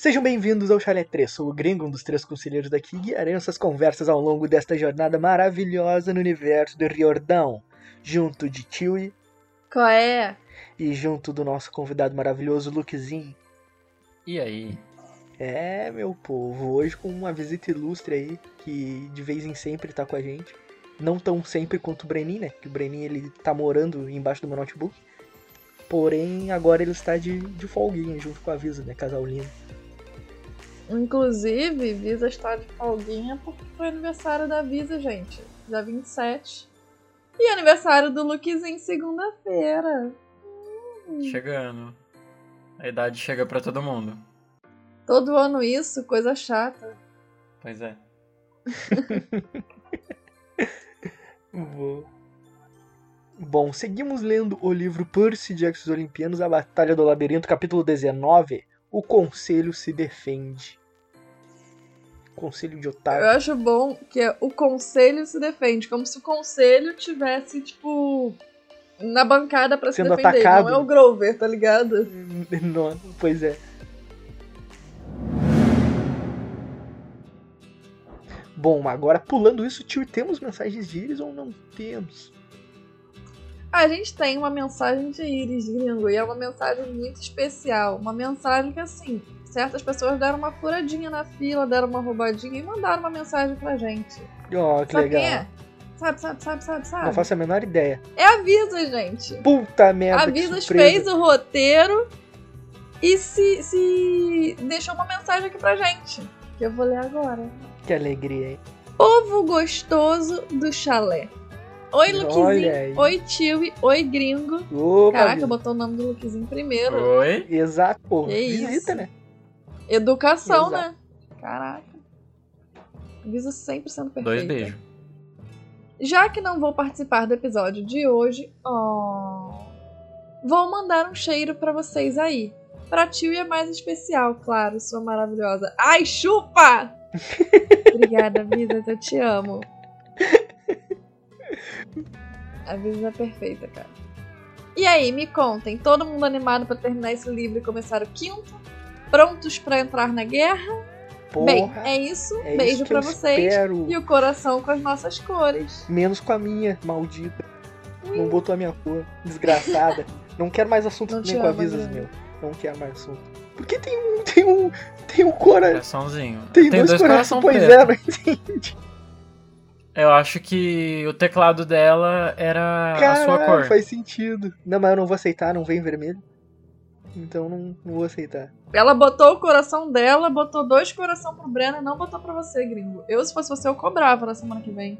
Sejam bem-vindos ao Chalé 3, sou o gringo, um dos três conselheiros daqui, e guiarei essas conversas ao longo desta jornada maravilhosa no universo do Riordão, junto de Chewie Qual é? e junto do nosso convidado maravilhoso, Lukezinho. E aí? É, meu povo, hoje com uma visita ilustre aí, que de vez em sempre tá com a gente. Não tão sempre quanto o Brenin, né? Que o Brenin ele tá morando embaixo do meu notebook. Porém, agora ele está de, de folguinha junto com a Visa, né? Casal lindo. Inclusive, Visa está de folguinha porque foi aniversário da Visa, gente. Dia 27. E aniversário do Lukezinho segunda-feira. Chegando. A idade chega pra todo mundo. Todo ano isso, coisa chata. Pois é. Vou. Bom, seguimos lendo o livro Percy Jackson dos Olimpianos, A Batalha do Labirinto, capítulo 19. O Conselho se defende. Conselho de Eu otário. acho bom que é o conselho se defende, como se o conselho tivesse, tipo, na bancada pra se defender. atacado. Não é o Grover, tá ligado? Não, pois é. Bom, agora pulando isso, tio, temos mensagens de íris ou não temos? A gente tem uma mensagem de Iris gringo e é uma mensagem muito especial. Uma mensagem que, assim, certas pessoas deram uma furadinha na fila, deram uma roubadinha e mandaram uma mensagem pra gente. Ó, que sabe legal. quem é? Sabe, sabe, sabe, sabe, sabe? Não faço a menor ideia. É a Visas, gente. Puta merda, A que Visas surpresa. fez o roteiro e se, se deixou uma mensagem aqui pra gente. Que eu vou ler agora. Que alegria, hein? Povo gostoso do chalé. Oi, Olha Luquezinho. aí. Oi, Tio. Oi, gringo. Opa, Caraca, botou o nome do Luquezinho primeiro. Oi? Exato, pô. Que Visita, isso? né? Educação, Exato. né? Caraca. Visa sempre sendo perfeita. Dois beijos. Já que não vou participar do episódio de hoje, oh, vou mandar um cheiro pra vocês aí. Pra tio é mais especial, claro, sua maravilhosa. Ai, chupa! Obrigada, Visas, eu te amo. A Visas é perfeita, cara. E aí, me contem, todo mundo animado pra terminar esse livro e começar o quinto? Prontos pra entrar na guerra? Porra. Bem, é isso. é Beijo isso que pra eu vocês. espero. E o coração com as nossas cores. Menos com a minha, maldita. Não botou a minha cor. Desgraçada. não quero mais assunto Não nem com avisas, meu. Não quero mais assunto. Porque tem um. Tem um. Tem um cora. Coraçãozinho. Tem, Tem dois, dois corações. Pois é, não entendi. Eu acho que o teclado dela era a sua Caralho, cor. faz sentido. Não, mas eu não vou aceitar, não vem vermelho. Então não, não vou aceitar. Ela botou o coração dela, botou dois coração pro Breno e não botou pra você, gringo. Eu, se fosse você, eu cobrava na semana que vem.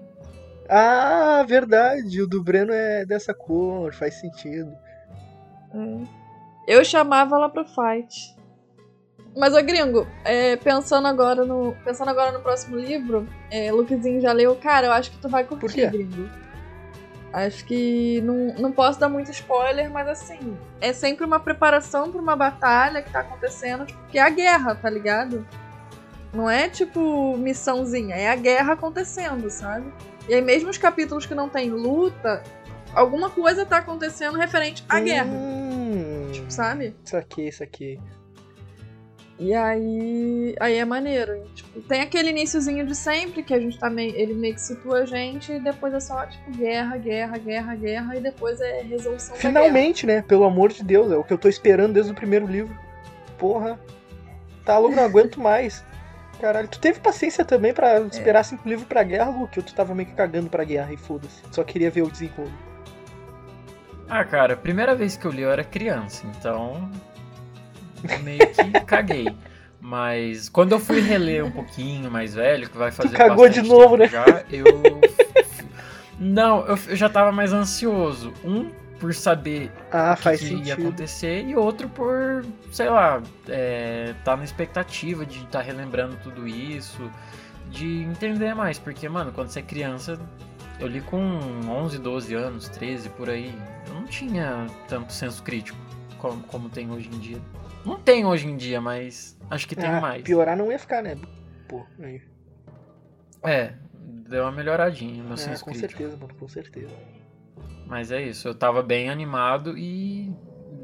Ah, verdade. O do Breno é dessa cor, faz sentido. É. Eu chamava ela pro fight. Mas, ô gringo, é, pensando, agora no, pensando agora no próximo livro, é, Lukezinho já leu. Cara, eu acho que tu vai curtir, gringo. Acho que não, não posso dar muito spoiler, mas assim, é sempre uma preparação pra uma batalha que tá acontecendo, que é a guerra, tá ligado? Não é tipo missãozinha, é a guerra acontecendo, sabe? E aí, mesmo os capítulos que não tem luta, alguma coisa tá acontecendo referente à guerra, Hum, tipo, sabe? Isso aqui, isso aqui. E aí, aí é maneiro. Tipo, tem aquele iniciozinho de sempre que a gente tá meio, ele meio que situa a gente e depois é só tipo guerra, guerra, guerra, guerra e depois é resolução da guerra. Finalmente, né? Pelo amor de Deus, é o que eu tô esperando desde o primeiro livro. Porra. Tá louco, não aguento mais. Caralho, tu teve paciência também pra É. esperar cinco livros pra guerra, Luke? Ou tu tava meio que cagando pra guerra e foda-se? Só queria ver o desenrolo. Ah, cara, a primeira vez que eu li eu era criança, então. Meio que caguei. Mas quando eu fui reler um pouquinho mais velho, que vai fazer cagou bastante de novo, né? Já, eu. Não, eu já tava mais ansioso. Um, por saber Ah, o que, que ia acontecer, e outro por, sei lá, é, tá na expectativa de estar relembrando tudo isso, de entender mais, porque, mano, quando você é criança, eu li com 11, 12 anos, 13, por aí, eu não tinha tanto senso crítico como, como tem hoje em dia. Não tem hoje em dia, mas acho que tem Ah, mais. Piorar não ia ficar, né? Pô, aí. É, deu uma melhoradinha no meu É, senso com certeza, mano, com certeza. Mas é isso, eu tava bem animado e,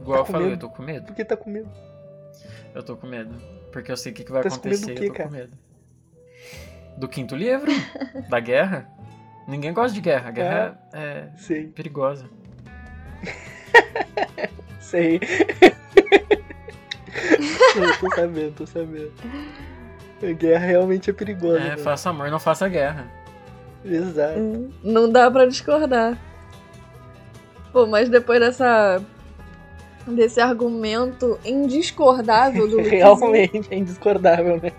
igual Tá eu falei, medo? eu tô com medo. Por que tá com medo? Eu tô com medo. porque eu sei o que, que vai Tá acontecer do quê, eu tô cara? com medo. Do quinto livro? da guerra? Ninguém gosta de guerra. A guerra é, Sei, perigosa. sei. Eu tô sabendo, tô sabendo. A guerra realmente é perigosa. É, mano. faça amor, não faça guerra. Exato. Hum, Não dá pra discordar. Pô, mas depois dessa. desse argumento indiscordável do Realmente é indiscordável, né?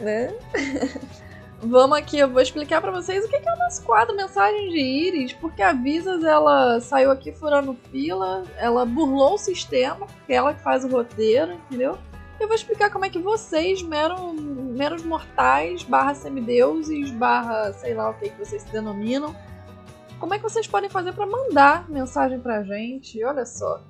né? Vamos aqui, eu vou explicar pra vocês o que é o nosso quadro Mensagem de Íris, porque a Visas, ela saiu aqui furando fila, ela burlou o sistema, porque ela que faz o roteiro, entendeu? Eu vou explicar como é que vocês, mero, meros mortais, barra semideuses, barra sei lá o que, que vocês se denominam, como é que vocês podem fazer pra mandar mensagem pra gente? Olha só.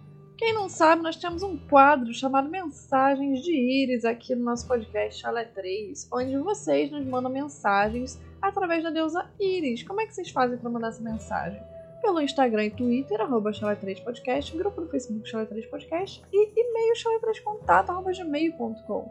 Quem não sabe, nós temos um quadro chamado Mensagens de Íris aqui no nosso podcast Chalé 3, onde vocês nos mandam mensagens através da deusa Íris. Como é que vocês fazem para mandar essa mensagem? Pelo Instagram e Twitter, arroba Chalé3podcast, grupo no Facebook Chalé3podcast e e-mail chalé3contato, arroba gmail.com.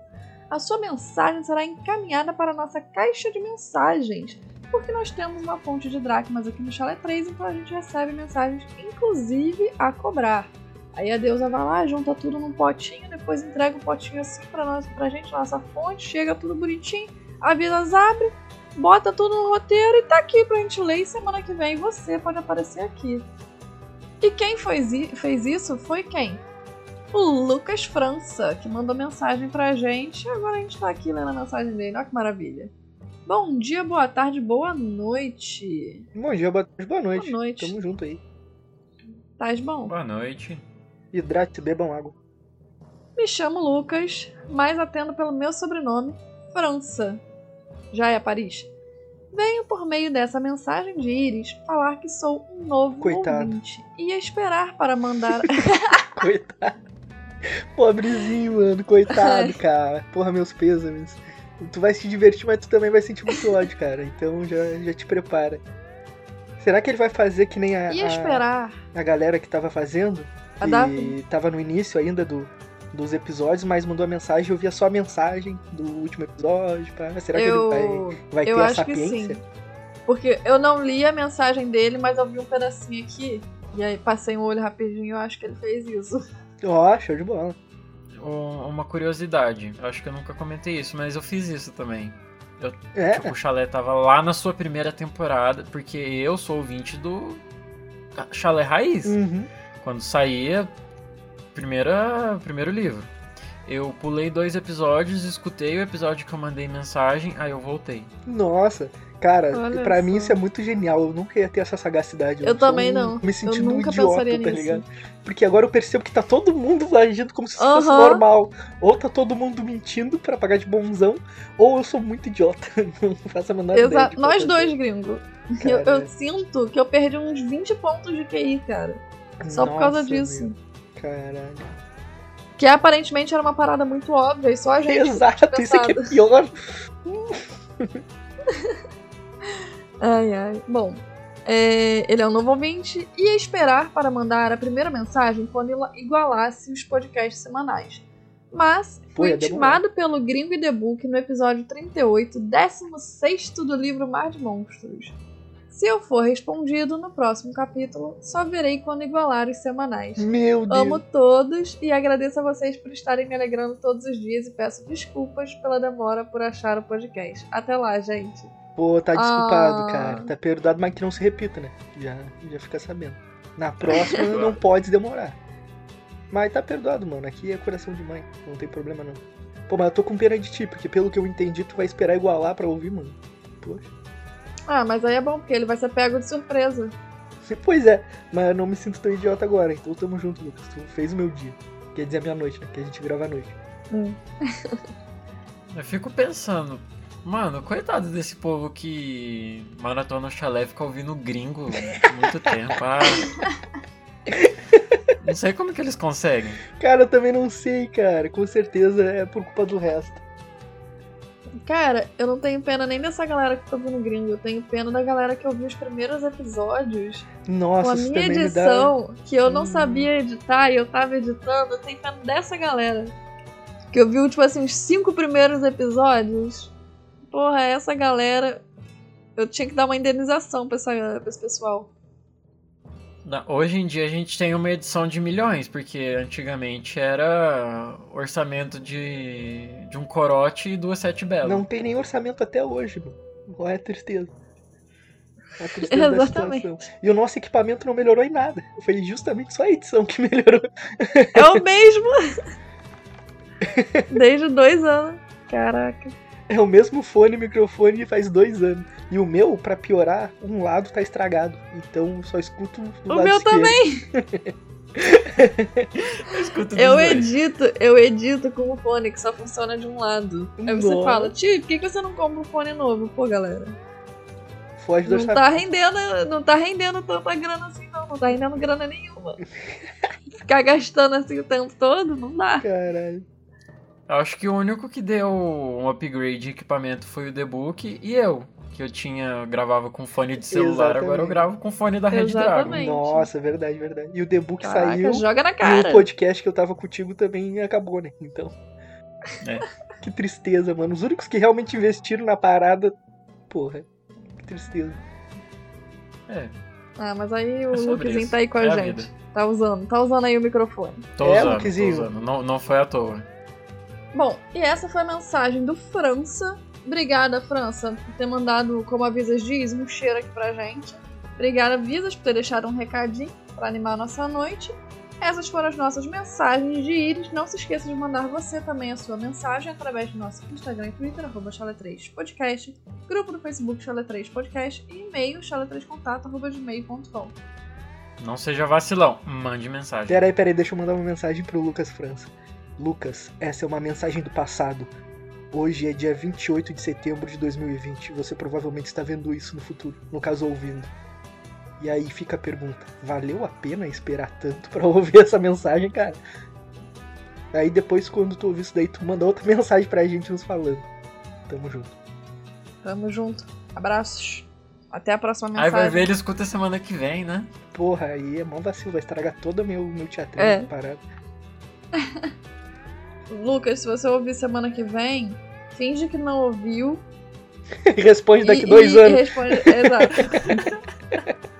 A sua mensagem será encaminhada para a nossa caixa de mensagens, porque nós temos uma fonte de dracmas aqui no Chalé 3, então a gente recebe mensagens, inclusive a cobrar. Aí a deusa vai lá, junta tudo num potinho, depois entrega o potinho assim pra, nós, pra gente, nossa fonte, chega tudo bonitinho, a Visas abre, bota tudo no roteiro e tá aqui pra gente ler e semana que vem você pode aparecer aqui. E quem fez, isso foi quem? O Lucas França, que mandou mensagem pra gente. e Agora a gente tá aqui lendo a mensagem dele, olha que maravilha. Bom dia, boa tarde, boa noite. Bom dia, boa tarde, boa noite. Boa noite. Tamo junto aí. Tás bom? Boa noite. Hidrate, bebam água. Me chamo Lucas, mas atendo pelo meu sobrenome, França. Já é Paris? Venho por meio dessa mensagem de Iris falar que sou um novo Coitado. ouvinte e esperar para mandar. Coitado. Pobrezinho, mano. Coitado, cara. Porra, meus pêsames. Tu vai se divertir, mas tu também vai sentir muito ódio, cara. Então já, já te prepara. Será que ele vai fazer que nem a, e a, esperar. a galera que tava fazendo? Que Davi. tava no início ainda do, dos episódios, mas mandou a mensagem eu via só a mensagem do último episódio. Pá. Será que Eu, ele vai, vai eu ter a acho que sapiência? sim. Porque eu não li a mensagem dele, mas eu vi um pedacinho aqui. E aí passei um olho rapidinho e eu acho que ele fez isso. Ó, show de bola. Um- Uma curiosidade, eu acho que eu nunca comentei isso, mas eu fiz isso também. É, Tipo, o Chalé tava lá na sua primeira temporada, porque eu sou ouvinte do Chalé Raiz. uhum. Quando saía primeira, primeiro livro. Eu pulei dois episódios, escutei o episódio que eu mandei mensagem, aí eu voltei. Nossa, cara, pra mim isso é muito genial. Eu nunca ia ter essa sagacidade. Eu sou também um- não. Me sentindo um nunca idiota, pensaria tá nisso. ligado? Porque agora eu percebo que tá todo mundo agindo como se isso fosse Aham. normal. Ou tá todo mundo mentindo pra pagar de bonzão, ou eu sou muito idiota. Não faço a menor ideia. Exato. de Nós qual dois, gringo. Eu, eu sinto que eu perdi uns 20 pontos de QI, cara. Só por causa Nossa, disso. meu, Caralho. Que aparentemente era uma parada muito óbvia e só a gente. Exato, isso aqui é pior. Ai, ai. Bom, é, ele é um novo ouvinte e ia esperar para mandar a primeira mensagem quando igualasse os podcasts semanais. Mas foi ia intimado pelo Gringo e The Book no episódio 38, 16 do livro Mar de Monstros. Se eu for respondido no próximo capítulo, só verei quando igualar os semanais. Meu Deus. Amo todos e agradeço a vocês por estarem me alegrando todos os dias e peço desculpas pela demora por achar o podcast. Até lá, gente. Pô, tá desculpado, Ah. cara. Tá perdoado, mas que não se repita, né? Já, já fica sabendo. Na próxima não pode demorar. Mas tá perdoado, mano. Aqui é coração de mãe. Não tem problema, não. Pô, mas eu tô com pena de ti, porque pelo que eu entendi, tu vai esperar igualar pra ouvir, mano. Poxa. Ah, mas aí é bom, porque ele vai ser pego de surpresa. Pois é, mas eu não me sinto tão idiota agora. Então tamo junto, Lucas. Tu fez o meu dia. Quer dizer, a minha noite, né? Que a gente grava à noite. Eu fico pensando, mano, coitado desse povo que maratona o chalé fica ouvindo gringo muito tempo. Ah, não sei como que eles conseguem. Cara, eu também não sei, cara. Com certeza é por culpa do resto. Cara, eu não tenho pena nem dessa galera que tá ouvindo gringo. Eu tenho pena da galera que ouviu os primeiros episódios Nossa, com a minha me dá. edição, que eu não Hum. sabia editar e eu tava editando. Eu tenho pena dessa galera. Que eu vi, tipo assim, os cinco primeiros episódios. Porra, essa galera. Eu tinha que dar uma indenização pra, essa, pra esse pessoal. Hoje em dia a gente tem uma edição de milhões, porque antigamente era orçamento de, de um corote e duas sete belas. Não tem nem orçamento até hoje, mano. Qual é a tristeza? A tristeza Exatamente. E o nosso equipamento não melhorou em nada. Foi justamente só a edição que melhorou. É o mesmo! Desde dois anos. Caraca. É o mesmo fone e microfone faz dois anos. E o meu, pra piorar, um lado tá estragado. Então só escuto do O lado meu esquerdo. também! Eu escuto Eu dos dois. edito, eu edito com o fone que só funciona de um lado. Aí você Nossa. fala, tio, por que você não compra um fone novo? Pô, galera. Foge do Não tá rendendo, não tá rendendo tanta grana assim, não. Não tá rendendo grana nenhuma. Ficar gastando assim o tempo todo, não dá. Caralho. Eu acho que o único que deu um upgrade de equipamento foi o The Book e eu. Que eu tinha, gravava com fone de celular, agora eu Exatamente. gravo com fone da Red Dragon. Exatamente. Nossa, verdade, verdade. E o The Book Caraca, saiu. joga na E cara. o podcast que eu tava contigo também acabou, né? Então. É. que tristeza, mano. Os únicos que realmente investiram na parada. Porra. Que tristeza. É, Ah, mas aí o É Lukezinho isso. tá aí com a É a gente. vida. Tá usando, tá usando aí o microfone. tô É, usando, tô Luquezinho. usando. Não, não foi à toa. Bom, e essa foi a mensagem do França. Obrigada, França, por ter mandado, como a Visas diz, um cheiro aqui pra gente. Obrigada, Visas, por ter deixado um recadinho pra animar a nossa noite. Essas foram as nossas mensagens de íris. Não se esqueça de mandar você também a sua mensagem através do nosso Instagram e Twitter, arroba chala3podcast, grupo do Facebook Chala3 Podcast e e-mail chala3contato, arroba gmail.com. Não seja vacilão, mande mensagem. Peraí, peraí, deixa eu mandar uma mensagem pro Lucas França. Lucas, essa é uma mensagem do passado. Hoje é dia 28 de setembro de 2020. Você provavelmente está vendo isso no futuro, no caso ouvindo. E aí fica a pergunta: valeu a pena esperar tanto pra ouvir essa mensagem, cara? Aí depois, quando tu ouvir isso daí, tu manda outra mensagem pra gente nos falando. Tamo junto. Tamo junto. Abraços. Até a próxima Aí mensagem. vai ver, ele escuta semana que vem, né? Porra, aí é mão vacilo, vai estragar todo o meu, meu teatro É. parado. Lucas, se você ouvir semana que vem, finge que não ouviu. Responde daqui e, dois e- anos. E responde... Exato.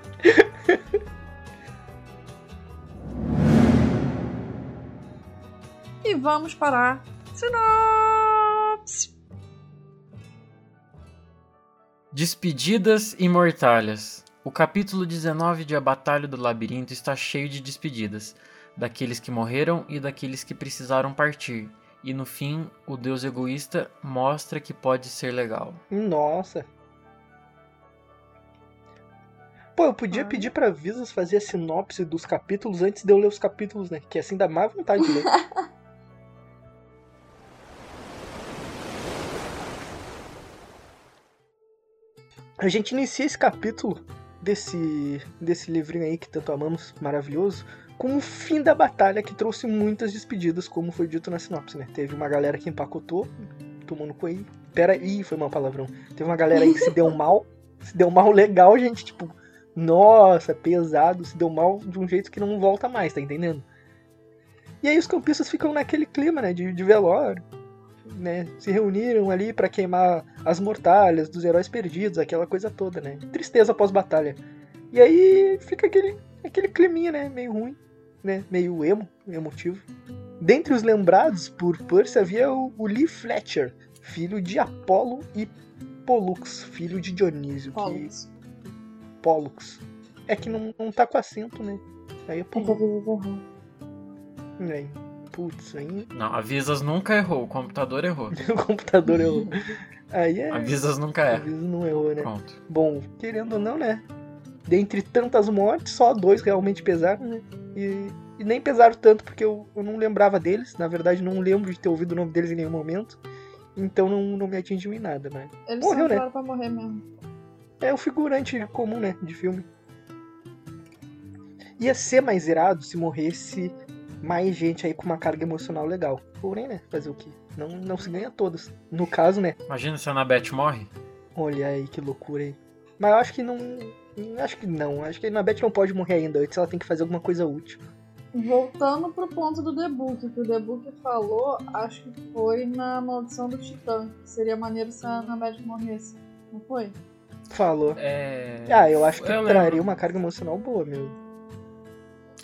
e vamos para a sinopse. Despedidas e mortalhas. O capítulo 19 de A Batalha do Labirinto está cheio de despedidas, daqueles que morreram e daqueles que precisaram partir. E no fim, o deus egoísta mostra que pode ser legal. Nossa. Pô, eu podia pedir pra Visas fazer a sinopse dos capítulos antes de eu ler os capítulos, né? Que assim dá má vontade de ler. A gente inicia esse capítulo desse, desse livrinho aí que tanto amamos, maravilhoso, com o fim da batalha que trouxe muitas despedidas, como foi dito na sinopse, né? Teve uma galera que empacotou, tomou no aí. Pera aí, foi mal palavrão. Teve uma galera aí que se deu mal, se deu mal legal, gente, tipo, nossa, pesado, se deu mal de um jeito que não volta mais, tá entendendo? E aí os campistas ficam naquele clima, né, de, de velório, né, se reuniram ali pra queimar as mortalhas dos heróis perdidos, aquela coisa toda, né, tristeza pós-batalha. E aí fica aquele, aquele climinha, né, meio ruim, né, meio emo, emotivo. Dentre os lembrados por Percy havia o, o Lee Fletcher, filho de Apolo e Pollux, filho de Dionísio, que Pollux. Pollux. É que não, não tá com acento, né? Aí é Pollux. Aí, putz, aí Não, a Visas nunca errou, o computador errou. o computador errou. Aí é. A Visas nunca erra. vezes não errou, né? Pronto. Bom, querendo ou não, né? Dentre tantas mortes, só dois realmente pesaram, né? E, e nem pesaram tanto porque eu, eu não lembrava deles. Na verdade, não lembro de ter ouvido o nome deles em nenhum momento. Então não, não me atingiu em nada, mas. Eles Morreu, só né? pra morrer mesmo. É o figurante comum, né? De filme. Ia ser mais irado se morresse mais gente aí com uma carga emocional legal. Porém, né? Fazer o quê? Não, não se ganha todas. No caso, né? Imagina se a Anabeth morre. Olha aí que loucura aí. Mas eu acho que não. Acho que não. Acho que a Anabeth não pode morrer ainda. Antes ela tem que fazer alguma coisa útil. Voltando pro ponto do debug, que o debug falou, acho que foi na Maldição do Titã, que seria maneiro se a Annabeth morresse. Não foi? Falou. É... Ah, eu acho que Eu traria lembro. uma carga emocional boa mesmo.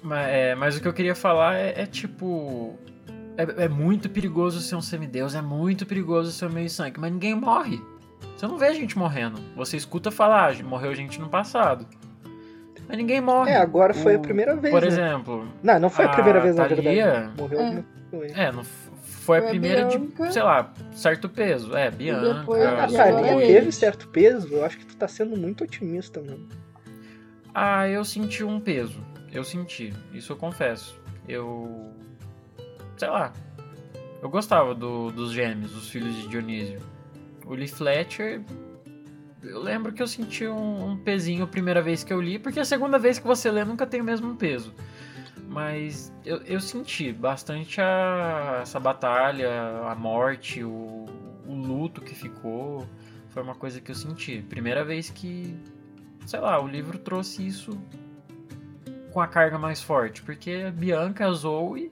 Mas, é, mas o que eu queria falar é, é tipo. É, é muito perigoso ser um semideus, é muito perigoso ser um meio sangue, mas ninguém morre. Você não vê a gente morrendo. Você escuta falar, "Ah, morreu gente no passado. Mas ninguém morre. É, agora foi a O- primeira vez. Por né? exemplo, Não, não foi a a primeira vez, na Thalia- verdade. Morreu É. alguma coisa. é, não foi a Foi a primeira Bianca. de, sei lá, certo peso. É, Bianca. depois Ah, a a Thalia teve certo peso, eu acho que tu tá sendo muito otimista, mano. Ah, eu senti um peso. Eu senti, isso eu confesso. Eu. Sei lá. Eu gostava do- dos gêmeos, dos filhos de Dionísio. O Lee Fletcher. Eu lembro que eu senti um, um pezinho a primeira vez que eu li, porque a segunda vez que você lê nunca tem o mesmo peso. Mas eu, eu senti bastante a- essa batalha, a morte, o, o luto que ficou. Foi uma coisa que eu senti. Primeira vez que, sei lá, o livro trouxe isso com a carga mais forte, porque a Bianca, a Zoe,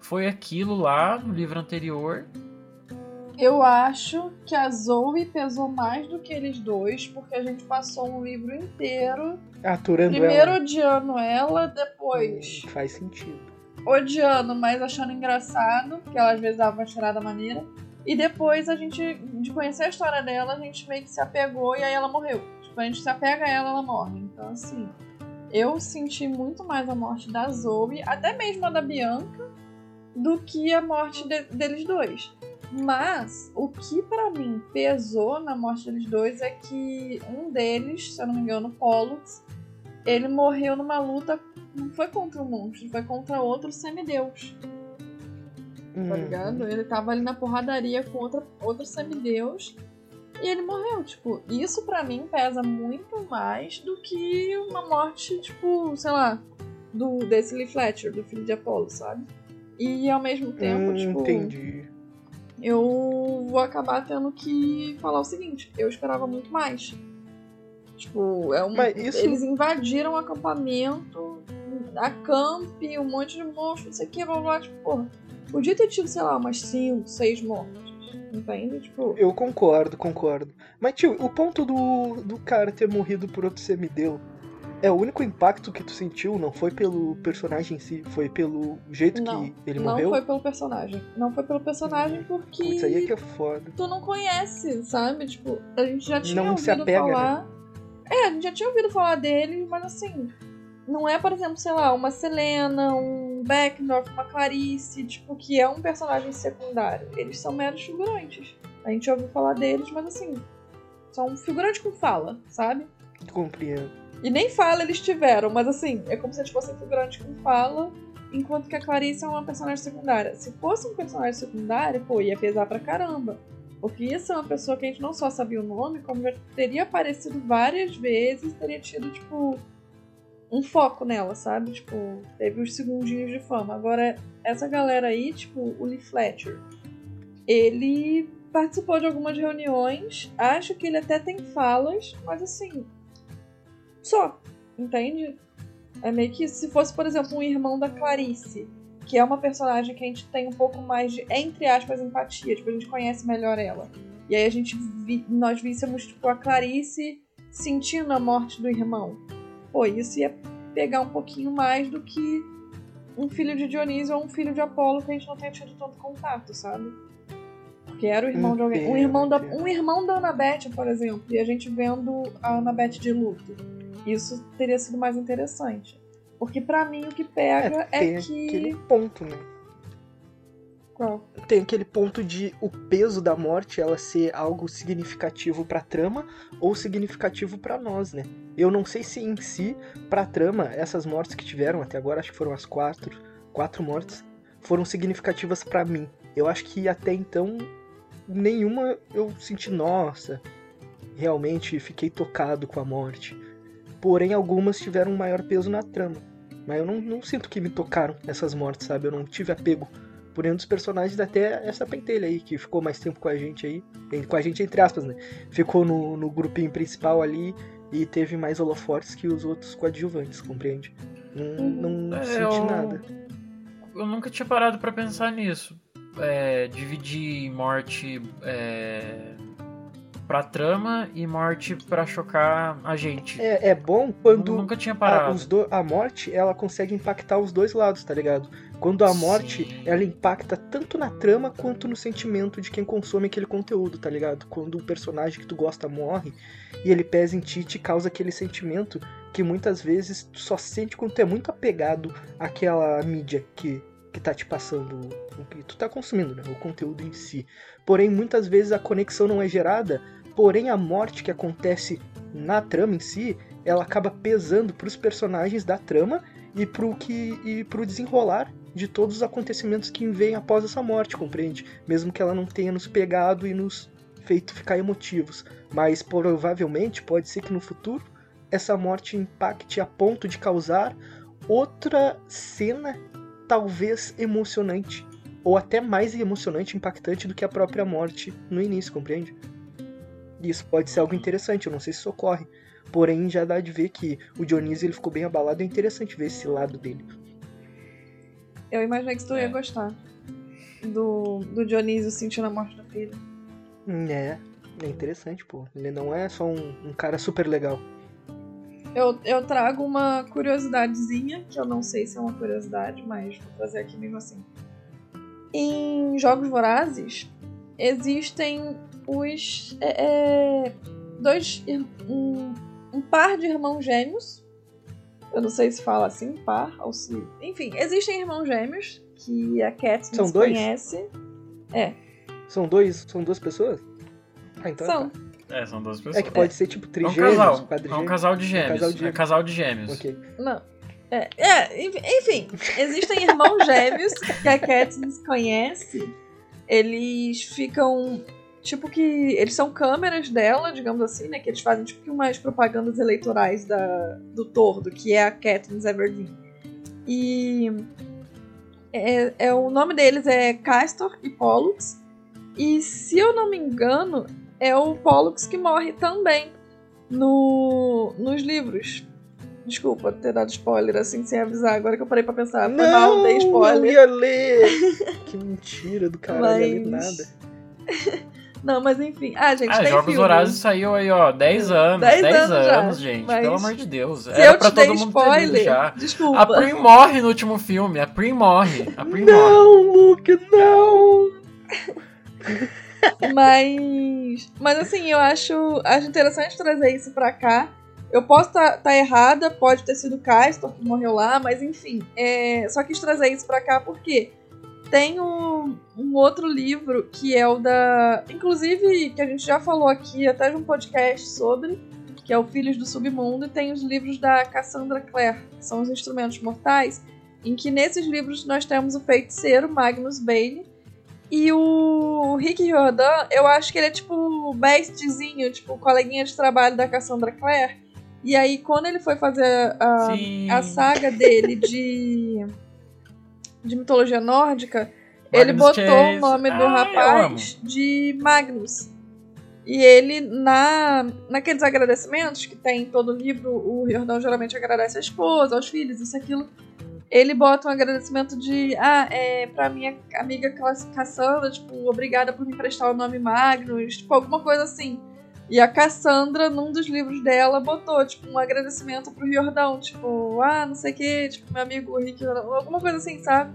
foi aquilo lá no livro anterior. Eu acho que a Zoe pesou mais do que eles dois, porque a gente passou um livro inteiro, Aturando primeiro ela. odiando ela, depois Hum, Faz sentido. odiando, mas achando engraçado, porque ela às vezes dava uma tirada maneira. E depois a gente, de conhecer a história dela, a gente meio que se apegou e aí ela morreu. Tipo, a gente se apega a ela, ela morre. Então, assim, eu senti muito mais a morte da Zoe, até mesmo a da Bianca, do que a morte de- deles dois. Mas o que pra mim pesou na morte deles dois é que um deles, se eu não me engano, Pollux, ele morreu numa luta não foi contra um monstro, foi contra outro semideus, tá Hum, ligado? Ele tava ali na porradaria com outra, outro semideus e ele morreu, tipo, isso pra mim pesa muito mais do que uma morte, tipo, sei lá, do desse Lee Fletcher, do filho de Apolo, sabe? E ao mesmo tempo, hum, tipo, Entendi. Eu vou acabar tendo que falar o seguinte, eu esperava muito mais. Tipo, é um, isso- eles invadiram o acampamento, a camp, um monte de monstros, não sei o que, blá blá, blá, tipo, porra, podia ter tido, sei lá, umas 5, 6 mortes, entende? Tipo, Eu concordo, concordo. Mas, tio, o ponto do, do cara ter morrido por outro semideu é o único impacto que tu sentiu, não foi pelo personagem em si, foi pelo jeito Não, que ele não morreu? foi pelo personagem. Não foi pelo personagem porque Putz, aí é que é foda. tu não conhece, sabe? Tipo, a gente já tinha Não ouvido se apega, né? falar. É, a gente já tinha ouvido falar deles, mas assim, não é, por exemplo, sei lá, uma Selena, um Beckendorf, uma Clarice, tipo, que é um personagem secundário. Eles são meros figurantes. A gente ouviu falar deles, mas assim, são um figurante com fala, sabe? Compreendo. E nem fala eles tiveram, mas assim, é como se eles fossem figurantes com fala, enquanto que a Clarice é uma personagem secundária. Se fosse um personagem secundário, pô, ia pesar pra caramba. Porque isso é uma pessoa que a gente não só sabia o nome, como já teria aparecido várias vezes, teria tido, tipo, um foco nela, sabe? Tipo, teve os segundinhos de fama. Agora, essa galera aí, tipo, o Lee Fletcher, ele participou de algumas reuniões, acho que ele até tem falas, mas assim, só, entende? É meio que se fosse, por exemplo, um irmão da Clarice, que é uma personagem que a gente tem um pouco mais de, entre aspas, empatia, tipo, a gente conhece melhor ela. E aí a gente vi, nós víssemos, tipo, a Clarice sentindo a morte do irmão. Pô, isso ia pegar um pouquinho mais do que um filho de Dionísio ou um filho de Apolo que a gente não tenha tido tanto contato, sabe? Porque era o irmão de alguém. Um irmão, da, um irmão da Annabeth, por exemplo, e a gente vendo a Annabeth de luto. Isso teria sido mais interessante. Porque pra mim o que pega é, tem que. aquele ponto, né? Qual? Tem aquele ponto de o peso da morte ela ser algo significativo pra trama ou significativo pra nós, né? Eu não sei se em si, pra trama, essas mortes que tiveram até agora, acho que foram as quatro, quatro mortes, foram significativas pra mim. Eu acho que até então nenhuma eu senti, nossa, realmente fiquei tocado com a morte. Porém, algumas tiveram um maior peso na trama. Mas eu não, não sinto que me tocaram essas mortes, sabe? Eu não tive apego por nenhum dos personagens, até essa pentelha aí, que ficou mais tempo com a gente aí. Com a gente, entre aspas, né? Ficou no, no grupinho principal ali e teve mais holofotes que os outros coadjuvantes, compreende? Não, não É, senti eu- nada. eu nunca tinha parado pra pensar nisso. É, dividir morte é, pra trama e morte pra chocar a gente. É, é bom quando Eu nunca tinha a, parado. os do- a morte ela consegue impactar os dois lados, tá ligado? Quando a morte Sim. ela impacta tanto na trama quanto no sentimento de quem consome aquele conteúdo, tá ligado? Quando o personagem que tu gosta morre e ele pesa em ti, te causa aquele sentimento que muitas vezes tu só sente quando tu é muito apegado àquela mídia que, que tá te passando, o que tu tá consumindo, né? O conteúdo em si. Porém, muitas vezes a conexão não é gerada, porém a morte que acontece na trama em si, ela acaba pesando pros personagens da trama e pro que e pro desenrolar de todos os acontecimentos que vêm após essa morte, compreende? Mesmo que ela não tenha nos pegado e nos feito ficar emotivos, mas provavelmente pode ser que no futuro essa morte impacte a ponto de causar outra cena talvez emocionante ou até mais emocionante, impactante do que a própria morte no início, compreende? Isso pode ser algo interessante, eu não sei se isso ocorre. Porém, já dá de ver que o Dionísio ele ficou bem abalado, é interessante ver esse lado dele. Eu imaginei que tu ia É. gostar do, do Dionísio sentindo a morte da filha. Hum, É, é interessante, pô. Ele não é só um, um cara super legal. Eu, eu trago uma curiosidadezinha, que eu não sei se é uma curiosidade, mas vou trazer aqui mesmo assim. Em Jogos Vorazes, existem os. é, é, dois. Um, um par de irmãos gêmeos. Eu não sei se fala assim, par, ou se. Enfim, existem irmãos gêmeos que a São dois? conhece. São dois, são duas pessoas? Ah, então São. tá. É, são duas pessoas. É que pode ser tipo É um trigêmeos, casal. É um casal de gêmeos. casal de É gêmeos. casal de gêmeos. Ok. Não. É, é, enf- enfim, existem irmãos gêmeos que a Katniss conhece. Eles ficam. Tipo que. Eles são câmeras dela, digamos assim, né? Que eles fazem tipo que umas propagandas eleitorais da, do Tordo, que é a Katniss Everdeen. E. É, é, o nome deles é Castor e Pollux. E se eu não me engano, é o Pollux que morre também no, nos livros. Desculpa ter dado spoiler assim sem avisar. Agora que eu parei pra pensar. Foi mal, dei eu spoiler. ia ler! que mentira do caralho, eu ia ler Mas- nada. Não, mas enfim. Ah, gente, Ah, tem Jogos filme. Vorazes saiu aí, ó, 10 anos. 10 10, anos anos, gente. mas Pelo amor de Deus. Se Era eu pra te dei todo mundo ter spoiler, já. desculpa. A Prim morre no último filme. A Prim morre. A Prim morre. Não, Luke, não! Mas. Mas assim, eu acho, acho interessante trazer isso pra cá. Eu posso estar tá, errada, pode ter sido o Castor que morreu lá, mas enfim. É, só quis trazer isso pra cá porque tem um, um outro livro que é o da. Inclusive, que a gente já falou aqui, até de um podcast sobre, que é o Filhos do Submundo, e tem os livros da Cassandra Clare, que são os Instrumentos Mortais, em que nesses livros nós temos o feiticeiro Magnus Bane. E o Rick Riordan, eu acho que ele é tipo o bestzinho, tipo coleguinha de trabalho da Cassandra Clare. E aí, quando ele foi fazer a, a saga dele de, de mitologia nórdica, ele Magnus botou Chase. o nome do Ah, rapaz de Magnus. E ele, na, naqueles agradecimentos que tem em todo livro, o Riordan geralmente agradece a esposa, aos filhos, isso, aquilo. Ele bota um agradecimento de, ah, é, pra minha amiga Cass- Cassandra, tipo, obrigada por me emprestar o nome Magnus, tipo, alguma coisa assim. E a Cassandra, num dos livros dela, botou, tipo, um agradecimento pro Riordão, tipo, ah, não sei o que, tipo, meu amigo Rick, Riordão, alguma coisa assim, sabe?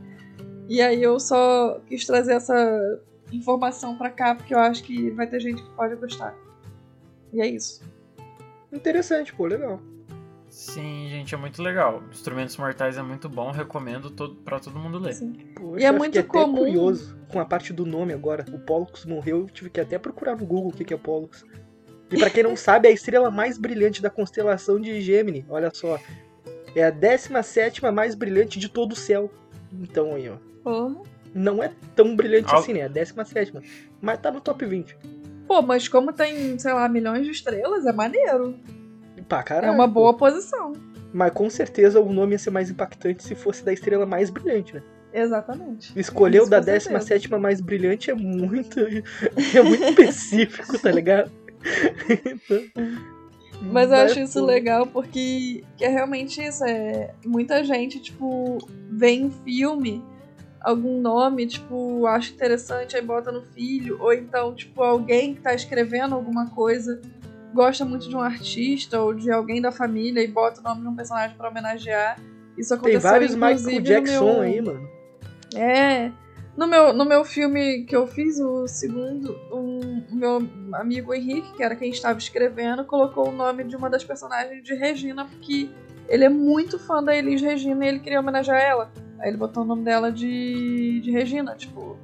E aí eu só quis trazer essa informação pra cá, porque eu acho que vai ter gente que pode gostar. E é isso. Interessante, pô, legal. Sim, gente, é muito legal. Instrumentos Mortais é muito bom, recomendo todo, pra todo mundo ler. Assim. Pô, E é eu muito fiquei até comum- curioso com a parte do nome agora. O Pollux morreu, eu tive que até procurar no Google o que que é Pollux. E pra quem não sabe, é a estrela mais brilhante da constelação de Gemini. Olha só. É a 17 mais brilhante de todo o céu. Então aí, ó. Porra. Não é tão brilhante Al- assim, né? É a 17. Mas tá no top 20. Pô, mas como tem, sei lá, milhões de estrelas, é maneiro. Pá, É caralho. uma pô. boa posição. Mas com certeza o nome ia ser mais impactante se fosse da estrela mais brilhante, né? Exatamente. Escolher o Isso, da com certeza. 17 mais brilhante é muito. É muito específico, tá ligado? Mas eu acho isso legal porque que é realmente isso. É, muita gente, tipo, vê em filme algum nome, tipo, acha interessante, aí bota no filho, ou então, tipo, alguém que tá escrevendo alguma coisa gosta muito de um artista ou de alguém da família e bota o nome de um personagem para homenagear. Isso aconteceu Tem vários Michael Jackson meu... aí, mano. É. No meu, no meu filme que eu fiz, o segundo, um, o meu amigo Henrique, que era quem estava escrevendo, colocou o nome de uma das personagens de Regina, porque ele é muito fã da Elis Regina e ele queria homenagear ela. Aí ele botou o nome dela de, de Regina, tipo.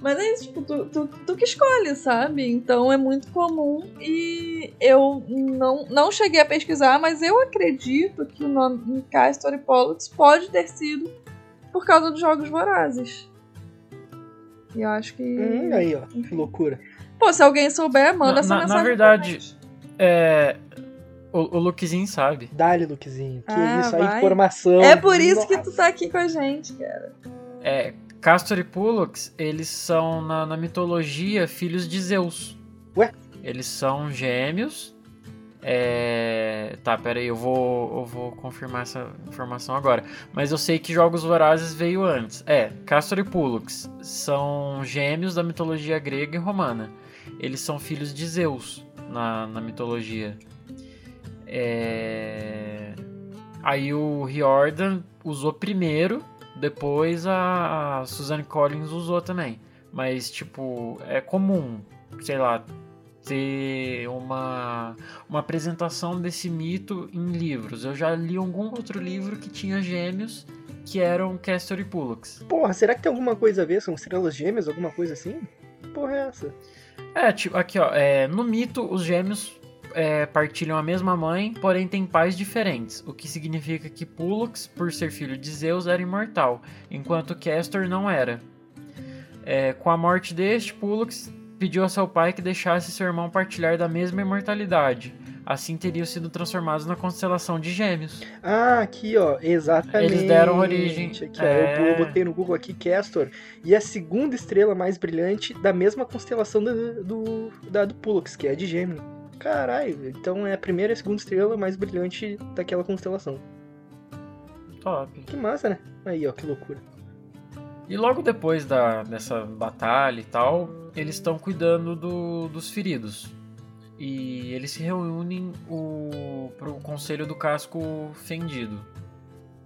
Mas é isso, tipo, tu, tu, tu que escolhe, sabe? Então é muito comum e eu não, não cheguei a pesquisar, mas eu acredito que o nome Castor e Pollux pode ter sido por causa dos Jogos Vorazes. E eu acho que. Hum, aí, ó, que loucura. Pô, se alguém souber, manda Na- essa na- na mensagem. verdade. É. O, o Lukezinho sabe. Dá-lhe, Lukezinho. Que Ah, isso vai. informação. É por isso que tu tá aqui com a gente, cara. É, Castor e Pollux, eles são, na, na mitologia, filhos de Zeus. Ué? Eles são gêmeos. É... Tá, peraí, eu vou, eu vou confirmar essa informação agora. Mas eu sei que Jogos Vorazes veio antes. É, Castor e Pollux são gêmeos da mitologia grega e romana. Eles são filhos de Zeus na, na mitologia. É... Aí o Riordan usou primeiro, depois a, a Suzanne Collins usou também. Mas, tipo, é comum, sei lá, ter uma, uma apresentação desse mito em livros. Eu já li algum outro livro que tinha gêmeos que eram Castor e Pollux. Porra, será que tem alguma coisa a ver? São estrelas gêmeas, alguma coisa assim? Porra, é essa? É, tipo, aqui ó, é, no mito os gêmeos é, partilham a mesma mãe, porém têm pais diferentes, o que significa que Pollux, por ser filho de Zeus, era imortal, enquanto Castor não era. É, com a morte deste, Pollux pediu a seu pai que deixasse seu irmão partilhar da mesma imortalidade. Assim teriam sido transformados na constelação de gêmeos. Ah, aqui, ó, exatamente. Eles deram origem, Aqui, ó, é. eu botei no Google aqui Castor. E a segunda estrela mais brilhante da mesma constelação do, do, da do Pollux, que é a de Gêmeo. Caralho, então é a primeira e a segunda estrela mais brilhante daquela constelação. Top. Que massa, né? Aí, ó, que loucura. E logo depois da, dessa batalha e tal, eles estão cuidando do- dos feridos. E eles se reúnem o, pro conselho do casco fendido.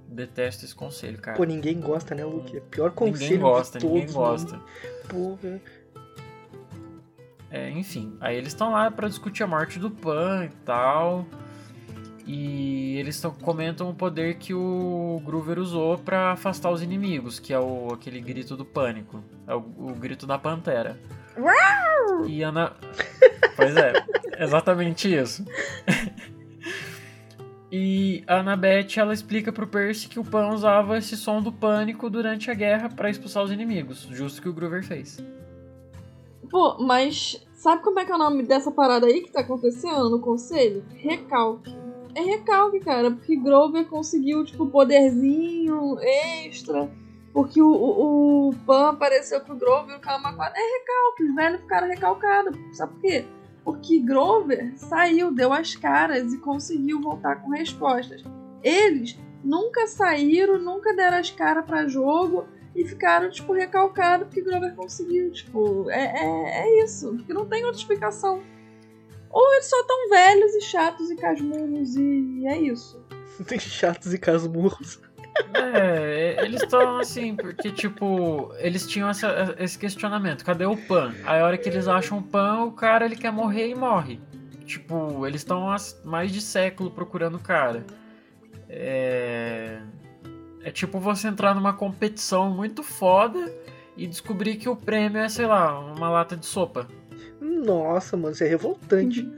Detesto esse conselho, cara. Pô, ninguém gosta, né, Luke? É o pior conselho ninguém gosta, todos. ninguém gosta. mano. Porra. É, enfim, aí eles estão lá pra discutir a morte do Pan e tal. E eles comentam o poder que o Groover usou pra afastar os inimigos, que é o, aquele grito do pânico. É o, o grito da pantera. E Ana. Pois é, exatamente isso. E a Annabeth ela explica pro Percy que o Pan usava esse som do pânico durante a guerra pra expulsar os inimigos, justo que o Groover fez. Pô, mas sabe como é que é o nome dessa parada aí que tá acontecendo no conselho? Recalque. É recalque, cara, porque Grover conseguiu, tipo, poderzinho extra. Porque o, o, o Pan apareceu pro Grover e o Kamaquara. É recalque, os velhos ficaram recalcados. Sabe por quê? Porque Grover saiu, deu as caras e conseguiu voltar com respostas. Eles nunca saíram, nunca deram as caras pra jogo e ficaram, tipo, recalcados porque Grover conseguiu. Tipo, é, é, é isso. Porque não tem outra explicação. Ou eles só tão velhos e chatos e casmurros e é isso. Tem chatos e casmurros. É, eles estão assim, porque, tipo, eles tinham essa- esse questionamento: cadê o Pan? Aí, a hora que eles acham o Pan, o cara ele quer morrer e morre. Tipo, eles estão há mais de século procurando o cara. É. É tipo você entrar numa competição muito foda e descobrir que o prêmio é, sei lá, uma lata de sopa. Nossa, mano, isso é revoltante.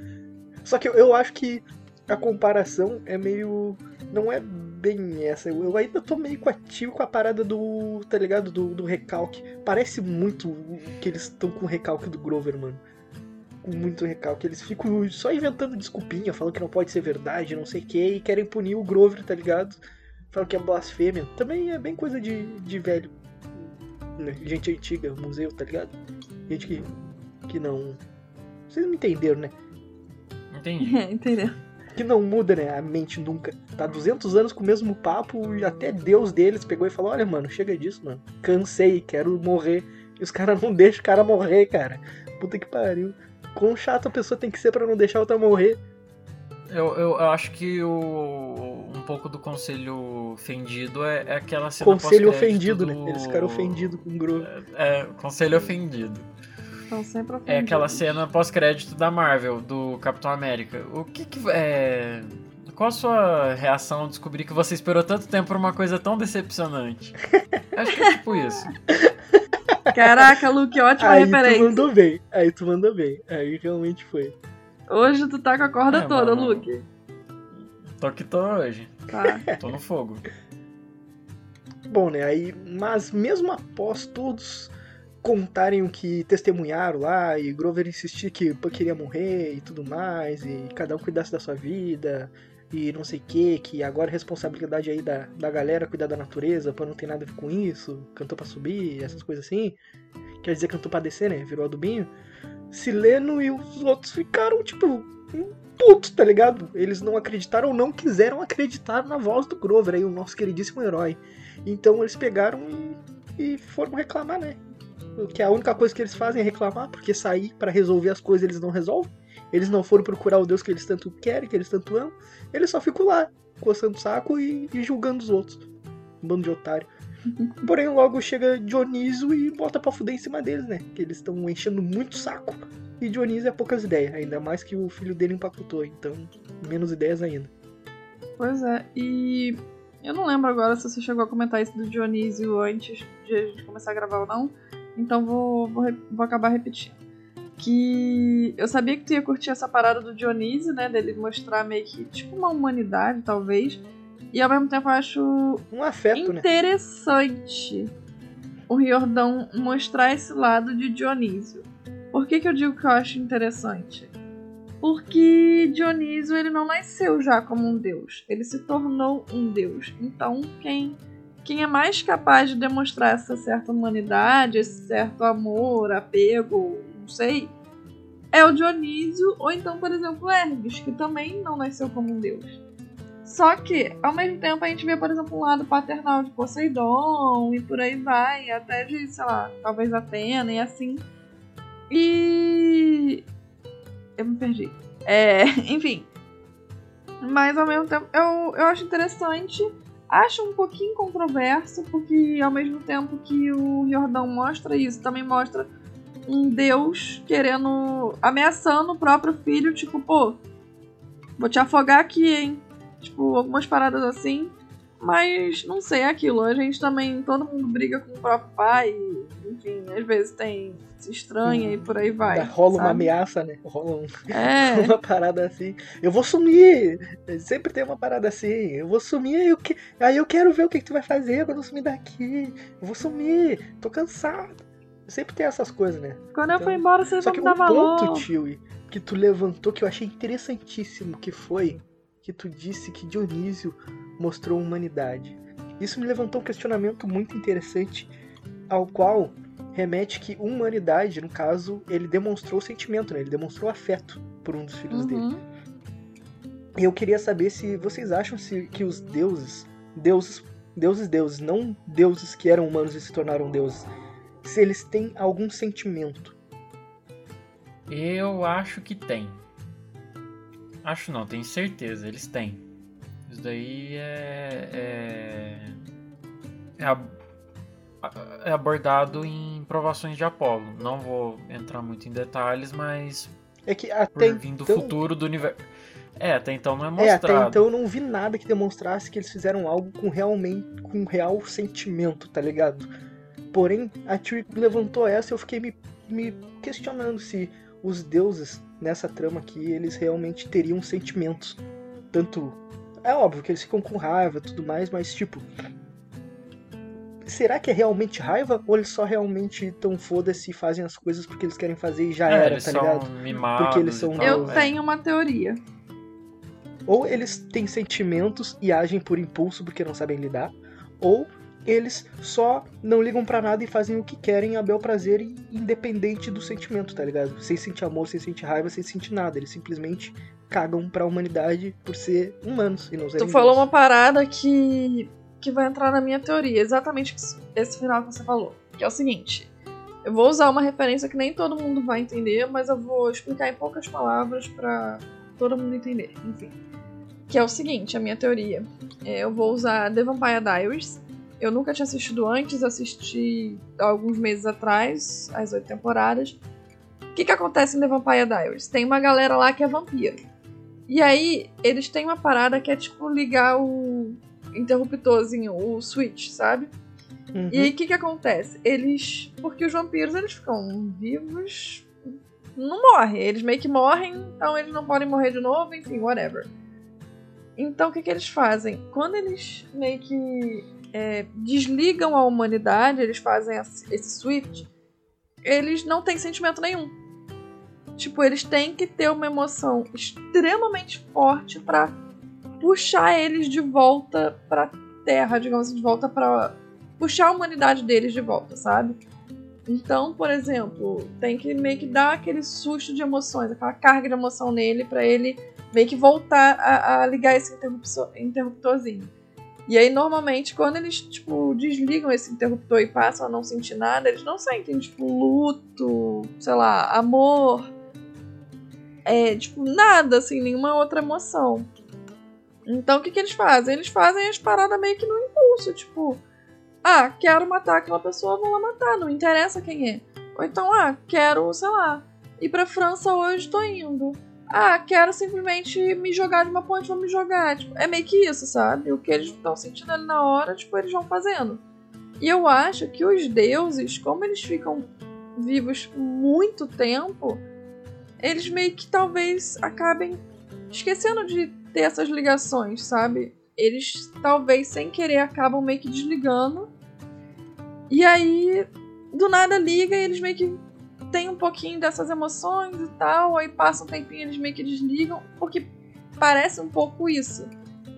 Só que eu, eu acho que a comparação é meio. Não é bem essa. Eu, eu ainda tô meio coativo com a parada do. Tá ligado? Do, do recalque. Parece muito que eles estão com o recalque do Grover, mano. Com muito recalque. Eles ficam só inventando desculpinha, falando que não pode ser verdade, não sei o que, e querem punir o Grover, tá ligado? Falam que é blasfêmia. Também é bem coisa de, de velho. Gente antiga, museu, tá ligado? Gente que, que não. Vocês me entenderam, né? Entendi. É, entendeu? que não muda, né? A mente nunca. Tá 200 anos com o mesmo papo e até Deus deles pegou e falou: Olha, mano, chega disso, mano. Cansei, quero morrer. E os caras não deixam o cara morrer, cara. Puta que pariu. Quão chato a pessoa tem que ser para não deixar outra morrer. Eu, eu, eu, acho que o, um pouco do conselho ofendido é, é aquela cena Conselho ofendido, do... né? Eles ficaram ofendidos com o Groove. É, é, conselho ofendido. Estão sempre ofendidos. É aquela cena pós-crédito da Marvel, do Capitão América. O que que. É... Qual a sua reação ao descobrir que você esperou tanto tempo por uma coisa tão decepcionante? Acho que é tipo isso. Caraca, Luke, ótima aí referência. Aí tu mandou bem, aí tu mandou bem. Aí realmente foi. Hoje tu tá com a corda É, toda, mano. Luke. Tô que tô hoje. Tá. Tô no fogo. Bom, né? Aí, mas mesmo após todos contarem o que testemunharam lá e Grover insistir que Puck queria morrer e tudo mais e cada um cuidasse da sua vida e não sei o que, que agora é responsabilidade aí da, da galera cuidar da natureza, Pan não tem nada a ver com isso, cantou pra subir, essas coisas assim. Quer dizer, cantou pra descer, né? Virou adubinho. Sileno e os outros ficaram, tipo, putos, tá ligado? Eles não acreditaram ou não quiseram acreditar na voz do Grover, aí, o nosso queridíssimo herói. Então eles pegaram e, e foram reclamar, né? Que a única coisa que eles fazem é reclamar, porque sair para resolver as coisas eles não resolvem. Eles não foram procurar o Deus que eles tanto querem, que eles tanto amam. Eles só ficam lá, coçando o saco e, e julgando os outros. Um bando de otário. Porém, logo chega Dioniso e bota pra fuder em cima deles, né? Que eles estão enchendo muito saco. E Dioniso é poucas ideias, ainda mais que o filho dele empacotou, então menos ideias ainda. Pois é, e eu não lembro agora se você chegou a comentar isso do Dionísio antes de a gente começar a gravar ou não, então vou, vou, vou acabar repetindo. Que eu sabia que tu ia curtir essa parada do Dionísio, né? Dele mostrar meio que tipo uma humanidade, talvez. E ao mesmo tempo eu acho Um afeto, né? interessante o Riordão mostrar esse lado de Dionísio. Por que, que eu digo que eu acho interessante? Porque Dionísio ele não nasceu já como um deus, ele se tornou um deus. Então, quem, quem é mais capaz de demonstrar essa certa humanidade, esse certo amor, apego, não sei, é o Dionísio, ou então, por exemplo, Hermes, que também não nasceu como um deus. Só que, ao mesmo tempo, a gente vê, por exemplo, um lado paternal de Poseidon e por aí vai, até de, sei lá, talvez Atena e assim. E. Eu me perdi. É, enfim. Mas ao mesmo tempo, eu, eu acho interessante. Acho um pouquinho controverso, porque ao mesmo tempo que o Jordão mostra isso, também mostra um deus querendo. ameaçando o próprio filho, tipo, pô, vou te afogar aqui, hein? Tipo, algumas paradas assim. Mas não sei, é aquilo. A gente também, todo mundo briga com o próprio pai. e, Enfim, às vezes tem. se estranha e por aí vai. Rola uma sabe? ameaça, né? Rola um- É. uma parada assim. Eu vou sumir! Sempre tem uma parada assim. Eu vou sumir, eu, que... aí eu quero ver o que, que tu vai fazer quando eu sumir daqui. Eu vou sumir, tô cansado. Sempre tem essas coisas, né? Quando eu Então, fui embora, você Só não que me dá um ponto, valor. tio, que tu levantou que eu achei interessantíssimo, que foi que tu disse que Dionísio mostrou humanidade. Isso me levantou um questionamento muito interessante, ao qual remete que humanidade, no caso, ele demonstrou sentimento, né? Ele demonstrou afeto por um dos filhos dele. Uhum. E eu queria saber se vocês acham se, que os deuses, deuses, deuses, deuses, não deuses que eram humanos e se tornaram deuses, se eles têm algum sentimento. Eu acho que tem. Acho não, tenho certeza, eles têm. Isso daí é. É, é, ab- é abordado em provações de Apolo. Não vou entrar muito em detalhes, mas É que por até vir do então, futuro do universo. É, até então não é É, mostrado. até então eu não vi nada que demonstrasse que eles fizeram algo com realmente com real sentimento, tá ligado? Porém, a Tio levantou essa e eu fiquei me, me questionando se os deuses nessa trama aqui, eles realmente teriam sentimentos. Tanto. É óbvio que eles ficam com raiva e tudo mais, mas tipo. Será que é realmente raiva? Ou eles só realmente tão foda-se e fazem as coisas porque eles querem fazer e já É, era, eles tá são ligado? mimados. Porque eles são Eu é. tenho uma teoria. Ou eles têm sentimentos e agem por impulso porque não sabem lidar, ou eles só não ligam pra nada e fazem o que querem a bel prazer independente do sentimento, tá ligado? Sem sentir amor, sem sentir raiva, sem sentir nada. Eles simplesmente cagam pra humanidade por ser humanos e não serem Tu falou uma parada que, que vai entrar na minha teoria, exatamente esse final que você falou. Que é o seguinte: eu vou usar uma referência que nem todo mundo vai entender, mas eu vou explicar em poucas palavras pra todo mundo entender. Enfim. Que é o seguinte: a minha teoria. É, eu vou usar The Vampire Diaries. Eu nunca tinha assistido antes, assisti alguns meses atrás, as oito temporadas. O que, que acontece em The Vampire Diaries? Tem uma galera lá que é vampiro. E aí, eles têm uma parada que é tipo ligar o interruptorzinho, o switch, sabe? Uhum. E aí, o que que acontece? Eles. Porque os vampiros, eles ficam vivos. Não morrem. Eles meio que morrem, então eles não podem morrer de novo, enfim, whatever. Então, o que que eles fazem? Quando eles meio que é, desligam a humanidade, eles fazem esse switch, eles não têm sentimento nenhum. Tipo, eles têm que ter uma emoção extremamente forte pra puxar eles de volta pra Terra, digamos assim, de volta pra. puxar a humanidade deles de volta, sabe? Então, por exemplo, tem que meio que dar aquele susto de emoções, aquela carga de emoção nele pra ele meio que voltar a, a ligar esse interruptor, interruptorzinho. E aí, normalmente, quando eles, tipo, desligam esse interruptor e passam a não sentir nada, eles não sentem, tipo, luto, sei lá, amor, é, tipo, nada, assim, nenhuma outra emoção. Então, o que que eles fazem? Eles fazem as paradas meio que no impulso, tipo, ah, quero matar aquela pessoa, vou lá matar, não interessa quem é. Ou então, ah, quero, sei lá, ir pra França hoje, tô indo. Ah, quero simplesmente me jogar de uma ponte, vou me jogar. Tipo, é meio que isso, sabe? O que eles estão sentindo ali na hora, tipo, eles vão fazendo. E eu acho que os deuses, como eles ficam vivos muito tempo, eles meio que talvez acabem esquecendo de ter essas ligações, sabe? Eles talvez sem querer acabam meio que desligando. E aí, do nada liga e eles meio que tem um pouquinho dessas emoções e tal, aí passa um tempinho eles meio que desligam, porque parece um pouco isso,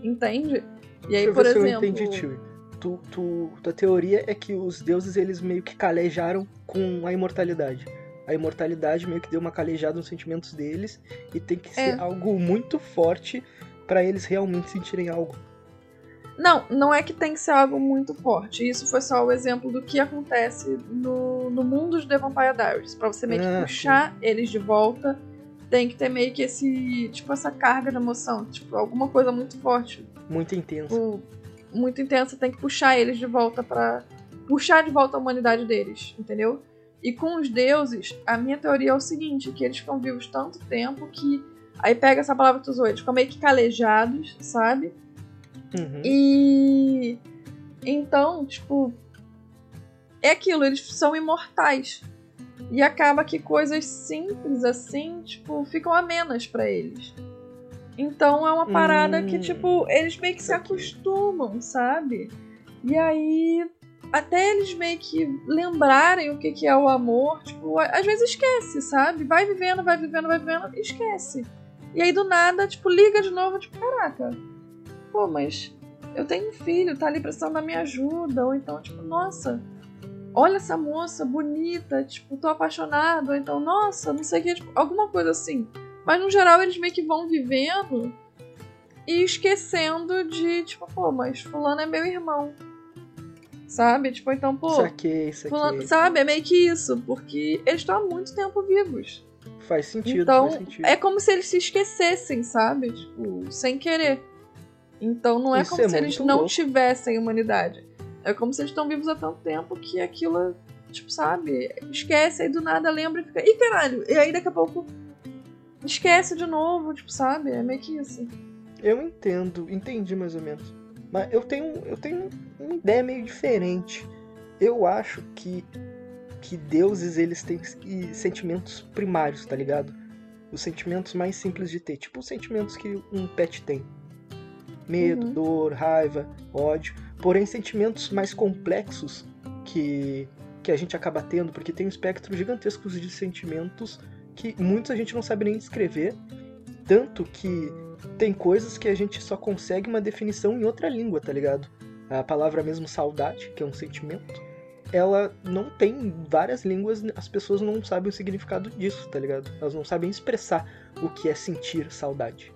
entende? E aí, Deixa por se eu exemplo, entendi, tio. Tu, tu, tua teoria é que os deuses eles meio que calejaram com a imortalidade. A imortalidade meio que deu uma calejada nos sentimentos deles e tem que É. ser algo muito forte pra eles realmente sentirem algo. Não, não é que tem que ser algo muito forte. Isso foi só o exemplo do que acontece no, no mundo de The Vampire Diaries. Pra você meio que Ah, puxar eles de volta, tem que ter meio que esse. Tipo, essa carga de emoção. Tipo, alguma coisa muito forte. Muito intenso. Tipo, muito intensa, tem que puxar eles de volta pra. Puxar de volta a humanidade deles, entendeu? E com os deuses, a minha teoria é o seguinte: que eles ficam vivos tanto tempo que. Aí pega essa palavra que tu usou, eles ficam meio que calejados, sabe? Uhum. E então, tipo, é aquilo, eles são imortais. E acaba que coisas simples assim, tipo, ficam amenas pra eles. Então é uma parada Hum, que, tipo, eles meio que se acostumam, sabe? E aí, até eles meio que lembrarem o que, que é o amor, tipo, às vezes esquece, sabe? Vai vivendo, vai vivendo, vai vivendo, esquece. E aí do nada, tipo, liga de novo, tipo, caraca, pô, mas eu tenho um filho, tá ali precisando da minha ajuda. Ou então, tipo, nossa, olha essa moça bonita, tipo, tô apaixonado. Ou então, nossa, não sei o que, tipo, alguma coisa assim. Mas no geral eles meio que vão vivendo e esquecendo de, tipo, pô, mas fulano é meu irmão. Sabe? Tipo, então, pô, Saquei, fulano, saquei. sabe? É meio que isso, porque eles estão há muito tempo vivos. Faz sentido, Então, faz sentido. é como se eles se esquecessem, sabe? Tipo, sem querer. Então não é Isso como é se eles não louco. tivessem humanidade. É como se eles estão vivos há tanto tempo que aquilo, tipo, sabe? Esquece, aí do nada lembra e fica. Ih, caralho! E aí daqui a pouco esquece de novo, tipo, sabe? É meio que isso. Eu entendo, entendi mais ou menos. Mas eu tenho, eu tenho uma ideia meio diferente. Eu acho que que deuses eles têm sentimentos primários, tá ligado? Os sentimentos mais simples de ter, tipo os sentimentos que um pet tem. Medo, Uhum. dor, raiva, ódio. Porém, sentimentos mais complexos que que a gente acaba tendo, porque tem um espectro gigantesco de sentimentos que muitos a gente não sabe nem descrever, tanto que tem coisas que a gente só consegue uma definição em outra língua, tá ligado? A palavra mesmo saudade, que é um sentimento, ela não tem várias línguas, as pessoas não sabem o significado disso, tá ligado? Elas não sabem expressar o que é sentir saudade.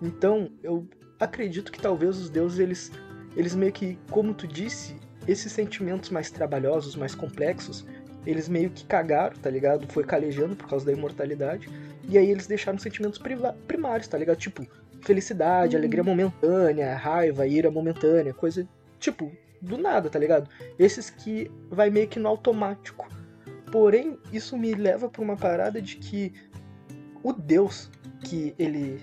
Então, eu acredito que talvez os deuses, eles, eles meio que, como tu disse, esses sentimentos mais trabalhosos, mais complexos, eles meio que cagaram, tá ligado? Foi calejando por causa da imortalidade. E aí eles deixaram sentimentos primários, tá ligado? Tipo, felicidade, uhum. alegria momentânea, raiva, ira momentânea, coisa tipo, do nada, tá ligado? Esses que vai meio que no automático. Porém, isso me leva para uma parada de que o Deus que ele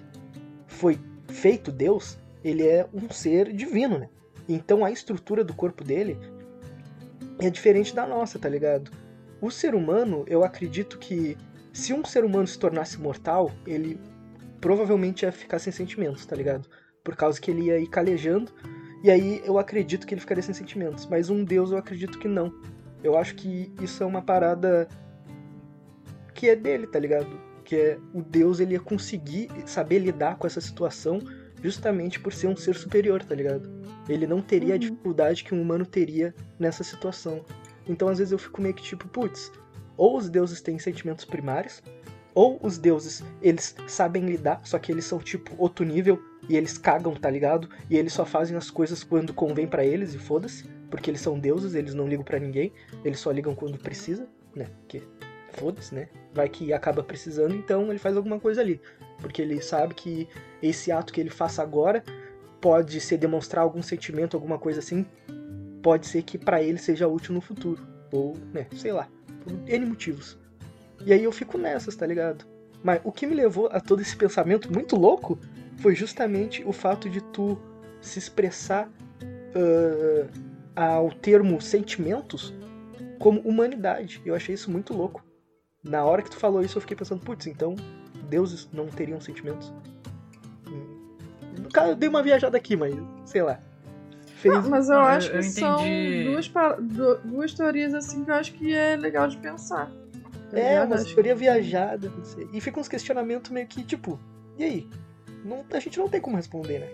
foi feito Deus, ele é um ser divino, né? Então a estrutura do corpo dele é diferente da nossa, tá ligado? O ser humano, eu acredito que se um ser humano se tornasse mortal, ele provavelmente ia ficar sem sentimentos, tá ligado? Por causa que ele ia ir calejando, e aí eu acredito que ele ficaria sem sentimentos. Mas um deus eu acredito que não. Eu acho que isso é uma parada que é dele, tá ligado? Que é o deus ele ia conseguir saber lidar com essa situação justamente por ser um ser superior, tá ligado? Ele não teria uhum. a dificuldade que um humano teria nessa situação. Então às vezes eu fico meio que tipo, putz, ou os deuses têm sentimentos primários, ou os deuses eles sabem lidar, só que eles são tipo outro nível e eles cagam, tá ligado? E eles só fazem as coisas quando convém para eles e foda-se, porque eles são deuses, eles não ligam para ninguém, eles só ligam quando precisa, né? Porque foda-se, né? Vai que acaba precisando, então ele faz alguma coisa ali, porque ele sabe que esse ato que ele faça agora pode ser demonstrar algum sentimento, alguma coisa assim, pode ser que para ele seja útil no futuro. Ou, né, sei lá, por N motivos. E aí eu fico nessas, tá ligado? Mas o que me levou a todo esse pensamento muito louco foi justamente o fato de tu se expressar uh, ao termo sentimentos como humanidade. Eu achei isso muito louco. Na hora que tu falou isso, eu fiquei pensando, putz, então deuses não teriam sentimentos? Cara, eu dei uma viajada aqui, mas sei lá fez. Não, mas eu acho eu, que são duas, duas teorias assim que eu acho que é legal de pensar. É, uma teoria viajada, não sei. E fica uns questionamentos meio que, tipo, e aí? Não, a gente não tem como responder, né?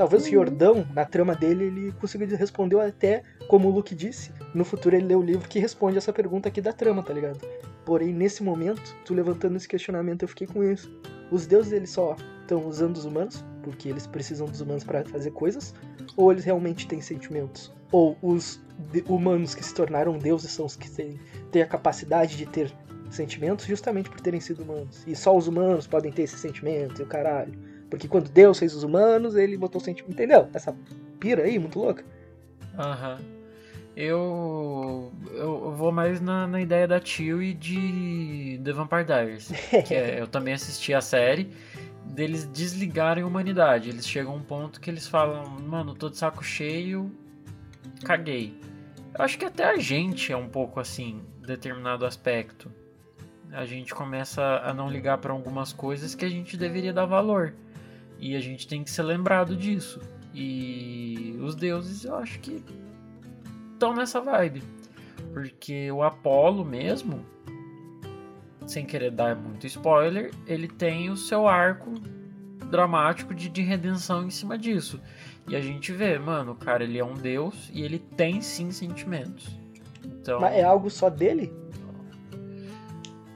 Talvez o Jordão, na trama dele, ele consiga responder até, como o Luke disse, no futuro ele lê o livro que responde essa pergunta aqui da trama, tá ligado? Porém, nesse momento, tu levantando esse questionamento, eu fiquei com isso. Os deuses, eles só estão usando os humanos, porque eles precisam dos humanos para fazer coisas, ou eles realmente têm sentimentos? Ou os humanos que se tornaram deuses são os que têm, têm a capacidade de ter sentimentos justamente por terem sido humanos. E só os humanos podem ter esses sentimentos e o caralho. Porque quando Deus fez os humanos, ele botou sentimento. Entendeu? Essa pira aí, muito louca. Aham. Uhum. Eu, eu vou mais na, na ideia da Tio e de The Vampire Diaries. que é, eu também assisti a série deles desligarem a humanidade. Eles chegam a um ponto que eles falam, mano, tô de saco cheio, caguei. Eu acho que até a gente é um pouco assim, determinado aspecto. A gente começa a não ligar para algumas coisas que a gente deveria dar valor. E a gente tem que ser lembrado disso. E os deuses, eu acho que estão nessa vibe. Porque o Apolo mesmo, sem querer dar muito spoiler, ele tem o seu arco dramático de, de redenção em cima disso. E a gente vê, mano, o cara ele é um deus e ele tem sim sentimentos. Então... Mas é algo só dele?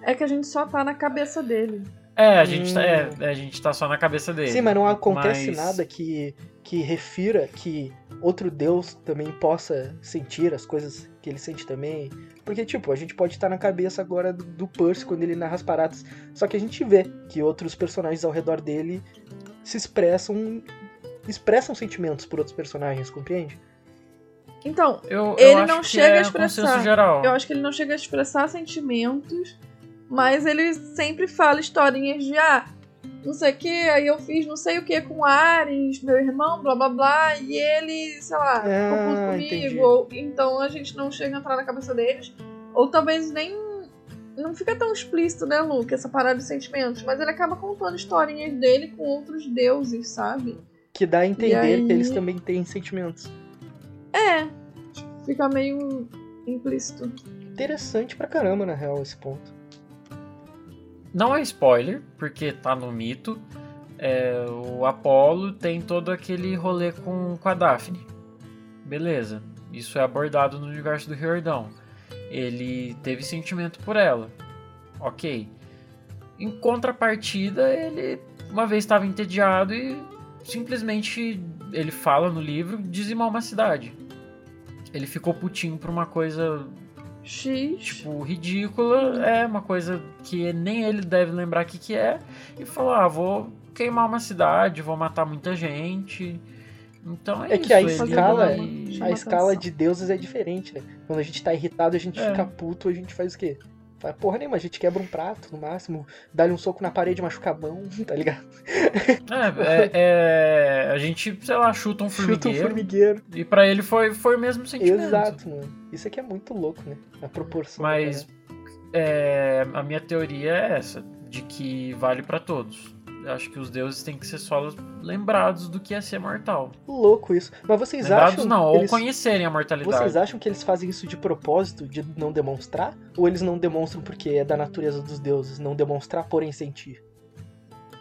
É que a gente só tá na cabeça dele. É, a gente, hum. tá, é, hum. a gente tá só na cabeça dele. Sim, mas não acontece mas... nada que, que refira que outro deus também possa sentir as coisas que ele sente também. Porque, tipo, a gente pode estar na cabeça agora do, do Percy quando ele narra as paradas. Só que a gente vê que outros personagens ao redor dele se expressam. expressam sentimentos por outros personagens, compreende? Então, eu, eu ele não chega é a expressar. Eu acho que ele não chega a expressar sentimentos, mas ele sempre fala historinhas de ah, não sei o que, aí eu fiz não sei o que com Ares, meu irmão, blá blá blá, e ele, sei lá, ah, comigo. Ou, então a gente não chega a entrar na cabeça deles. Ou talvez nem. Não fica tão explícito, né, Luke, essa parada de sentimentos, mas ele acaba contando historinhas dele com outros deuses, sabe? Que dá a entender aí... que eles também têm sentimentos. É, fica meio implícito. Interessante pra caramba, na real, esse ponto. Não é spoiler, porque tá no mito. É, o Apolo tem todo aquele rolê com, com a Daphne. Beleza. Isso é abordado no universo do Riordão. Ele teve sentimento por ela. Ok. Em contrapartida, ele uma vez estava entediado e simplesmente ele fala no livro dizimar uma cidade. Ele ficou putinho por uma coisa X. tipo ridícula, é uma coisa que nem ele deve lembrar o que, que é e falou: "Ah, vou queimar uma cidade, vou matar muita gente". Então é, É isso, que a escala, ele- a escala de deuses é diferente, né? Quando a gente tá irritado, a gente É. fica puto, a gente faz o quê? Faz porra nenhuma, a gente quebra um prato, no máximo, dá-lhe um soco na parede, machuca a mão, tá ligado? É, é, é, a gente, sei lá, chuta um Chuta um formigueiro. formigueiro. E pra ele foi, foi o mesmo sentimento. Exato, mano. Isso aqui é muito louco, né? A proporção. Mas é, a minha teoria é essa, de que vale pra todos. Eu acho que os deuses têm que ser só lembrados do que é ser mortal. Louco isso. Mas vocês lembrados acham. não, ou eles... conhecerem a mortalidade. Vocês acham que eles fazem isso de propósito, de não demonstrar? Ou eles não demonstram porque é da natureza dos deuses, não demonstrar, porém sentir?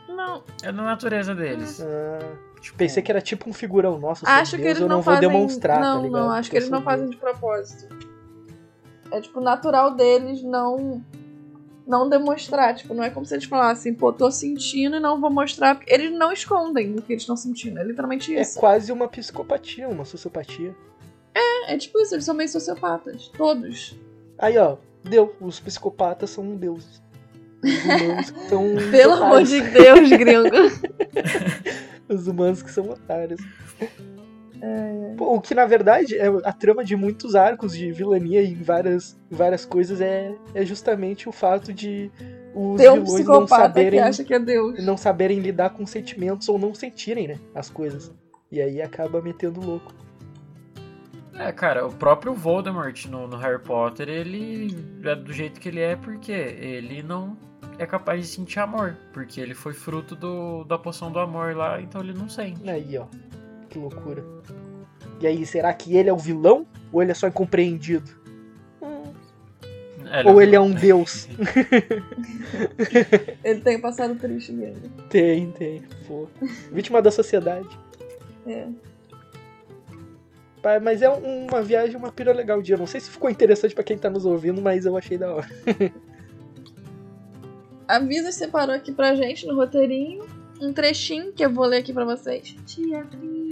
Não, É da natureza deles. Ah, Tipo, pensei que era tipo um figurão. Sou acho que Deus, eles eu não, não vou fazem. demonstrar, não, tá ligado? não, acho que eles não fazem Deus. de propósito. É tipo natural deles não não demonstrar, tipo, não é como se eles falassem, pô, tô sentindo e não vou mostrar, eles não escondem o que eles estão sentindo, é literalmente É isso. quase uma psicopatia, uma sociopatia. É, tipo isso, eles são meio sociopatas, todos. Aí, ó, deu. Os psicopatas são um deus. Os humanos que são. Pelo amor otários. de Deus, gringo. Os humanos que são otários. Pô, o que na verdade é a trama de muitos arcos de vilania em várias, várias coisas é, é justamente o fato de os Tem um vilões não saberem, que acha que é Deus. não saberem lidar com sentimentos ou não sentirem, né? As coisas. E aí acaba metendo louco. É, cara, o próprio Voldemort no, no Harry Potter, ele é do jeito que ele é porque ele não é capaz de sentir amor. Porque ele foi fruto do, da poção do amor lá, então ele não sente. Aí, ó. Que loucura. E aí, será que ele é o vilão? Ou ele é só incompreendido? É, Ou ele é um deus? Ele tem passado triste mesmo. tem, tem. Pô. Vítima da sociedade. É. Mas é um- uma viagem, uma pira legal de dia. Não sei se ficou interessante pra quem tá nos ouvindo, mas eu achei da hora. A Visa separou aqui pra gente no roteirinho um trechinho que eu vou ler aqui pra vocês. Teatrinho,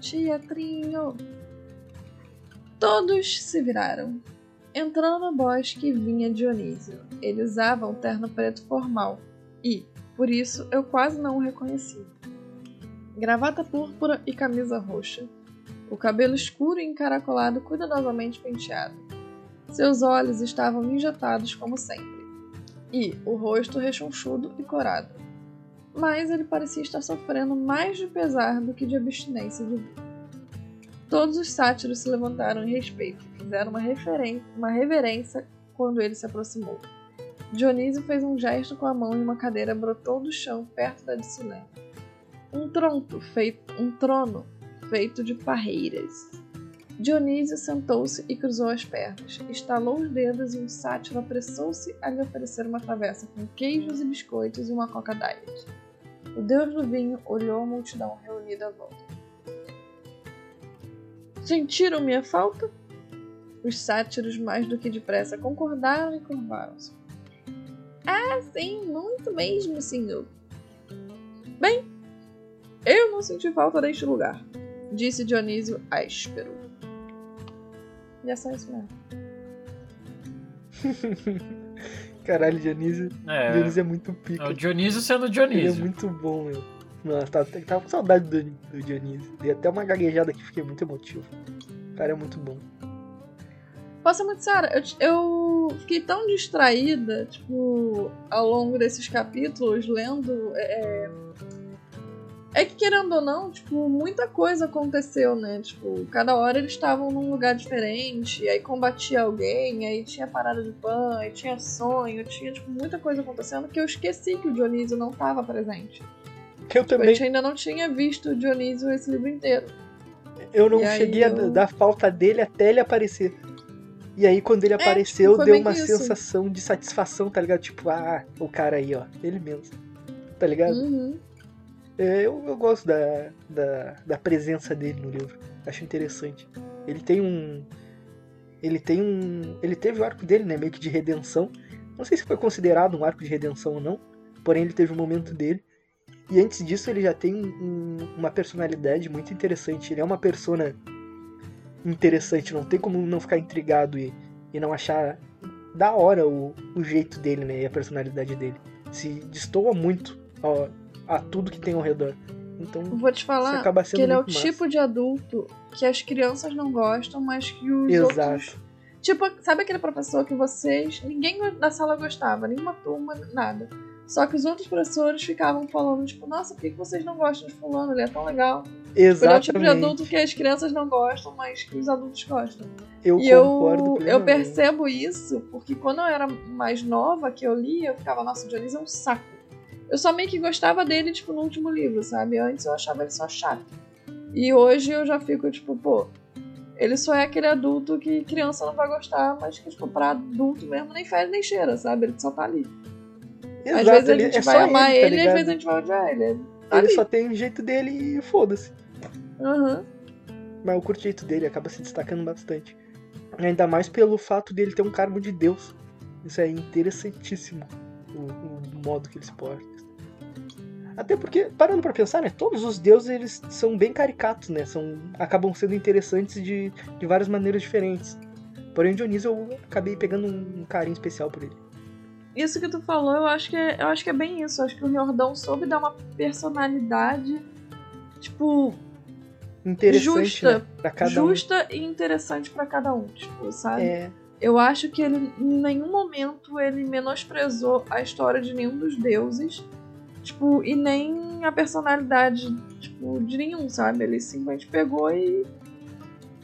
teatrinho. Todos se viraram. Entrando no bosque vinha Dionísio. Ele usava um terno preto formal e, por isso, eu quase não o reconheci. Gravata púrpura e camisa roxa. O cabelo escuro e encaracolado cuidadosamente penteado. Seus olhos estavam injetados como sempre e o rosto rechonchudo e corado. Mas ele parecia estar sofrendo mais de pesar do que de abstinência de vinho. Todos os sátiros se levantaram em respeito, fizeram uma, uma reverência quando ele se aproximou. Dionísio fez um gesto com a mão e uma cadeira brotou do chão perto da de Silene. Um tronco feito, um trono feito de parreiras. Dionísio sentou-se e cruzou as pernas. Estalou os dedos e um sátiro apressou-se a lhe oferecer uma travessa com queijos e biscoitos e uma coca diet. O deus do vinho olhou a multidão reunida à volta. Sentiram minha falta? Os sátiros, mais do que depressa, concordaram e curvaram-se. Ah, sim, muito mesmo, senhor. Bem, eu não senti falta deste lugar, disse Dionísio áspero. E é só isso mesmo. Caralho, Dionísio. É, Dionísio é muito é pica. o Dionísio sendo Ele é Dionísio. muito bom, meu. Nossa, tava, tava com saudade do, do Dionísio. Dei até uma gaguejada que fiquei muito emotivo. O cara é muito bom. Posso ser muito séria, eu, eu fiquei tão distraída, tipo, ao longo desses capítulos, lendo. É, é que querendo ou não, tipo, muita coisa aconteceu, né? Tipo, cada hora eles estavam num lugar diferente, aí combatia alguém, aí tinha parada de pan, aí tinha sonho, tinha, tipo, muita coisa acontecendo que eu esqueci que o Dionísio não estava presente. Eu também. a gente ainda não tinha visto o Dionísio esse livro inteiro. Eu não E cheguei a eu- dar falta dele até ele aparecer. E aí, quando ele apareceu, tipo, deu uma isso. sensação de satisfação, tá ligado? Tipo, ah, o cara aí, ó. Ele mesmo. Tá ligado? Uhum. É, eu, eu gosto da, da, da presença dele no livro. Acho interessante. Ele tem um. Ele tem um. Ele teve o arco dele, né? Meio que de redenção. Não sei se foi considerado um arco de redenção ou não. Porém, ele teve o um momento dele. E antes disso, ele já tem um, uma personalidade muito interessante. Ele é uma persona interessante. Não tem como não ficar intrigado e, e não achar da hora o, o jeito dele, né? E a personalidade dele. Se destoa muito a tudo que tem ao redor. Então, vou te falar que ele é o massa. tipo de adulto que as crianças não gostam, mas que os Exato. outros. Tipo, sabe aquele professor que vocês. Ninguém da sala gostava, nenhuma turma, nada. Só que os outros professores ficavam falando, tipo, nossa, por que vocês não gostam de fulano? Ele é tão legal. Exatamente. Ele é o tipo de adulto que as crianças não gostam, mas que os adultos gostam. Eu e concordo eu, eu percebo isso, porque quando eu era mais nova, que eu lia, eu ficava, nossa, o Dionísio é um saco. Eu só meio que gostava dele, tipo, no último livro, sabe? Antes eu achava ele só chato. E hoje eu já fico, tipo, pô, ele só é aquele adulto que criança não vai gostar, mas que, tipo, pra adulto mesmo nem fede nem cheira, sabe? Ele só tá ali. Exato, às vezes a gente é vai amar ele, tá ele e às vezes a gente vai odiar ele. Ele, tá ele só tem o jeito dele e foda-se. Uhum. Mas o curto jeito dele acaba se destacando bastante. Ainda mais pelo fato dele ter um cargo de Deus. Isso é interessantíssimo. O, o modo que ele se porta. Até porque, parando para pensar, né? Todos os deuses eles são bem caricatos, né? São, acabam sendo interessantes de, de várias maneiras diferentes. Porém, Dionísio eu acabei pegando um, carinho especial por ele. Isso que tu falou, eu acho que é, eu acho que é bem isso. Eu acho que o Riordão soube dar uma personalidade, tipo. Interessante, justa, né? pra cada justa um. e interessante para cada um, tipo, sabe? É. Eu acho que ele, em nenhum momento, ele menosprezou a história de nenhum dos deuses, tipo, e nem a personalidade, tipo, de nenhum, sabe? Ele simplesmente pegou e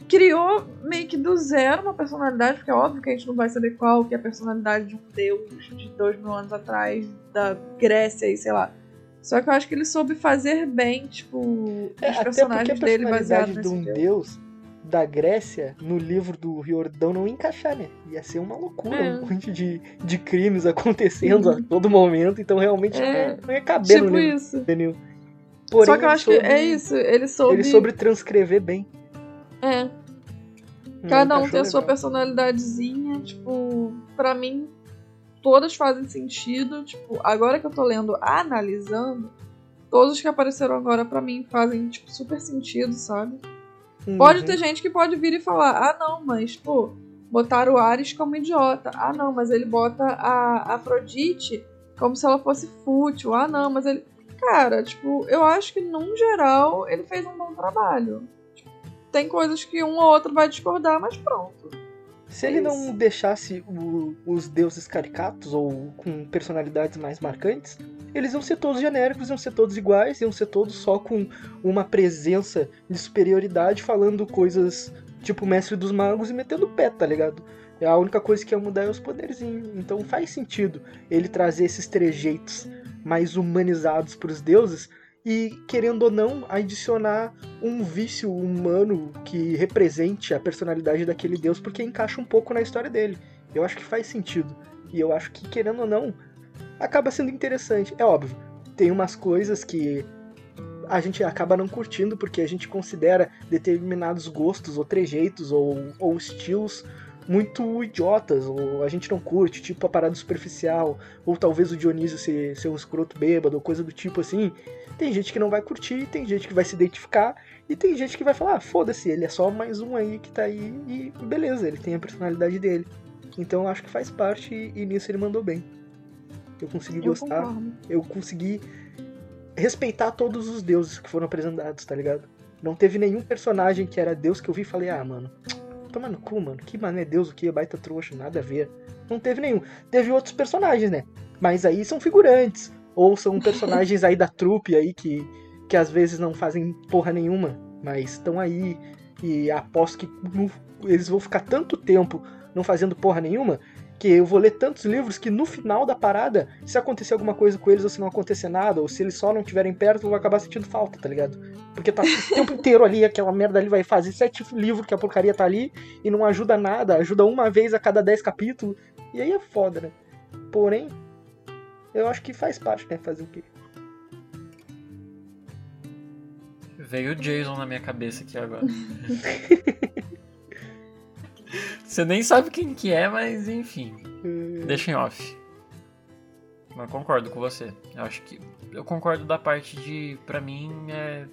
criou meio que do zero uma personalidade, porque é óbvio que a gente não vai saber qual que é a personalidade de um deus de dois mil anos atrás, da Grécia e sei lá. Só que eu acho que ele soube fazer bem, tipo, é, os personagens dele baseados de um deus. deus da Grécia no livro do Riordão não encaixar, né? Ia ser uma loucura, é. um monte de, de crimes acontecendo a todo momento, então realmente é. não, ia caber tipo no livro. Isso. Porém, Só que eu acho soube, que é isso, ele soube. Ele soube transcrever bem. É. Cada um tem a sua personalidadezinha, tipo, pra mim, todas fazem sentido. Tipo, agora que eu tô lendo, analisando, todos os que apareceram agora para mim fazem, tipo, super sentido, sabe? Uhum. Pode ter gente que pode vir e falar, ah não, mas, pô, botaram o Ares como idiota. Ah não, mas ele bota a Afrodite como se ela fosse fútil. Ah não, mas ele. Cara, tipo, eu acho que, num geral, ele fez um bom trabalho tem coisas que um ou outro vai discordar, mas pronto. Se ele não deixasse o, os deuses caricatos ou com personalidades mais marcantes, eles iam ser todos genéricos, iam ser todos iguais, iam ser todos só com uma presença de superioridade, falando coisas tipo mestre dos magos e metendo o pé, tá ligado? A única coisa que ia mudar é os poderes. Então faz sentido ele trazer esses trejeitos mais humanizados para os deuses, e, querendo ou não, adicionar um vício humano que represente a personalidade daquele deus, porque encaixa um pouco na história dele. Eu acho que faz sentido. E eu acho que, querendo ou não, acaba sendo interessante. É óbvio, tem umas coisas que a gente acaba não curtindo porque a gente considera determinados gostos ou trejeitos ou, ou estilos muito idiotas, ou a gente não curte, tipo a parada superficial, ou talvez o Dionísio ser, ser um escroto bêbado, ou coisa do tipo assim. Tem gente que não vai curtir, tem gente que vai se identificar, e tem gente que vai falar, ah, foda-se, ele é só mais um aí que tá aí, e beleza, ele tem a personalidade dele. Então eu acho que faz parte, e, nisso ele mandou bem. Eu consegui eu gostar, concordo. eu consegui respeitar todos os deuses que foram apresentados, tá ligado? Não teve nenhum personagem que era deus que eu vi e falei, ah, mano, toma no cu, mano, que mano é deus o que, baita trouxa, nada a ver. Não teve nenhum. Teve outros personagens, né? Mas aí são figurantes. Ou são personagens aí da trupe aí que, que às vezes não fazem porra nenhuma, mas estão aí e aposto que eles vão ficar tanto tempo não fazendo porra nenhuma que eu vou ler tantos livros que no final da parada, se acontecer alguma coisa com eles ou se não acontecer nada, ou se eles só não estiverem perto, eu vou acabar sentindo falta, tá ligado? Porque tá o tempo inteiro ali, aquela merda ali vai fazer sete livros que a porcaria tá ali e não ajuda nada, ajuda uma vez a cada dez capítulos, e aí é foda, né? Porém, eu acho que faz parte, né? Fazer o quê? Veio o Jason na minha cabeça aqui agora. Você nem sabe quem que é, mas enfim. É, Deixa em off. Mas concordo com você. Eu acho que. Eu concordo da parte de. Pra mim é.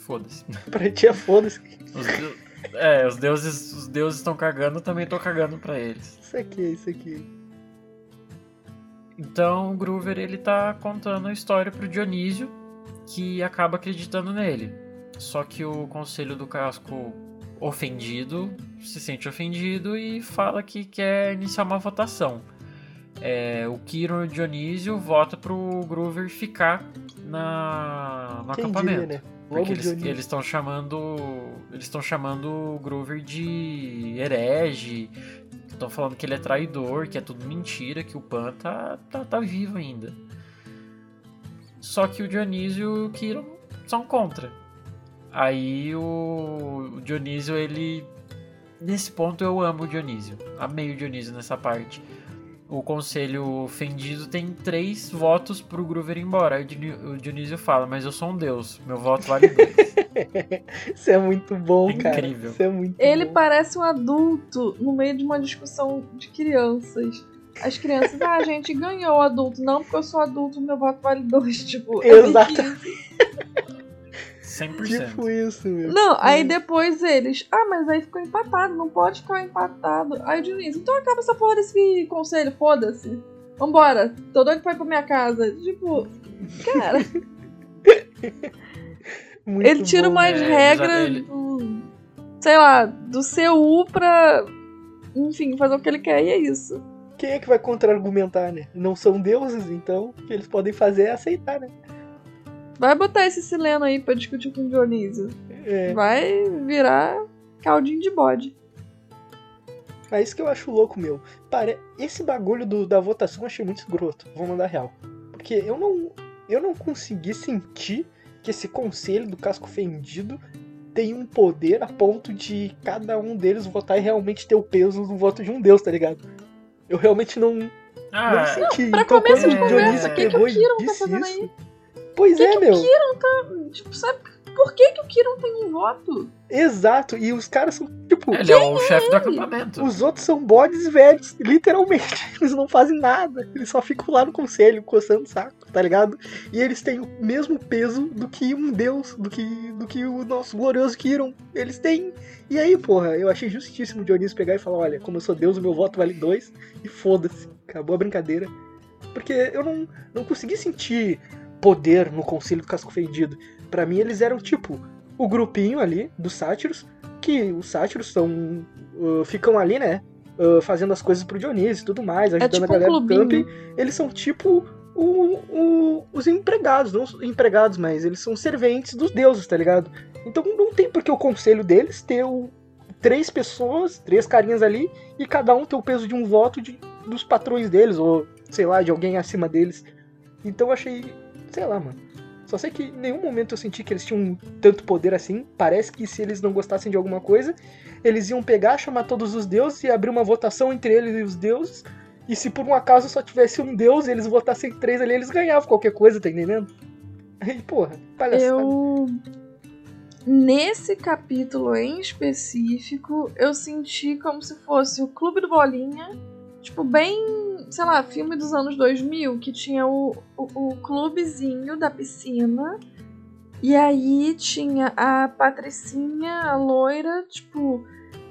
Foda-se. Pra ti é foda-se. Os, deu- é, os deuses os deuses estão cagando, eu também tô cagando pra eles. Isso aqui, isso aqui. Então o Groover ele tá contando a história pro Dionísio, que acaba acreditando nele. Só que o conselho do casco ofendido se sente ofendido e fala que quer iniciar uma votação. É, o Kiron e o Dionísio vota pro Groover ficar na, no Quem acampamento. diria, né? Porque eles estão chamando. Eles estão chamando o Groover de herege. Estão falando que ele é traidor, que é tudo mentira, que o Pan tá, tá, tá vivo ainda. Só que o Dionísio e o Kiron são contra. Aí o, Dionísio, ele. Nesse ponto eu amo o Dionísio. Amei o Dionísio nessa parte. O conselho ofendido tem três votos pro Groover ir embora. Aí o Dionísio fala, mas eu sou um deus, meu voto vale dois. Isso é muito bom, É cara. incrível. Isso é muito Ele bom. parece um adulto no meio de uma discussão de crianças. As crianças, ah, a gente ganhou o adulto. Não, porque eu sou adulto, meu voto vale dois. Tipo, é Exato. difícil. 100%. Tipo isso, meu. Não, aí Hum. depois eles, ah, mas aí ficou empatado, não pode ficar empatado. Aí o Diniz, então acaba essa porra desse conselho, foda-se. Vambora, tô doido pra ir pra minha casa. Tipo, cara, Muito ele tira bom. umas é, regras ele- do, sei lá, do CU pra, enfim, fazer o que ele quer e é isso. Quem é que vai contra-argumentar, né? Não são deuses, então o que eles podem fazer é aceitar, né? Vai botar esse Sileno aí pra discutir com o Dionísio. É, Vai virar caldinho de bode. é isso que eu acho louco, meu. Pare... Esse bagulho do- da votação eu achei muito escroto, vou mandar real. Porque eu não, eu não consegui sentir que esse conselho do casco fendido tem um poder a ponto de cada um deles votar e realmente ter o peso do voto de um deus, tá ligado? Eu realmente não, não Ah, senti. pra então, começo de o conversa, que que pegou o Kiron tá fazendo isso- Pois Que é, que o meu. Tipo, sabe por que, que o Kiron tem um voto? Exato. E os caras são, tipo, ele é o chefe do acampamento. os outros são bodes velhos, literalmente. Eles não fazem nada. Eles só ficam lá no conselho, coçando o saco, tá ligado? E eles têm o mesmo peso do que um deus, do que, do que o nosso glorioso Kiron. Eles têm. E aí, porra, eu achei justíssimo o Dionísio pegar e falar: olha, como eu sou deus, o meu voto vale dois. E foda-se. Acabou a brincadeira. Porque eu não, não consegui sentir poder no conselho do casco fendido. Pra mim, eles eram tipo o grupinho ali dos sátiros, que os sátiros são. uh, ficam ali, né? uh, fazendo as coisas pro Dionísio e tudo mais, ajudando tipo a galera um do camping. Eles são tipo o- o- os empregados, não os empregados, mas eles são serventes dos deuses, tá ligado? Então não tem porque o conselho deles ter o- três pessoas, três carinhas ali, e cada um ter o peso de um voto de- dos patrões deles, ou sei lá, de alguém acima deles. Então eu achei, sei lá, mano. Só sei que em nenhum momento eu senti que eles tinham tanto poder assim. Parece que se eles não gostassem de alguma coisa, eles iam pegar, chamar todos os deuses e abrir uma votação entre eles e os deuses. E se por um acaso só tivesse um deus e eles votassem três ali, eles ganhavam qualquer coisa, tá entendendo? Aí, porra, palhaçada. Eu. Nesse capítulo em específico, eu senti como se fosse o Clube do Bolinha, tipo, bem, sei lá, filme dos anos 2000, que tinha o, o, o clubezinho da piscina, e aí tinha a Patricinha, a loira, tipo,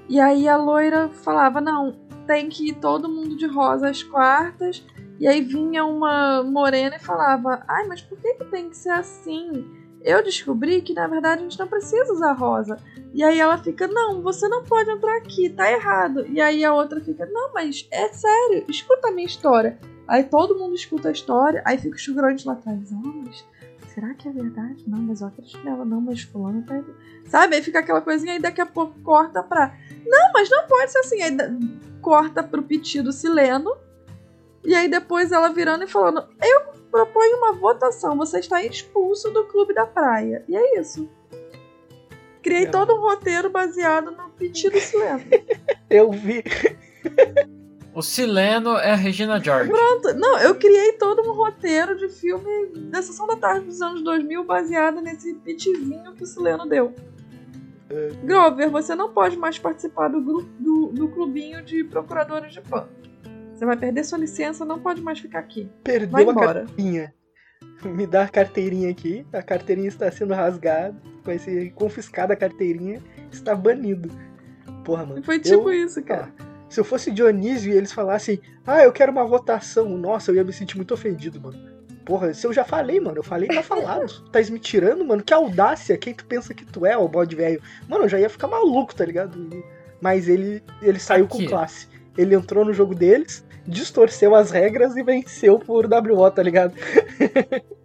e aí a loira falava: não, tem que ir todo mundo de rosa às quartas, e aí vinha uma morena e falava: ai, mas por que, que tem que ser assim? Eu descobri que na verdade a gente não precisa usar rosa. E aí ela fica, não, você não pode entrar aqui, tá errado. E aí a outra fica, não, mas é sério, escuta a minha história. Aí todo mundo escuta a história, aí fica o lá atrás, ah, mas será que é verdade? Não, mas eu acredito nela, não, mas fulano tá. Sabe? Aí fica aquela coisinha, aí daqui a pouco corta pra. Não, mas não pode ser assim. Aí corta pro pitido sileno. E aí depois ela virando e falando, eu proponho uma votação. Você está expulso do clube da praia. E é isso. Criei É. todo um roteiro baseado no pedido sileno. Eu vi. O Sileno é a Regina George. Pronto. Não, eu criei todo um roteiro de filme da Sessão da Tarde dos anos 2000 baseado nesse pitizinho que o Sileno deu. Grover, você não pode mais participar do, grupo, do, do clubinho de procuradores de fã. Você vai perder sua licença, não pode mais ficar aqui. Vai Perdeu a embora. carteirinha. Me dá a carteirinha aqui. A carteirinha está sendo rasgada. Vai ser confiscada a carteirinha. Está banido. Porra, mano. Foi tipo eu- isso, cara. Se eu fosse Dionísio e eles falassem, ah, eu quero uma votação, nossa, eu ia me sentir muito ofendido, mano. Porra, se eu já falei, mano, eu falei, tá falado. Tá me tirando, mano, que audácia, quem tu pensa que tu é, o bode velho? Mano, eu já ia ficar maluco, tá ligado? Mas ele, ele saiu com Aqui. classe. Ele entrou no jogo deles, distorceu as regras e venceu por WO, tá ligado?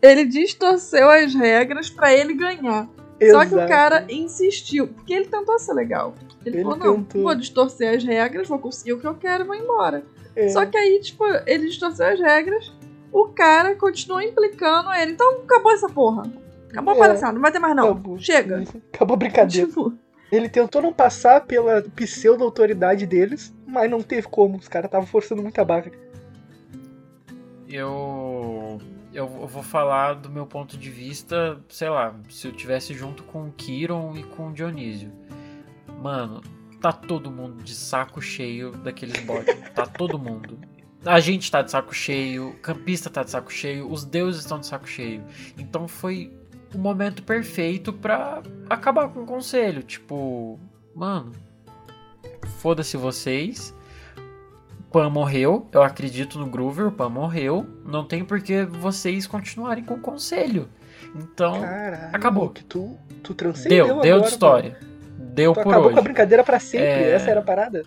Ele distorceu as regras pra ele ganhar. Só que o Exato. cara insistiu, porque ele tentou ser legal. Ele, Ele falou, não, tentou. vou distorcer as regras, vou conseguir o que eu quero e vou embora. É, Só que aí, tipo, ele distorceu as regras, o cara continuou implicando ele. Então acabou essa porra. Acabou a É. palhaçada, não vai ter mais não. Acabou. Chega. Acabou a brincadeira. Tipo, Ele tentou não passar pela pseudo-autoridade deles, mas não teve como. Os caras estavam forçando muita barra. Eu. Eu vou falar do meu ponto de vista, sei lá, se eu tivesse junto com o Kiron e com o Dionísio. Mano, tá todo mundo de saco cheio daqueles bots. tá todo mundo. A gente tá de saco cheio, o campista tá de saco cheio, os deuses estão de saco cheio. Então foi o momento perfeito pra acabar com o conselho. Tipo, mano, foda-se vocês. Pan morreu, eu acredito no Groover, o Pan morreu. Não tem por que vocês continuarem com o conselho. Então, Caralho. acabou. Que tu, tu transcendeu deu, deu agora, de história. Deu mano. Tu por acabou hoje. com a brincadeira pra sempre. É. Essa era a parada.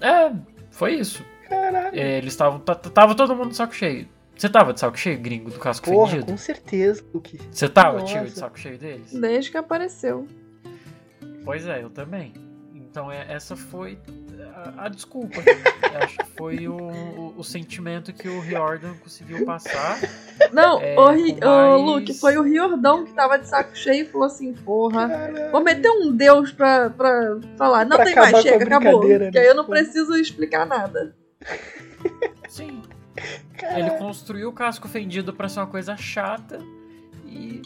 É, foi isso. Caralho. É, Eles estavam. ta- Tava todo mundo de saco cheio. Você tava de saco cheio, gringo, do casco Porra, fendido? com certeza, Luke. Você tava, Nossa. tio, de saco cheio deles? desde que apareceu. Pois é, eu também. Então é- essa foi a, a desculpa. Eu Acho que foi o, o, o sentimento que o Riordan conseguiu passar. Não, É, o, Ri- mais- Luke, foi o Riordão que tava de saco cheio e falou assim, porra. Caralho. Vou meter um deus pra, pra falar. Não Pra tem mais, chega, acabou. brincadeira, Que né? aí eu não preciso explicar nada. Sim. Caralho. Ele construiu o casco fendido pra ser uma coisa chata. E,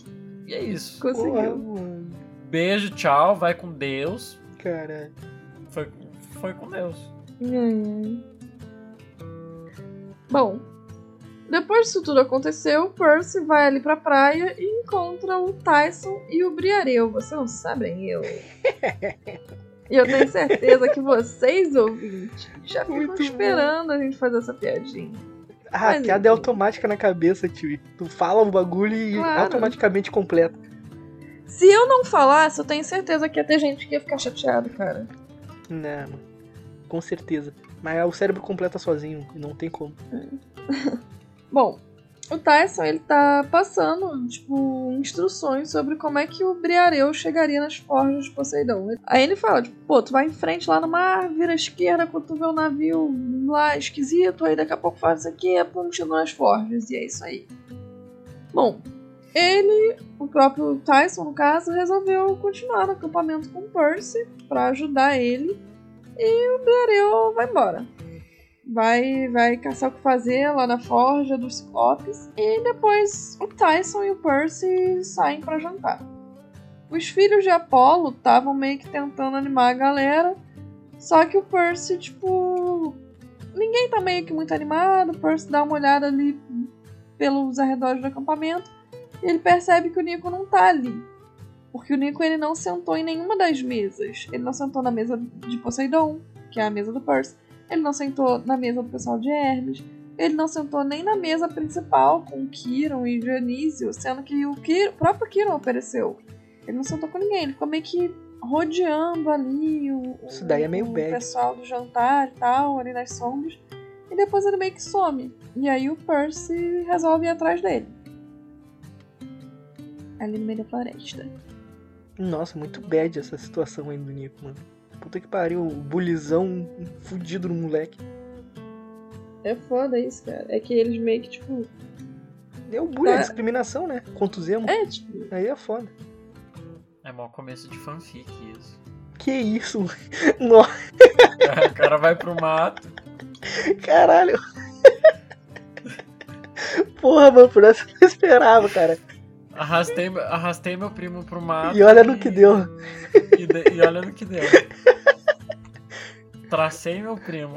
e é isso. Porra, Conseguiu. mano. Beijo, tchau, vai com Deus. Caralho. Foi, foi com Deus. Hum. Bom, depois disso tudo aconteceu, Percy vai ali pra praia e encontra o Tyson e o Briareu. Vocês não sabem, eu. E eu tenho certeza que vocês, ouvintes, já ficam Muito bom. esperando a gente fazer essa piadinha. Ah, a é automática na cabeça, tio. Tu fala o bagulho e Claro. automaticamente completa. Se eu não falasse, eu tenho certeza que ia ter gente que ia ficar chateado, cara. Não, mano. Com certeza. Mas o cérebro completa sozinho, não tem como. Bom, o Tyson, ele tá passando, tipo, instruções sobre como é que o Briareu chegaria nas forjas de Poseidon. Aí ele fala, tipo, pô, tu vai em frente lá no mar, vira à esquerda quando tu vê um navio lá esquisito, aí daqui a pouco faz isso aqui, pum, chegou nas forjas, e é isso aí. Bom, ele, o próprio Tyson, no caso, resolveu continuar no acampamento com o Percy pra ajudar ele, e o Briareu vai embora vai, vai caçar o que fazer lá na forja dos Ciclopes. E depois o Tyson e o Percy saem pra jantar. Os filhos de Apolo estavam meio que tentando animar a galera. Só que o Percy, tipo. Ninguém tá meio que muito animado. O Percy dá uma olhada ali pelos arredores do acampamento. E ele percebe que o Nico não tá ali. Porque o Nico ele não sentou em nenhuma das mesas. Ele não sentou na mesa de Poseidon, que é a mesa do Percy. Ele não sentou na mesa do pessoal de Hermes. Ele não sentou nem na mesa principal com Kiron e Dionísio, sendo que o, o próprio Kiron ofereceu. Ele não sentou com ninguém, ele ficou meio que rodeando ali o, Isso daí é meio o bad. pessoal do jantar e tal, ali nas sombras. E depois ele meio que some. E aí o Percy resolve ir atrás dele. Ali no meio da floresta. Nossa, muito bad essa situação aí do Nico, mano. Puta que pariu, o bulizão fudido no moleque. É foda isso, cara. É que eles meio que, tipo. É o bullying, a Tá. discriminação, né? Contra os emo. É, tipo. Aí é foda. É mó começo de fanfic isso. Que isso? Nossa, o cara vai pro mato. caralho. Porra, mano, por essa eu não esperava, cara. Arrastei, arrastei meu primo pro mato. E olha no que deu. E, de- e olha no que deu. Tracei meu primo.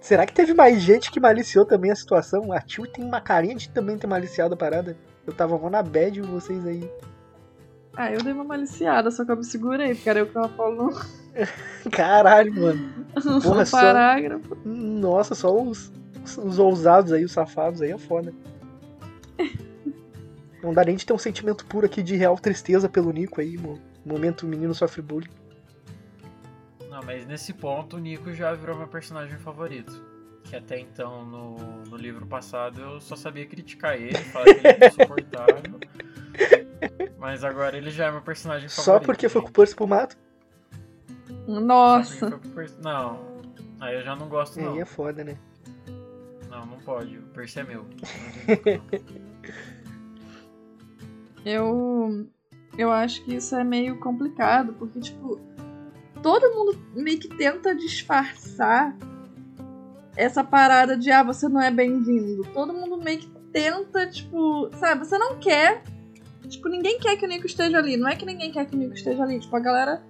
Será que teve mais gente que maliciou também a situação? A tio tem uma carinha de também ter maliciado a parada. Eu tava mó na bad e vocês aí. Ah, eu dei uma maliciada, só que eu me segurei, porque era eu que tava falando Caralho, mano. no Porra, só- parágrafo. Nossa, só os, os ousados aí, os safados aí é foda. Não dá nem de ter um sentimento puro aqui de real tristeza pelo Nico aí, mo- momento o menino sofre bullying. Não, mas nesse ponto o Nico já virou meu personagem favorito. Que até então, no, no livro passado, eu só sabia criticar ele, falar que ele é insuportável. Mas agora ele já é meu personagem favorito. Só porque foi com o gente. Percy pro mato? Só Nossa. Percy- Não, aí eu já não gosto não. Aí é foda, né? Não, não pode, o Percy é meu. Eu. Eu acho que isso é meio complicado, porque, tipo, todo mundo meio que tenta disfarçar essa parada de, ah, você não é bem-vindo. Todo mundo meio que tenta, tipo, sabe, você não quer. Tipo, ninguém quer que o Nico esteja ali. Não é que ninguém quer que o Nico esteja ali. Tipo, a galera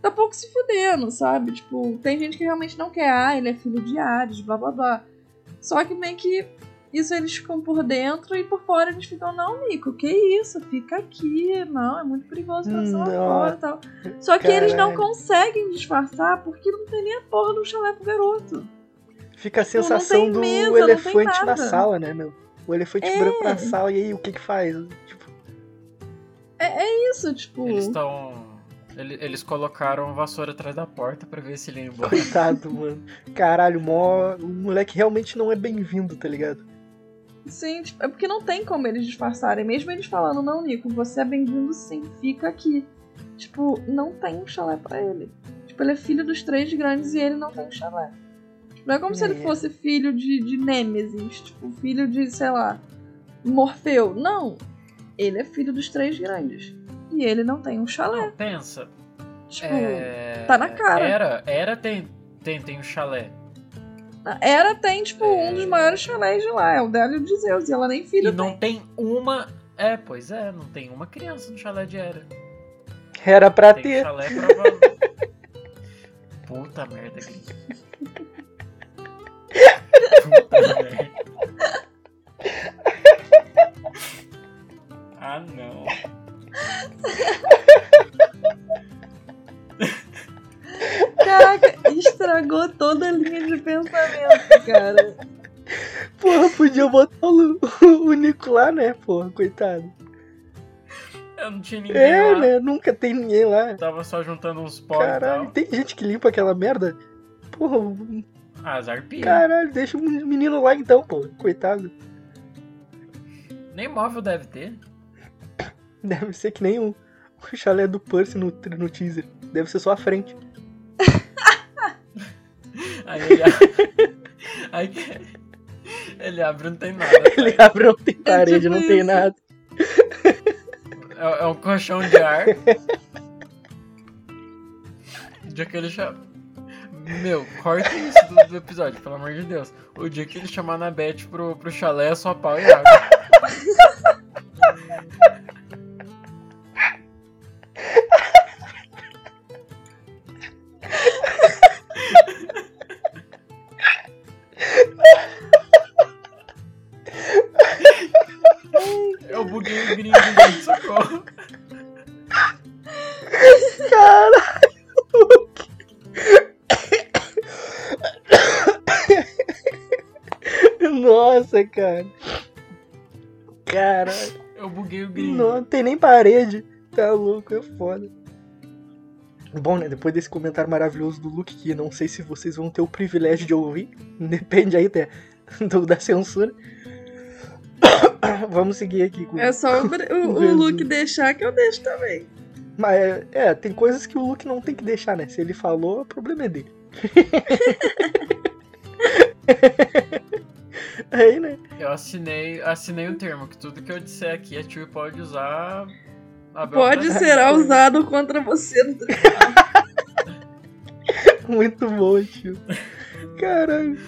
tá pouco se fudendo, sabe? Tipo, tem gente que realmente não quer. Ah, ele é filho de Ares, blá blá blá. Só que meio que isso eles ficam por dentro e por fora eles ficam, não, Nico, que isso? Fica aqui. Não, é muito perigoso pra você lá fora e tal. Só que eles não Caralho. conseguem disfarçar porque não tem nem a porra do chalé pro garoto. Fica a Tipo, sensação do mesa, elefante na sala, né, meu? O elefante É. branco na sala, e aí o que que faz? Tipo, Isso, tipo. Eles estão. Eles colocaram vassoura atrás da porta pra ver se ele ia embora. coitado, mano. Caralho, mó... o moleque realmente não é bem-vindo, tá ligado? Sim, tipo, é porque não tem como eles disfarçarem. Mesmo eles falando, não, Nico, você é bem-vindo sim, fica aqui. Tipo, não tem um chalé pra ele. Tipo, ele é filho dos três grandes e ele não tem um chalé. Tipo, não é como se ele É. fosse filho de, de Nêmesis, tipo, filho de, sei lá, Morfeu. Não. Ele é filho dos três grandes. E ele não tem um chalé. Não, pensa. Tipo, é, tá na cara. Era, era tem, tem, tem o chalé. Era tem, tipo, um É. dos maiores chalés de lá. É o Délio de Zeus. E ela nem filho E não tem uma. É, pois é, não tem uma criança no chalé de Era. Era pra Tem ter. chalé pra. Puta merda. Puta merda. Ah, não. Caraca, estragou toda a linha de pensamento, cara. Porra, podia botar o, o Nico lá, né, porra, coitado. Eu não tinha ninguém É, lá. né, nunca tem ninguém lá. Tava só juntando uns pó e Caralho, tal. tem gente que limpa aquela merda? Porra, Ah, as arpias. caralho, deixa o menino lá então, pô, coitado. Nem móvel deve ter. Deve ser que nem o, o chalé do Percy no, no teaser. Deve ser só a frente. Aí ele, aí, ele abre e não tem nada. Ele abre, não tem parede, tipo não tem isso. nada. É, é um colchão de ar. O dia que ele chama. Meu, corta isso do, do episódio, pelo amor de Deus. O dia que ele chamar na Beth pro, pro chalé é só pau e água. parede. Tá louco, é foda. Bom, né? Depois desse comentário maravilhoso do Luke, que não sei se vocês vão ter o privilégio de ouvir. Depende aí da, do- da censura. Vamos seguir aqui com. É só o, o, o Luke deixar que eu deixo também. Mas é, é, tem coisas que o Luke não tem que deixar, né? Se ele falou, o problema é dele. aí, né? Eu assinei, assinei o termo que tudo que eu disser aqui a Tio pode usar. A bel Pode ser usado contra você no Muito bom, tio. Caralho.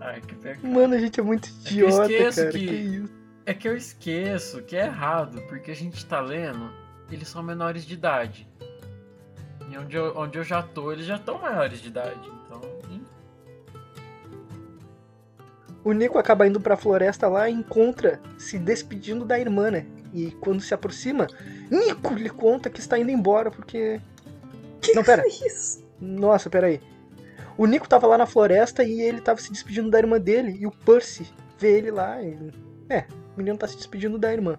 Ai, que pecado. Mano, a gente é muito idiota, esqueço cara. que- Que isso. É que eu esqueço que é errado, porque a gente tá lendo, eles são menores de idade. E onde eu, onde eu já tô, eles já estão maiores de idade. O Nico acaba indo pra floresta lá e encontra se despedindo da irmã, né? E quando se aproxima, Nico lhe conta que está indo embora porque. Que Não, pera. foi isso? Nossa, peraí. O Nico tava lá na floresta e ele tava se despedindo da irmã dele. E o Percy vê ele lá e. É, o menino tá se despedindo da irmã.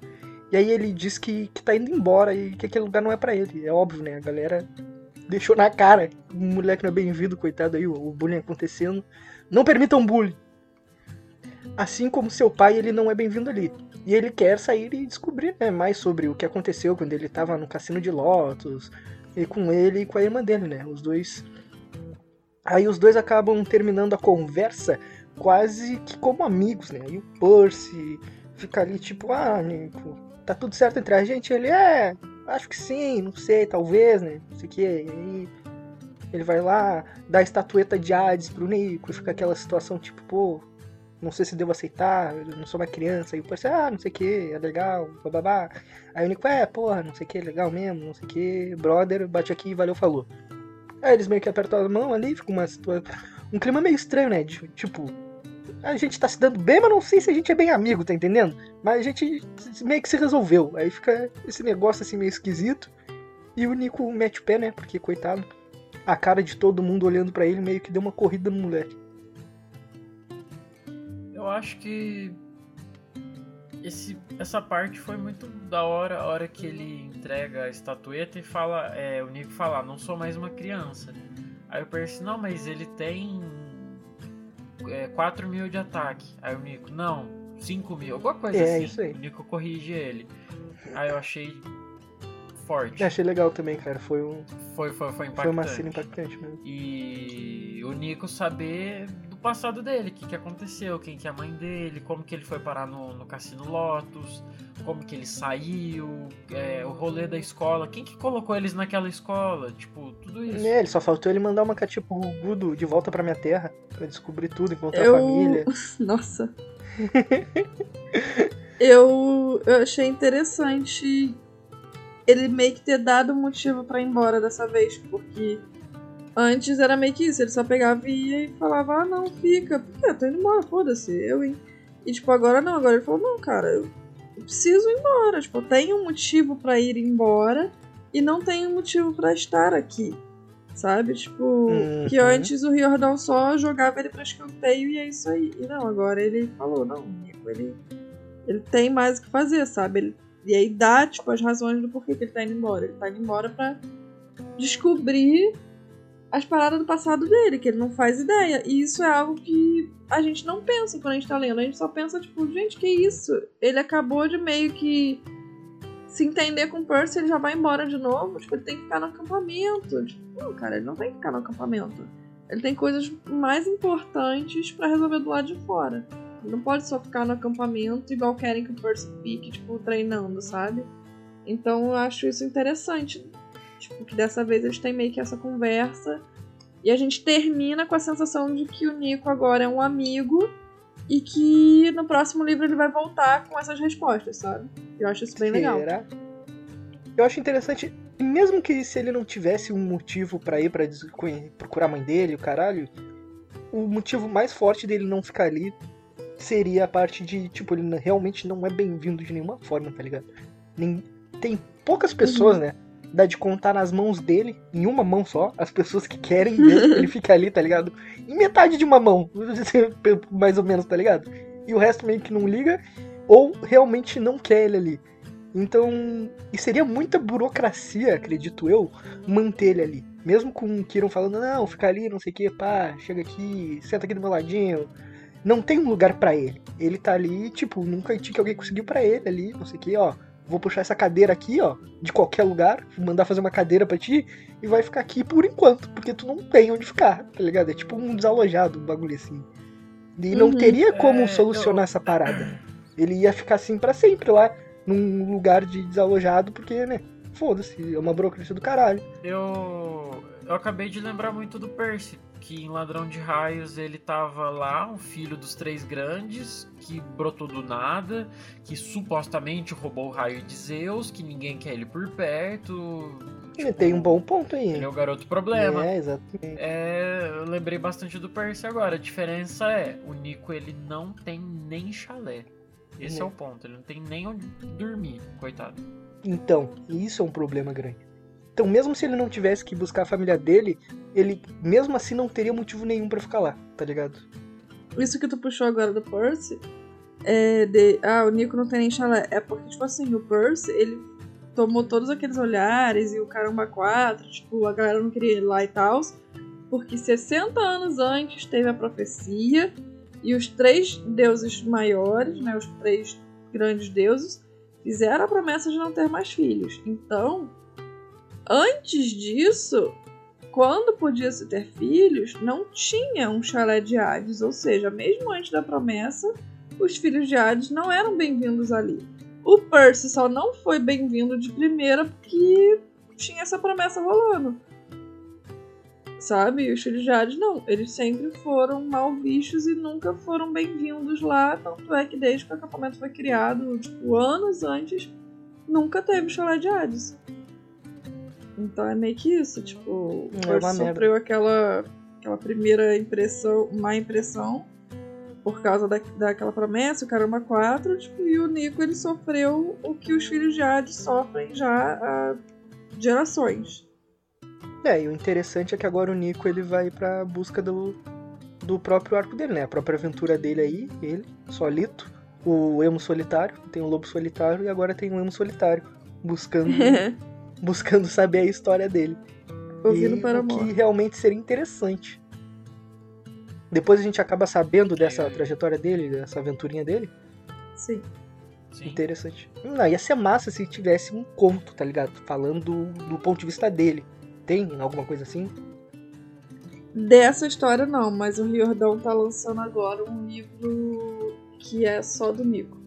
E aí ele diz que, que tá indo embora e que aquele lugar não é pra ele. É óbvio, né? A galera deixou na cara. O moleque não é bem-vindo, coitado aí, o, o bullying acontecendo. Não permitam bullying. Assim como seu pai, ele não é bem-vindo ali. E ele quer sair e descobrir né, mais sobre o que aconteceu quando ele tava no cassino de Lotus. E com ele e com a irmã dele, né? Os dois. Aí os dois acabam terminando a conversa quase que como amigos, né? E o Percy fica ali tipo, ah, Nico, tá tudo certo entre a gente? Ele é, acho que sim, não sei, talvez, né? Não sei o que. E aí ele vai lá, dá a estatueta de Hades pro Nico e fica aquela situação tipo, pô, não sei se devo aceitar, eu não sou uma criança. E o Percy, ah, não sei o que, é legal, bababá. Aí o Nico, é, porra, não sei o que, legal mesmo, não sei o que, brother, bate aqui, valeu, falou. Aí eles meio que apertam a mão ali, fica uma. Um clima meio estranho, né? De, tipo, a gente tá se dando bem, mas não sei se a gente é bem amigo, tá entendendo? Mas a gente meio que se resolveu. Aí fica esse negócio assim meio esquisito. E o Nico mete o pé, né? Porque, coitado, a cara de todo mundo olhando para ele meio que deu uma corrida no moleque. Eu acho que esse, essa parte foi muito da hora, a hora que ele entrega a estatueta e fala, é, o Nico fala, "Ah, não sou mais uma criança. Aí o Percy, não, mas ele tem é, 4 mil de ataque. Aí o Nico, não, 5 mil, alguma coisa É, assim. isso aí. O Nico corrige ele. Aí eu achei forte. Eu achei legal também, cara. Foi, um, Foi, foi, foi impactante. foi uma cena impactante mesmo. E o Nico saber do passado dele, o que, que aconteceu, quem que é a mãe dele, como que ele foi parar no, no Cassino Lotus, como que ele saiu, é, o rolê da escola, quem que colocou eles naquela escola, tipo, tudo isso. É, ele só faltou ele mandar uma cartinha pro Gudo de volta pra minha terra. Pra descobrir tudo, encontrar Eu- a família. Nossa. eu, eu achei interessante ele meio que ter dado motivo pra ir embora dessa vez, porque antes era meio que isso, ele só pegava e ia e falava, ah não, fica, por quê? Tô indo embora, foda-se, eu, hein? E tipo, agora não, agora ele falou, não, cara, eu eu preciso ir embora, tipo, eu tenho um motivo pra ir embora e não tenho motivo pra estar aqui. Sabe? Tipo, que Uhum. antes o Riordão só jogava ele pra escanteio e é isso aí. E não, agora ele falou, não, ele, ele tem mais o que fazer, sabe? Ele, e aí dá, tipo, as razões do porquê que ele tá indo embora. Ele tá indo embora pra descobrir as paradas do passado dele, que ele não faz ideia. E isso é algo que a gente não pensa quando a gente tá lendo. A gente só pensa, tipo, gente, que isso? Ele acabou de meio que se entender com o Percy, ele já vai embora de novo. Tipo, ele tem que ficar no acampamento. Tipo, não, cara, ele não tem que ficar no acampamento. Ele tem coisas mais importantes pra resolver do lado de fora. Não pode só ficar no acampamento igual querem que o Percy fique, tipo, treinando, sabe? Então eu acho isso interessante. Tipo, que dessa vez eles têm meio que essa conversa. E a gente termina com a sensação de que o Nico agora é um amigo e que no próximo livro ele vai voltar com essas respostas, sabe? Eu acho isso bem legal. Será? Eu acho interessante, mesmo que se ele não tivesse um motivo pra ir conhe- procurar a mãe dele, o caralho, o motivo mais forte dele não ficar ali seria a parte de, tipo, ele realmente não é bem-vindo de nenhuma forma, tá ligado? Nem- Tem poucas pessoas, né? Dá de contar nas mãos dele, em uma mão só, as pessoas que querem mesmo que ele fique ali, tá ligado? Em metade de uma mão, mais ou menos, tá ligado? E o resto meio que não liga, ou realmente não quer ele ali. Então, e seria muita burocracia, acredito eu, manter ele ali. Mesmo com o Kiron falando, não, fica ali, não sei o que, pá, chega aqui, senta aqui do meu ladinho. Não tem um lugar pra ele. Ele tá ali, tipo, nunca tinha que alguém conseguiu pra ele ali, não sei o que, ó. Vou puxar essa cadeira aqui, ó, de qualquer lugar, mandar fazer uma cadeira pra ti e vai ficar aqui por enquanto, porque tu não tem onde ficar, tá ligado? É tipo um desalojado, um bagulho assim. E não Uhum. teria como É, solucionar eu- essa parada. Ele ia ficar assim pra sempre lá, num lugar de desalojado, porque, né? Foda-se, é uma burocracia do caralho. Eu, eu acabei de lembrar muito do Percy, que em Ladrão de Raios ele tava lá, um filho dos três grandes, que brotou do nada, que supostamente roubou o raio de Zeus, que ninguém quer ele por perto. Ele tem um bom ponto aí. Ele é o garoto problema. É, exatamente. É, eu lembrei bastante do Percy agora. A diferença é, o Nico ele não tem nem chalé. Esse é Uhum. o ponto, ele não tem nem onde dormir, coitado. Então, isso é um problema grande. Então, mesmo se ele não tivesse que buscar a família dele, ele mesmo assim não teria motivo nenhum pra ficar lá, tá ligado? Isso que tu puxou agora do Percy, é de. Ah, o Nico não tem nem chalé. É porque, tipo assim, o Percy, ele tomou todos aqueles olhares e o caramba 4, tipo, a galera não queria ir lá e tal. Porque 60 anos antes teve a profecia e os três deuses maiores, né, os três grandes deuses, fizeram a promessa de não ter mais filhos. Então, antes disso, quando podia se ter filhos, não tinha um chalé de Hades, ou seja, mesmo antes da promessa, os filhos de Hades não eram bem-vindos ali. O Percy só não foi bem-vindo de primeira porque tinha essa promessa rolando. Sabe? E os filhos de Hades não. Eles sempre foram mal vistos e nunca foram bem-vindos lá. Tanto é que desde que o acampamento foi criado, tipo, anos antes, nunca teve chalé de Hades. Então é meio que isso, tipo, o É uma Percy merda. sofreu aquela, aquela primeira impressão, má impressão, por causa da, daquela promessa, o Caramba 4, tipo, e o Nico ele sofreu o que os filhos de Hades sofrem já há gerações. É, e o interessante é que agora o Nico ele vai pra busca do, do próprio arco dele, né? A própria aventura dele aí, ele, solito, o emo solitário, tem o lobo solitário e agora tem o emo solitário, buscando, buscando saber a história dele. Ouvindo e para o que amor. realmente seria interessante. Depois a gente acaba sabendo dessa É. trajetória dele, dessa aventurinha dele. Sim. Sim. Interessante. Não, ia ser massa se tivesse um conto, tá ligado? Falando do, do ponto de vista dele. Tem alguma coisa assim? Dessa história não, mas o Riordão tá lançando agora um livro que é só do Nico.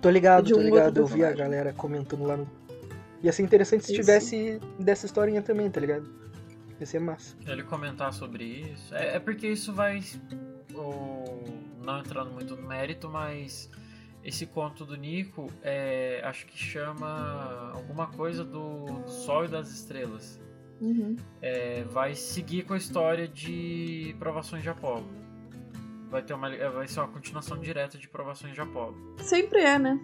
Tô ligado, tô ligado. Eu vi a galera comentando lá no. Ia ser interessante se Isso. tivesse dessa historinha também, tá ligado? Ia ser massa. Ele comentar sobre isso. É, é porque isso vai. o- não entrando muito no mérito, mas esse conto do Nico é, acho que chama alguma coisa do, do Sol e das Estrelas. Uhum. É, vai seguir com a história de provações de Apolo. Vai, ter uma, é, vai ser uma continuação direta de provações de Apolo. Sempre é, né?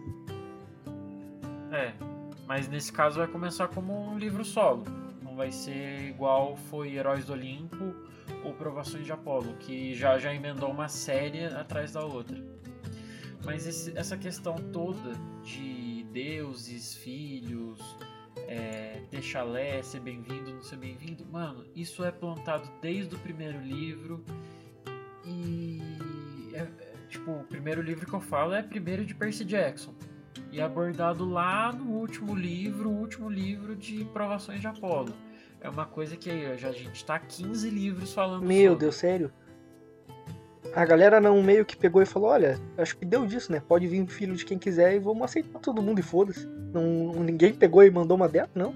É, mas nesse caso vai começar como um livro solo. Não vai ser igual foi Heróis do Olimpo ou Provações de Apolo, que já, já emendou uma série atrás da outra. Mas esse- essa questão toda de deuses, filhos, é, ter chalé, ser bem-vindo, não ser bem-vindo, mano, isso é plantado desde o primeiro livro e. é- é, tipo, o primeiro livro que eu falo é primeiro de Percy Jackson e abordado lá no último livro, o último livro de Provações de Apolo. É uma coisa que já a gente tá 15 livros falando Meu sobre. Deus, sério? A galera não meio que pegou e falou, olha, acho que deu disso, né? Pode vir filho de quem quiser e vamos aceitar todo mundo e foda-se. Não, ninguém pegou e mandou uma dela, não?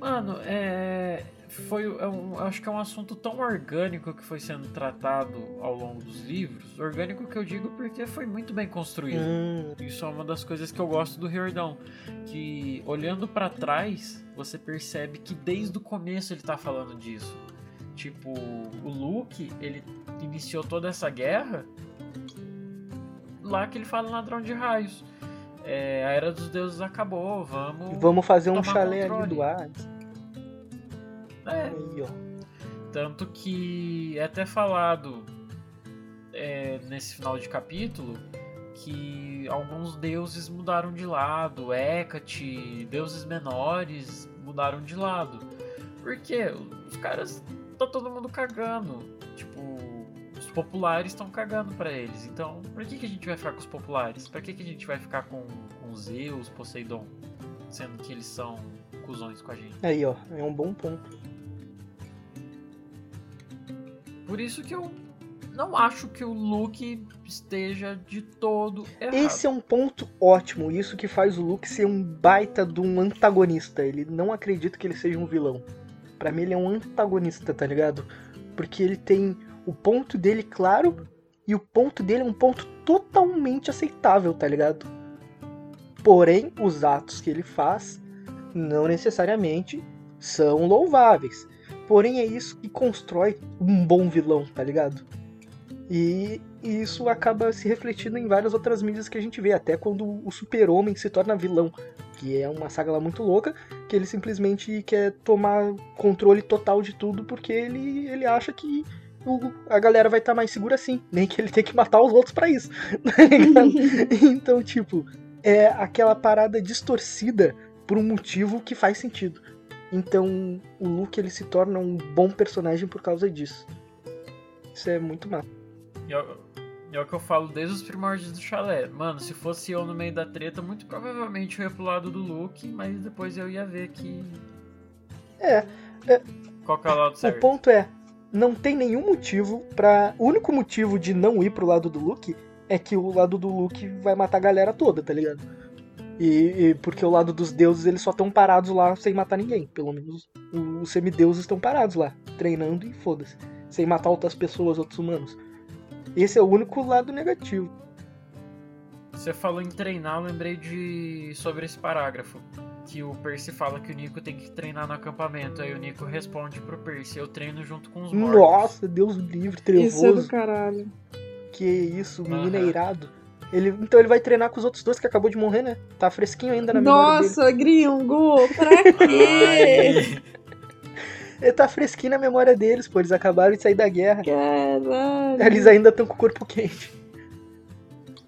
Mano, é. Foi, é um- acho que é um assunto tão orgânico que foi sendo tratado ao longo dos livros. Orgânico que eu digo porque foi muito bem construído. Hum, Isso é uma das coisas que eu gosto do Riordão. Que olhando pra trás, você percebe que desde o começo ele tá falando disso. Tipo, o Luke, ele iniciou toda essa guerra lá que ele fala Ladrão de Raios. É, a Era dos Deuses acabou, vamos. vamos fazer um chalé ali controle. do Hades. É, Aí, ó. Tanto que é até falado é, nesse final de capítulo que alguns deuses mudaram de lado, Hecate, deuses menores mudaram de lado. Porque os caras tá todo mundo cagando. Tipo, os populares estão cagando pra eles. Então, por que, que a gente vai ficar com os populares? Pra que, que a gente vai ficar com, com Zeus, Poseidon? Sendo que eles são cuzões com a gente. Aí, ó. É um bom ponto. Por isso que eu não acho que o Luke esteja de todo errado. Esse é um ponto ótimo. Isso que faz o Luke ser um baita de um antagonista. Ele não acredita que ele seja um vilão. Pra mim ele é um antagonista, tá ligado? Porque ele tem o ponto dele claro e o ponto dele é um ponto totalmente aceitável, tá ligado? Porém, os atos que ele faz não necessariamente são louváveis. Porém, é isso que constrói um bom vilão, tá ligado? E, e isso acaba se refletindo em várias outras mídias que a gente vê, até quando o super-homem se torna vilão, que é uma saga lá muito louca, que ele simplesmente quer tomar controle total de tudo porque ele, ele acha que o, a galera vai estar tá mais segura assim, nem que ele tem que matar os outros para isso, tá ligado? então, tipo, é aquela parada distorcida por um motivo que faz sentido. Então, o Luke ele se torna um bom personagem por causa disso. Isso é muito massa. É, é o que eu falo desde os primórdios do chalé. Mano, se fosse eu no meio da treta, muito provavelmente eu ia pro lado do Luke, mas depois eu ia ver que. É. é Qual que é o lado certo? O ponto é, não tem nenhum motivo para O único motivo de não ir pro lado do Luke é que o lado do Luke vai matar a galera toda, tá ligado? E, e porque o lado dos deuses eles só estão parados lá sem matar ninguém. Pelo menos os semideuses estão parados lá, treinando e foda-se. Sem matar outras pessoas, outros humanos. Esse é o único lado negativo. Você falou em treinar, eu lembrei de sobre esse parágrafo. Que o Percy fala que o Nico tem que treinar no acampamento. Aí o Nico responde pro Percy, eu treino junto com os mortos. Nossa, Deus livre, trevoso. Isso é do caralho. Que isso, o menino uhum. é irado. Ele, então ele vai treinar com os outros dois que acabou de morrer, né? Tá fresquinho ainda na memória Nossa, dele. gringo, pra quê? ele tá fresquinho na memória deles, pô. Eles acabaram de sair da guerra. Caralho. Eles ainda estão com o corpo quente.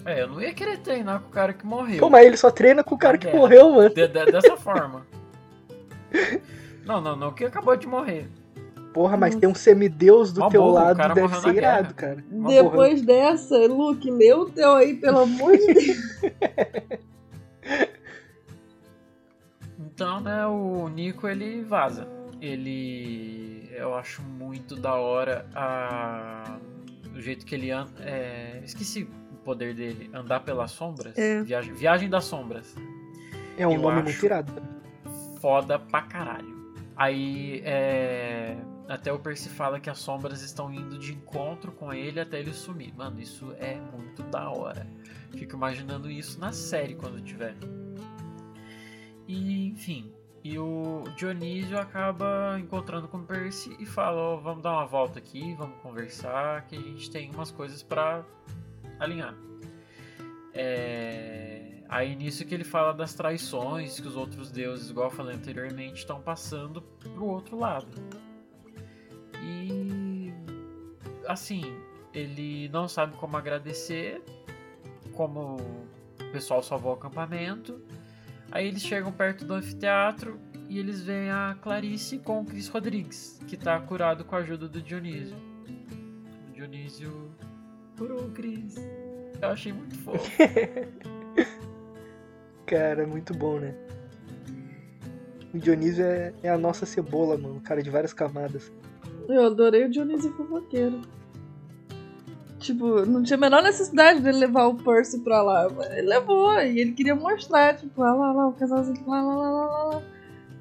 É, eu não ia querer treinar com o cara que morreu. Pô, mas ele só treina com o cara que morreu, mano. De, de, dessa forma. não, não, não, que acabou de morrer. Porra, mas tem um semideus do teu lado, deve ser irado, cara. Uma Depois borra. dessa, Luke, lê o teu aí, pelo amor de Deus. então, né, o Nico, ele vaza. Ele... Eu acho muito da hora a... o jeito que ele anda... É... Esqueci o poder dele. Andar pelas sombras. É. Viagem, Viagem das sombras. É um eu nome muito irado. Foda pra caralho. Aí, é até o Percy fala que as sombras estão indo de encontro com ele até ele sumir. Mano, isso é muito da hora. Fico imaginando isso na série quando tiver. E, enfim. E o Dionísio acaba encontrando com o Percy e fala: oh, vamos dar uma volta aqui, vamos conversar, que a gente tem umas coisas para alinhar. É... Aí nisso que ele fala das traições que os outros deuses, igual eu falei anteriormente, estão passando pro outro lado. E assim, ele não sabe como agradecer, como o pessoal salvou o acampamento. Aí eles chegam perto do anfiteatro e eles veem a Clarice com o Chris Rodrigues, que está curado com a ajuda do Dionísio. O Dionísio curou o Chris. Eu achei muito fofo. Cara, muito bom, né? O Dionísio é, é a nossa cebola, mano. Cara de várias camadas. Eu adorei o Dionísio fofoqueiro. Tipo, não tinha a menor necessidade dele levar o Percy pra lá. Ele levou e ele queria mostrar, tipo, lá, lá, lá, o casalzinho, lá, lá, lá, lá, lá.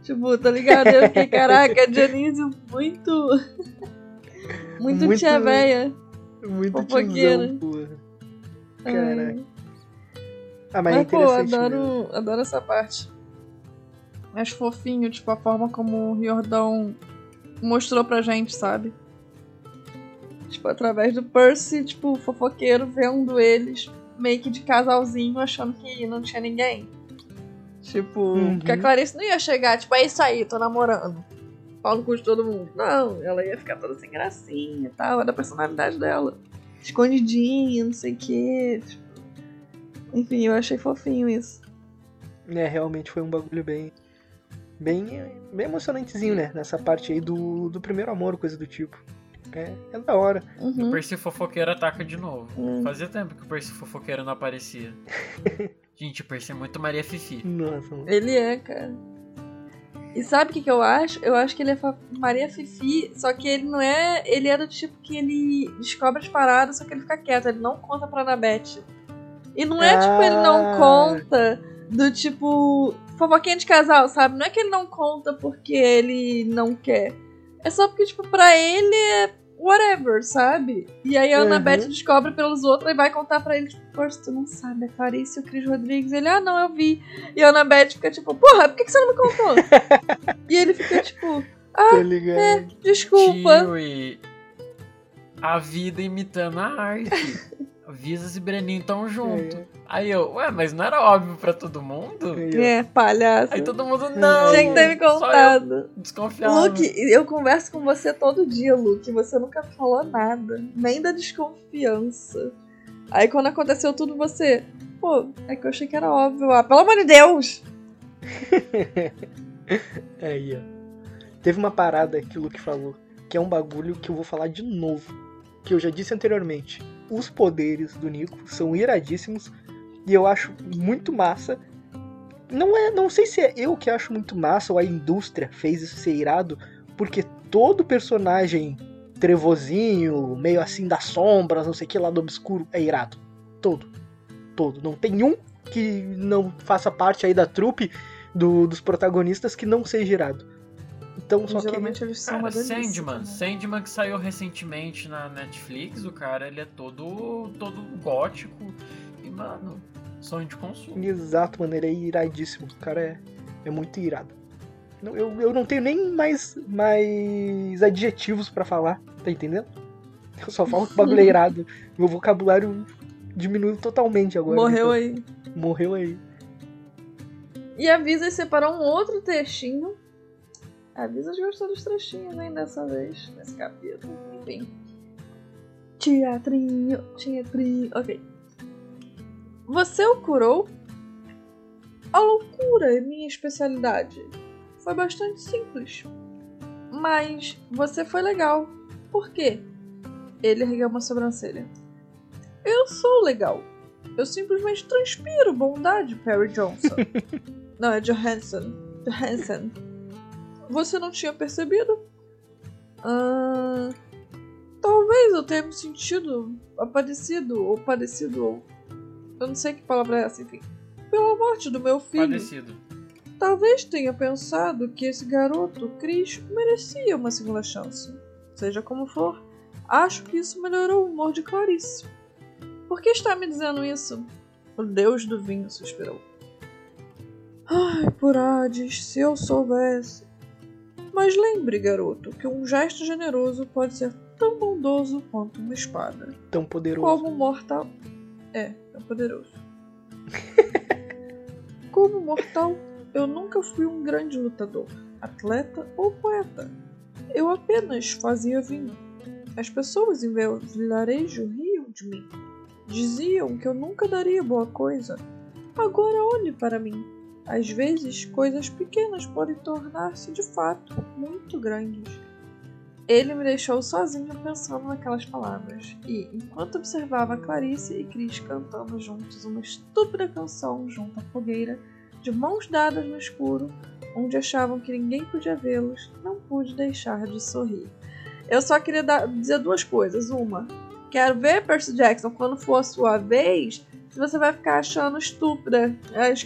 Tipo, tá ligado? Eu fiquei, caraca, Dionísio muito. muito, muito tia véia. Muito fofoqueira. porra. Caraca. Ah, mas, é mas é pô, adoro, adoro essa parte. Acho fofinho, tipo, a forma como o Riordão mostrou pra gente, sabe? Tipo, através do Percy, tipo, fofoqueiro vendo eles meio que de casalzinho, achando que não tinha ninguém. Tipo, uhum. porque a Clarice não ia chegar, tipo, é isso aí, tô namorando. Falo com todo mundo. Não, ela ia ficar toda sem gracinha e tal, é da personalidade dela. Escondidinha, não sei o quê. Tipo... Enfim, eu achei fofinho isso. É, realmente foi um bagulho bem bem, bem emocionantezinho, né? Nessa parte aí do, do primeiro amor, coisa do tipo. É, é da hora. Uhum. O Percy Fofoqueiro ataca de novo. Uhum. Fazia tempo que o Percy Fofoqueiro não aparecia. Gente, o Percy é muito Maria Fifi. Nossa. Ele é, cara. E sabe o que, que eu acho? Eu acho que ele é Maria Fifi, só que ele não é. Ele é do tipo que ele descobre as paradas, só que ele fica quieto, ele não conta pra Anabete. E não é ah. tipo, ele não ah. conta do tipo fofoquinha de casal, sabe? Não é que ele não conta porque ele não quer. É só porque, tipo, pra ele é whatever, sabe? E aí a Uhum. Annabeth descobre pelos outros e vai contar pra ele, tipo, poxa, tu não sabe, a Clarice e o Cris Rodrigues. Ele, ah, não, eu vi. E a Annabeth fica tipo, porra, por que, que você não me contou? e ele fica tipo, Tá ligado? desculpa. Tio e a vida imitando a arte. Visas e Breninho tão junto. É. Aí eu, ué, mas não era óbvio pra todo mundo? É, palhaço. Aí todo mundo, não. Tinha que ter me contado. Desconfiava. Luke, eu converso com você todo dia, Luke. Você nunca falou nada. Nem da desconfiança. Aí quando aconteceu tudo, você. Pô, é que eu achei que era óbvio. Ah, pelo amor de Deus! Aí, ó. Teve uma parada que o Luke falou, que é um bagulho que eu vou falar de novo. Que eu já disse anteriormente. Os poderes do Nico são iradíssimos e eu acho muito massa. Não é, não sei se é eu que acho muito massa ou a indústria fez isso ser irado, porque todo personagem trevozinho, meio assim das sombras, não sei que lá do obscuro é irado. Todo. Todo. Não tem um que não faça parte aí da trupe do- dos protagonistas que não seja irado. Então só que Geralmente eles são Cara. Sandman. também. Sandman que saiu recentemente na Netflix, o cara, ele é todo, todo gótico. E, mano, sonho de consumo. Exato, mano, ele é iradíssimo. O cara é, é muito irado. Eu, eu não tenho nem mais, mais adjetivos pra falar, tá entendendo? Eu só falo que o bagulho é irado. Meu vocabulário diminuiu totalmente agora. Morreu então. aí. Morreu aí. E a Visas separou um outro trechinho. A Visas gostou dos trechinhos, hein, dessa vez, nesse capítulo. Enfim. Teatrinho, teatrinho. Ok. Você o curou? A loucura é minha especialidade. Foi bastante simples. Mas você foi legal. Por quê? Ele ergueu uma sobrancelha. Eu sou legal. Eu simplesmente transpiro bondade, Perry Johnson. Não, é Johansson. Johansson. Você não tinha percebido? Ah, talvez eu tenha me sentido aparecido ou parecido ou. Eu não sei que palavra é essa, enfim. Pela morte do meu filho. Padecido. Talvez tenha pensado que esse garoto, Chris, merecia uma segunda chance. Seja como for, acho que isso melhorou o humor de Clarice. Por que está me dizendo isso? O deus do vinho suspirou. Ai, por Hades, se eu soubesse. Mas lembre, garoto, que um gesto generoso pode ser tão bondoso quanto uma espada. Tão poderoso. Como mortal. É, é poderoso. Como mortal, eu nunca fui um grande lutador, atleta ou poeta. Eu apenas fazia vinho. As pessoas em meu vilarejo riam de mim. Diziam que eu nunca daria boa coisa. Agora olhe para mim. Às vezes, coisas pequenas podem tornar-se de fato muito grandes. Ele me deixou sozinho pensando naquelas palavras, e enquanto observava Clarice e Chris cantando juntos uma estúpida canção junto à fogueira, de mãos dadas no escuro, onde achavam que ninguém podia vê-los, não pude deixar de sorrir. Eu só queria dar- dizer duas coisas. Uma, quero ver Percy Jackson quando for a sua vez, se você vai ficar achando estúpida as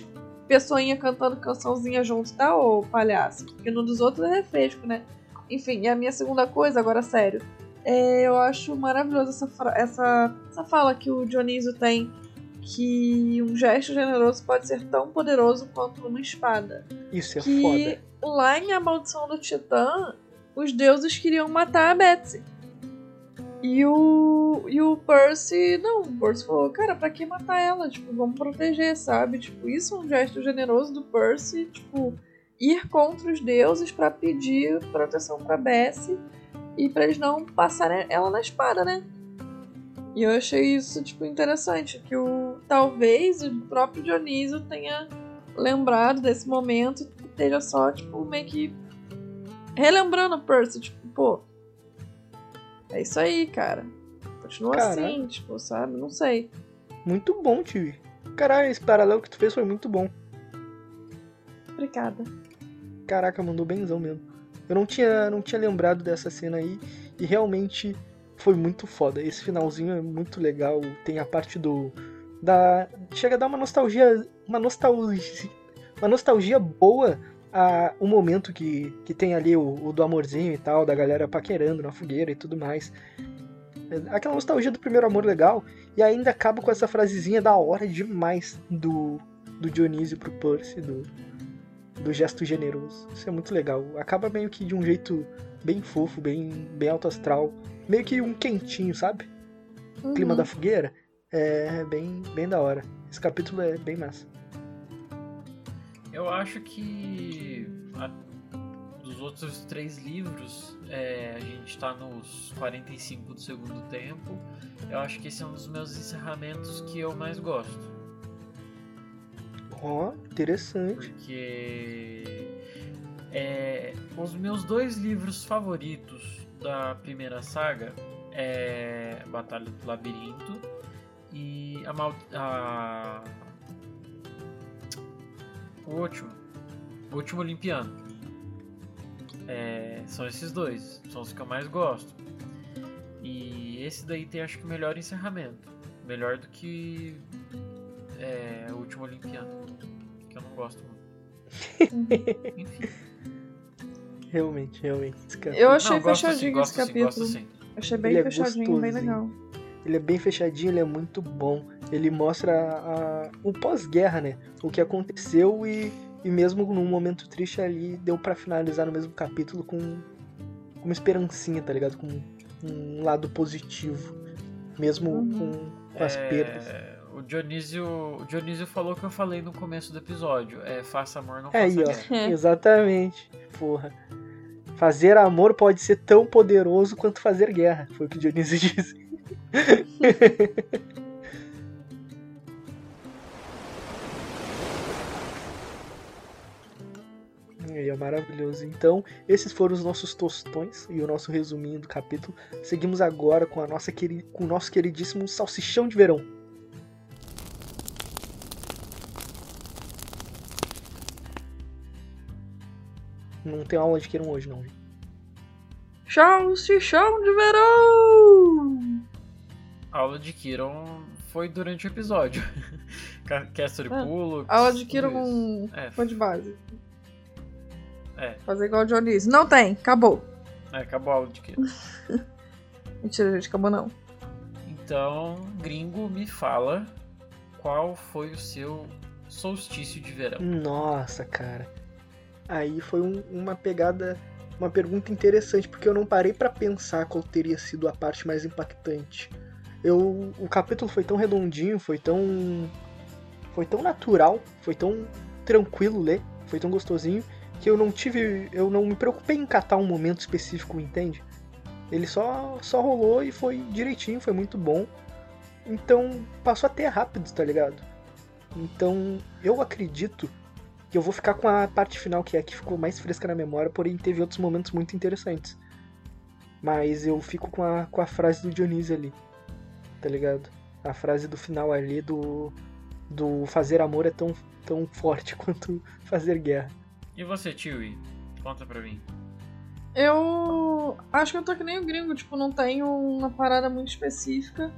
pessoinhas cantando cançãozinha junto, tá, ô palhaço? Porque no dos outros é refresco, né? Enfim, e a minha segunda coisa, agora sério, é, eu acho maravilhoso essa, essa, essa fala que o Dionísio tem, que um gesto generoso pode ser tão poderoso quanto uma espada. Isso é que foda. lá em A Maldição do Titã, os deuses queriam matar a Betsy. E o, e o Percy, não, o Percy falou, cara, pra que matar ela? Tipo, vamos proteger, sabe? Tipo, isso é um gesto generoso do Percy, tipo, ir contra os deuses pra pedir proteção pra Bessie e pra eles não passarem ela na espada, né? E eu achei isso, tipo, interessante, que o talvez o próprio Dionísio tenha lembrado desse momento e esteja só, tipo, meio que relembrando o Percy, tipo, pô, é isso aí, cara. Continua Caralho. assim, tipo, sabe? Não sei. Muito bom, Tiwi. Caralho, esse paralelo que tu fez foi muito bom. Obrigada. Caraca, mandou benzão mesmo. Eu não tinha, não tinha lembrado dessa cena aí e realmente foi muito foda. Esse finalzinho é muito legal. Tem a parte do da chega a dar uma nostalgia, uma nostalgia, uma nostalgia boa a, o momento que, que tem ali o, o do amorzinho e tal, da galera paquerando na fogueira e tudo mais. Aquela nostalgia do primeiro amor legal. E ainda acaba com essa frasezinha da hora demais do, do Dionísio pro Percy, do, do gesto generoso. Isso é muito legal. Acaba meio que de um jeito bem fofo, bem, bem alto astral. Meio que um quentinho, sabe? Uhum. Clima da fogueira. É bem, bem da hora. Esse capítulo é bem massa. Eu acho que a, dos outros três livros, é, a gente tá nos 45 do segundo tempo. Eu acho que esse é um dos meus encerramentos que eu mais gosto. Ó, oh, interessante. Porque é, os meus dois livros favoritos da primeira saga é Batalha do Labirinto e a, Mal a o último. O último Olimpiano. É, são esses dois. São os que eu mais gosto. E esse daí tem acho que o melhor encerramento. Melhor do que é, o último Olimpiano. Que eu não gosto muito. Enfim. Realmente, realmente. Eu achei não, gosto fechadinho sim, esse capítulo. Gosto sim, Achei bem Ele é fechadinho, bem gostosinho. legal. Ele é bem fechadinho, ele é muito bom. Ele mostra a- a- o pós-guerra, né? O que aconteceu e, e mesmo num momento triste ali, deu pra finalizar no mesmo capítulo com, com uma esperancinha, tá ligado? Com um lado positivo. Mesmo Uhum. com, com as É, perdas. O Dionísio, o Dionísio falou que eu falei no começo do episódio. É faça amor, não É faça aí, ó. guerra. É. Exatamente. Porra. Fazer amor pode ser tão poderoso quanto fazer guerra. Foi o que o Dionísio disse. É maravilhoso. Então, esses foram os nossos tostões e o nosso resuminho do capítulo. Seguimos agora com, a nossa queri- com o nosso queridíssimo salsichão de verão. Não tem aula de Queiram hoje, não. gente. Chão, chão de verão! A aula de Kiron foi durante o episódio. Ca- Castor e Ah, Pulo. Aula de tudo Kiro isso. com É, foi de base. É. Fazer igual o Dionísio. Não tem, acabou. é, acabou a aula de Kiron. Mentira, gente, acabou não. Então, gringo, me fala qual foi o seu solstício de verão. Nossa, cara. Aí foi um- uma pegada, uma pergunta interessante, porque eu não parei pra pensar qual teria sido a parte mais impactante. Eu, o capítulo foi tão redondinho, foi tão, foi tão natural, foi tão tranquilo ler, foi tão gostosinho que eu não tive, eu não me preocupei em catar um momento específico, entende? Ele só, só rolou e foi direitinho, foi muito bom. Então passou até rápido, tá ligado? Então eu acredito que eu vou ficar com a parte final que é a que ficou mais fresca na memória, porém teve outros momentos muito interessantes. Mas eu fico com a, com a frase do Dionísio ali, tá ligado? A frase do final ali do, do fazer amor é tão, tão forte quanto fazer guerra. E você, Tiwi? Conta pra mim. Eu acho que eu tô que nem o gringo, tipo, não tenho uma parada muito específica.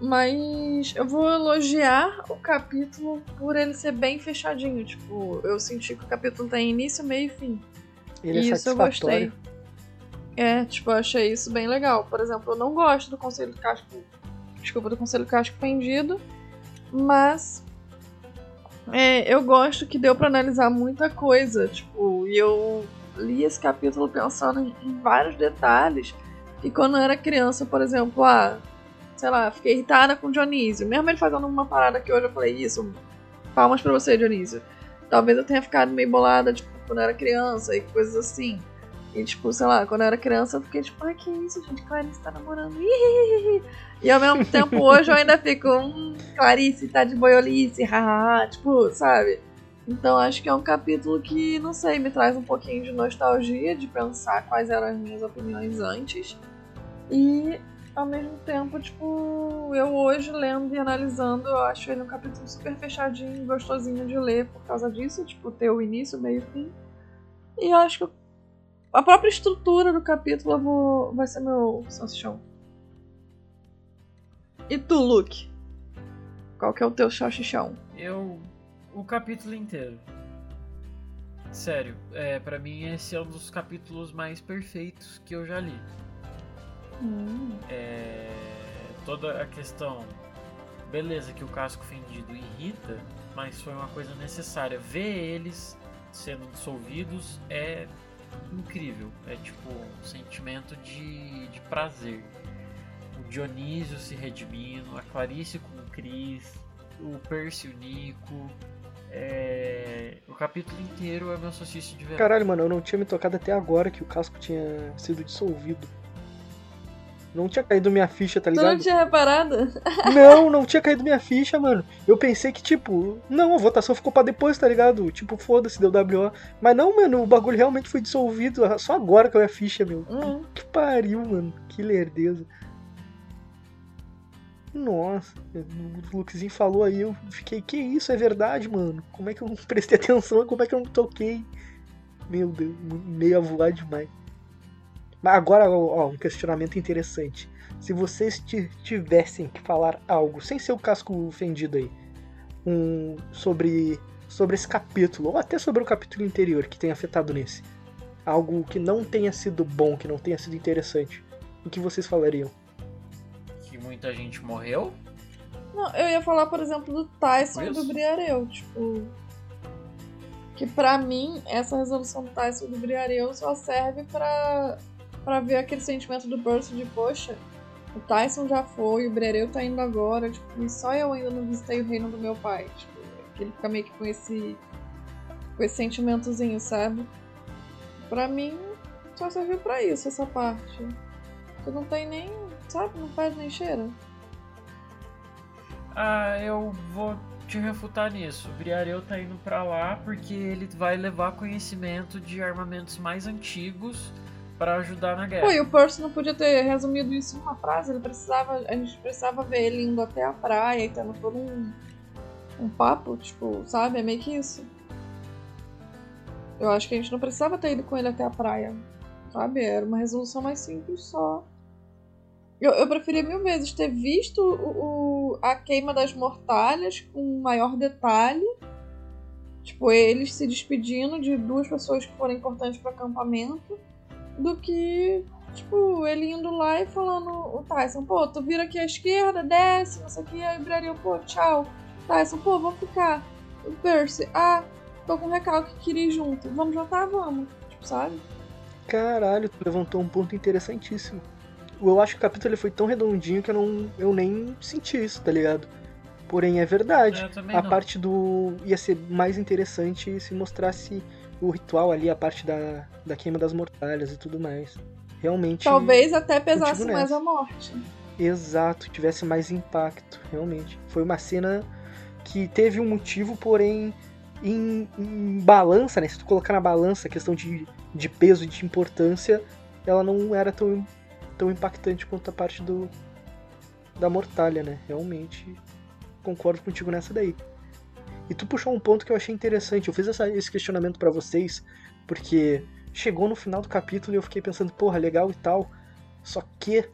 Mas eu vou elogiar o capítulo por ele ser bem fechadinho. Tipo, eu senti que o capítulo tem início, meio e fim. Ele é isso eu gostei. É, tipo, eu achei isso bem legal. Por exemplo, eu não gosto do Conselho Casco. Desculpa, do Conselho Casco Pendido. Mas. é, eu gosto que deu pra analisar muita coisa. Tipo, e eu li esse capítulo pensando em, em vários detalhes. E quando eu era criança, por exemplo, ah, sei lá, fiquei irritada com o Dionísio. Mesmo ele fazendo uma parada que hoje eu falei isso. Palmas pra você, Dionísio. Talvez eu tenha ficado meio bolada, tipo, quando eu era criança e coisas assim. E, tipo, sei lá, quando eu era criança eu fiquei tipo, ai, que isso, gente, Clarice tá namorando. E ao mesmo tempo, hoje eu ainda fico, hum, Clarice tá de boiolice, haha, tipo, sabe? Então acho que é um capítulo que, não sei, me traz um pouquinho de nostalgia, de pensar quais eram as minhas opiniões antes. E, ao mesmo tempo, tipo, eu hoje lendo e analisando, eu acho ele um capítulo super fechadinho, gostosinho de ler por causa disso, tipo, ter o início, meio e fim. E eu acho que a própria estrutura do capítulo vou, vai ser meu salsichão. E tu, Luke? Qual que é o teu salsichão? Eu. O capítulo inteiro. sério, é, para mim esse é um dos capítulos mais perfeitos que eu já li. Hum. É, toda a questão, beleza, que o casco fendido irrita, mas foi uma coisa necessária. Ver eles sendo dissolvidos é incrível. É tipo um sentimento de, de prazer. O Dionísio se redimindo, a Clarice com o Cris, o Percy o Nico. É... O capítulo inteiro é meu solstício de verão. Caralho, mano, eu não tinha me tocado até agora que o casco tinha sido dissolvido. Não tinha caído minha ficha, tá Tu ligado? não tinha reparado? Não, não tinha caído minha ficha, mano. Eu pensei que, tipo, não, a votação ficou pra depois, tá ligado? Tipo, foda-se, deu WO. Mas não, mano, o bagulho realmente foi dissolvido. Só agora que eu a ficha, meu. Hum. Que pariu, mano. Que lerdeza. Nossa, o Luxinho falou aí, eu fiquei, que isso, é verdade, mano? Como é que eu não prestei atenção? Como é que eu não toquei? Meu Deus, meio a voar demais. Mas agora, ó, um questionamento interessante. Se vocês ti- tivessem que falar algo, sem ser o casco fendido aí, um, sobre, sobre esse capítulo, ou até sobre o capítulo anterior que tenha afetado nesse, algo que não tenha sido bom, que não tenha sido interessante, o que vocês falariam? Que muita gente morreu. Não, eu ia falar, por exemplo, do Tyson e do Isso. Briareu, tipo. Que pra mim, essa resolução do Tyson e do Briareu só serve pra, pra ver aquele sentimento do Percy de, poxa, o Tyson já foi, o Briareu tá indo agora, tipo, e só eu ainda não visitei o reino do meu pai. Tipo, ele fica meio que com esse. com esse sentimentozinho, sabe? Pra mim, só serviu pra isso, essa parte. Tu não tem nem. sabe? Não faz nem cheira. Ah, eu vou te refutar nisso. O Briareu tá indo pra lá porque ele vai levar conhecimento de armamentos mais antigos pra ajudar na guerra. Pô, e o Percy não podia ter resumido isso em uma frase, ele precisava. A gente precisava ver ele indo até a praia e tendo todo um, um papo, tipo, sabe? É meio que isso. Eu acho que a gente não precisava ter ido com ele até a praia. Sabe? Era uma resolução mais simples só. Eu, eu preferia mil vezes ter visto o, o- a queima das mortalhas com maior detalhe. Tipo, eles se despedindo de duas pessoas que foram importantes para acampamento do que, tipo, ele indo lá e falando o Tyson, pô, tu vira aqui à esquerda, desce, não sei o que, aí o pô, tchau. Tyson, pô, vamos ficar. O Percy, ah, tô com um recalque que queria ir junto. Vamos jantar? Vamos. Tipo, sabe? Caralho, tu levantou um ponto interessantíssimo. Eu acho que o capítulo ele foi tão redondinho que eu, não, eu nem senti isso, tá ligado? Porém, é verdade. A não. parte do. ia ser mais interessante se mostrasse o ritual ali, a parte da, da queima das mortalhas e tudo mais. Realmente. Talvez até pesasse mais a morte. Exato, tivesse mais impacto, realmente. Foi uma cena que teve um motivo, porém, em, em balança, né? Se tu colocar na balança a questão de, de peso e de importância, ela não era tão, tão impactante quanto a parte do da mortalha, né? Realmente concordo contigo nessa daí. E tu puxou um ponto que eu achei interessante. Eu fiz essa- esse questionamento pra vocês, porque chegou no final do capítulo e eu fiquei pensando, porra, legal e tal. Só que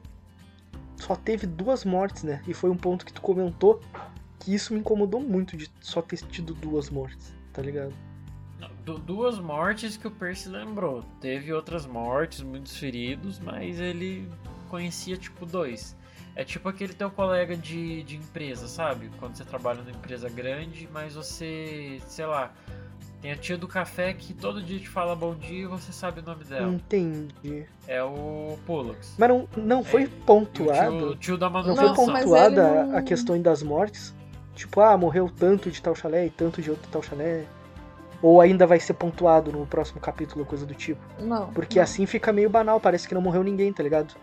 só teve duas mortes, né? E foi um ponto que tu comentou que isso me incomodou muito de só ter tido duas mortes, tá ligado? Du- duas mortes que o Percy lembrou. Teve outras mortes, muitos feridos, mas ele conhecia tipo dois. É tipo aquele teu colega de, de empresa, sabe? Quando você trabalha numa empresa grande, mas você, sei lá, tem a tia do café que todo dia te fala bom dia e você sabe o nome dela. Entendi. É o Pollux. Mas não, não foi É, E o pontuado. tio, o tio da Não manutenção. foi Não, mas pontuada não- a questão das mortes? Tipo, ah, morreu tanto de tal chalé e tanto de outro tal chalé. Ou ainda vai ser pontuado no próximo capítulo, coisa do tipo. Não. Porque não. assim fica meio banal, parece que não morreu ninguém, tá ligado?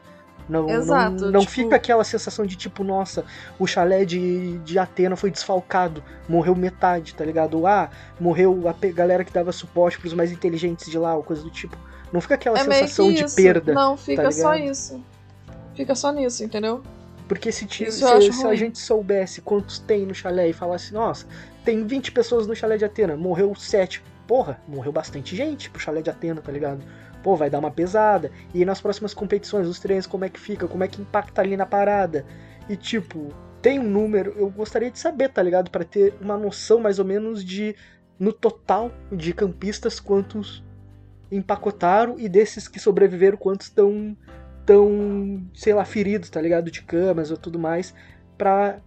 Não, Exato, não, não tipo- fica aquela sensação de tipo, nossa, o chalé de, de Atena foi desfalcado, morreu metade, tá ligado? Ou, ah, morreu a galera que dava suporte pros mais inteligentes de lá, ou coisa do tipo. Não fica aquela É sensação de perda. Não, fica só ligado? isso. Fica só nisso, entendeu? Porque se, se, se a gente soubesse quantos tem no chalé e falasse, nossa, tem 20 pessoas no chalé de Atena, morreu 7. Porra, morreu bastante gente pro chalé de Atena, tá ligado? Pô, vai dar uma pesada. E nas próximas competições, os treinos, como é que fica? Como é que impacta ali na parada? E tipo, tem um número, eu gostaria de saber, tá ligado? Pra ter uma noção mais ou menos de no total de campistas quantos empacotaram e desses que sobreviveram quantos estão tão, sei lá, feridos, tá ligado? De camas ou tudo mais, pra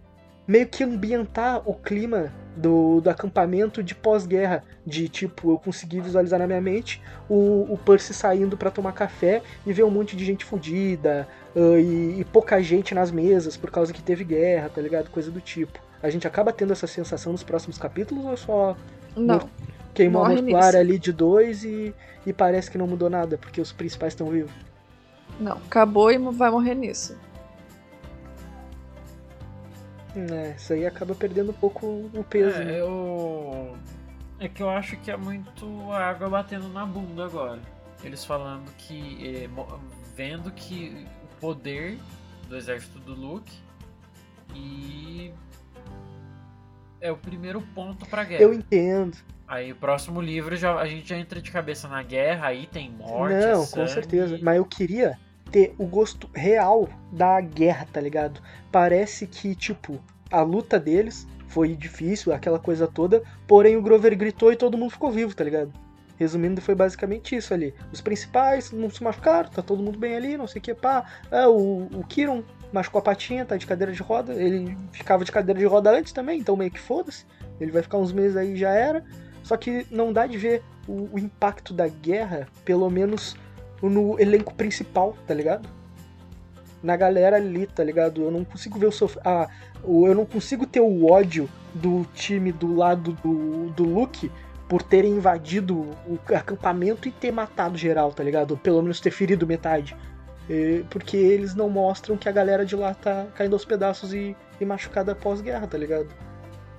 meio que ambientar o clima do, do acampamento de pós-guerra. De tipo, eu consegui visualizar na minha mente o, o Percy saindo para tomar café e ver um monte de gente fodida uh, e, e, pouca gente nas mesas por causa que teve guerra, tá ligado? Coisa do tipo. A gente acaba tendo essa sensação nos próximos capítulos ou só. Não. Queimou a mortuária ali de dois e, e parece que não mudou nada, porque os principais estão vivos. Não, acabou e vai morrer nisso. É, isso aí acaba perdendo um pouco o peso. É, né? eu. É que eu acho que é muito água batendo na bunda agora. Eles falando que. Eh, vendo que o poder do exército do Luke e. É o primeiro ponto pra guerra. Eu entendo. Aí o próximo livro já, a gente já entra de cabeça na guerra, aí tem morte. Não, sangue. com certeza. Mas eu queria ter o gosto real da guerra, tá ligado? Parece que, tipo, a luta deles foi difícil, aquela coisa toda, porém o Grover gritou e todo mundo ficou vivo, tá ligado? Resumindo, foi basicamente isso ali. Os principais não se machucaram, tá todo mundo bem ali, não sei o que, pá. Ah, o, o Kiron machucou a patinha, tá de cadeira de roda. Ele ficava de cadeira de roda antes também, então meio que foda-se. Ele vai ficar uns meses aí já era. Só que não dá de ver o, o impacto da guerra, pelo menos no elenco principal, tá ligado? Na galera ali, tá ligado? Eu não consigo ver o sof... ah, eu não consigo ter o ódio do time do lado do, do Luke por terem invadido o acampamento e ter matado geral, tá ligado? Pelo menos ter ferido metade. Porque eles não mostram que a galera de lá tá caindo aos pedaços e, e machucada pós-guerra, tá ligado?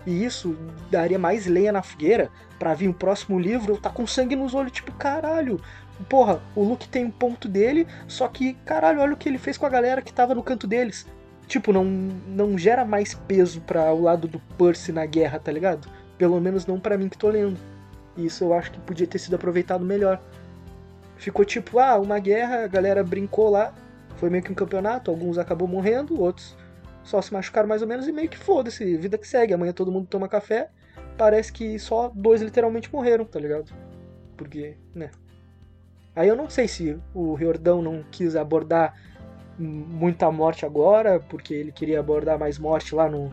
E isso daria mais lenha na fogueira para vir o próximo livro, eu tá com sangue nos olhos, tipo, caralho, Porra, o Luke tem um ponto dele, só que, caralho, olha o que ele fez com a galera que tava no canto deles. Tipo, não, não gera mais peso para o lado do Percy na guerra, tá ligado? Pelo menos não para mim que tô lendo. Isso eu acho que podia ter sido aproveitado melhor. Ficou tipo, ah, uma guerra, a galera brincou lá, foi meio que um campeonato, alguns acabou morrendo, outros só se machucaram mais ou menos e meio que foda-se, vida que segue. Amanhã todo mundo toma café, parece que só dois literalmente morreram, tá ligado? Porque, né? Aí eu não sei se o Riordão não quis abordar muita morte agora, porque ele queria abordar mais morte lá no,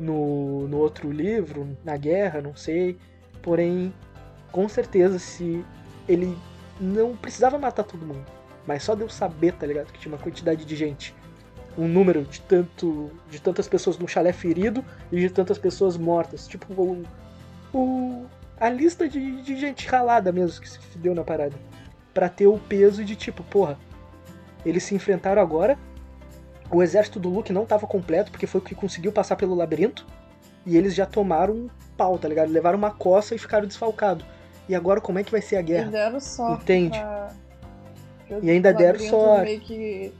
no, no outro livro, na guerra, não sei. Porém, com certeza, se ele não precisava matar todo mundo, mas só deu saber, tá ligado? Que tinha uma quantidade de gente, um número de tanto de tantas pessoas no chalé ferido e de tantas pessoas mortas. Tipo, o, o a lista de, de gente ralada mesmo que se deu na parada para ter o peso de tipo, porra, eles se enfrentaram agora. O exército do Luke não tava completo, porque foi o que conseguiu passar pelo labirinto. E eles já tomaram um pau, tá ligado? Levaram uma coça e ficaram desfalcados. E agora como é que vai ser a guerra? E deram sorte. Entende? Pra... E ainda deram sorte. Meio que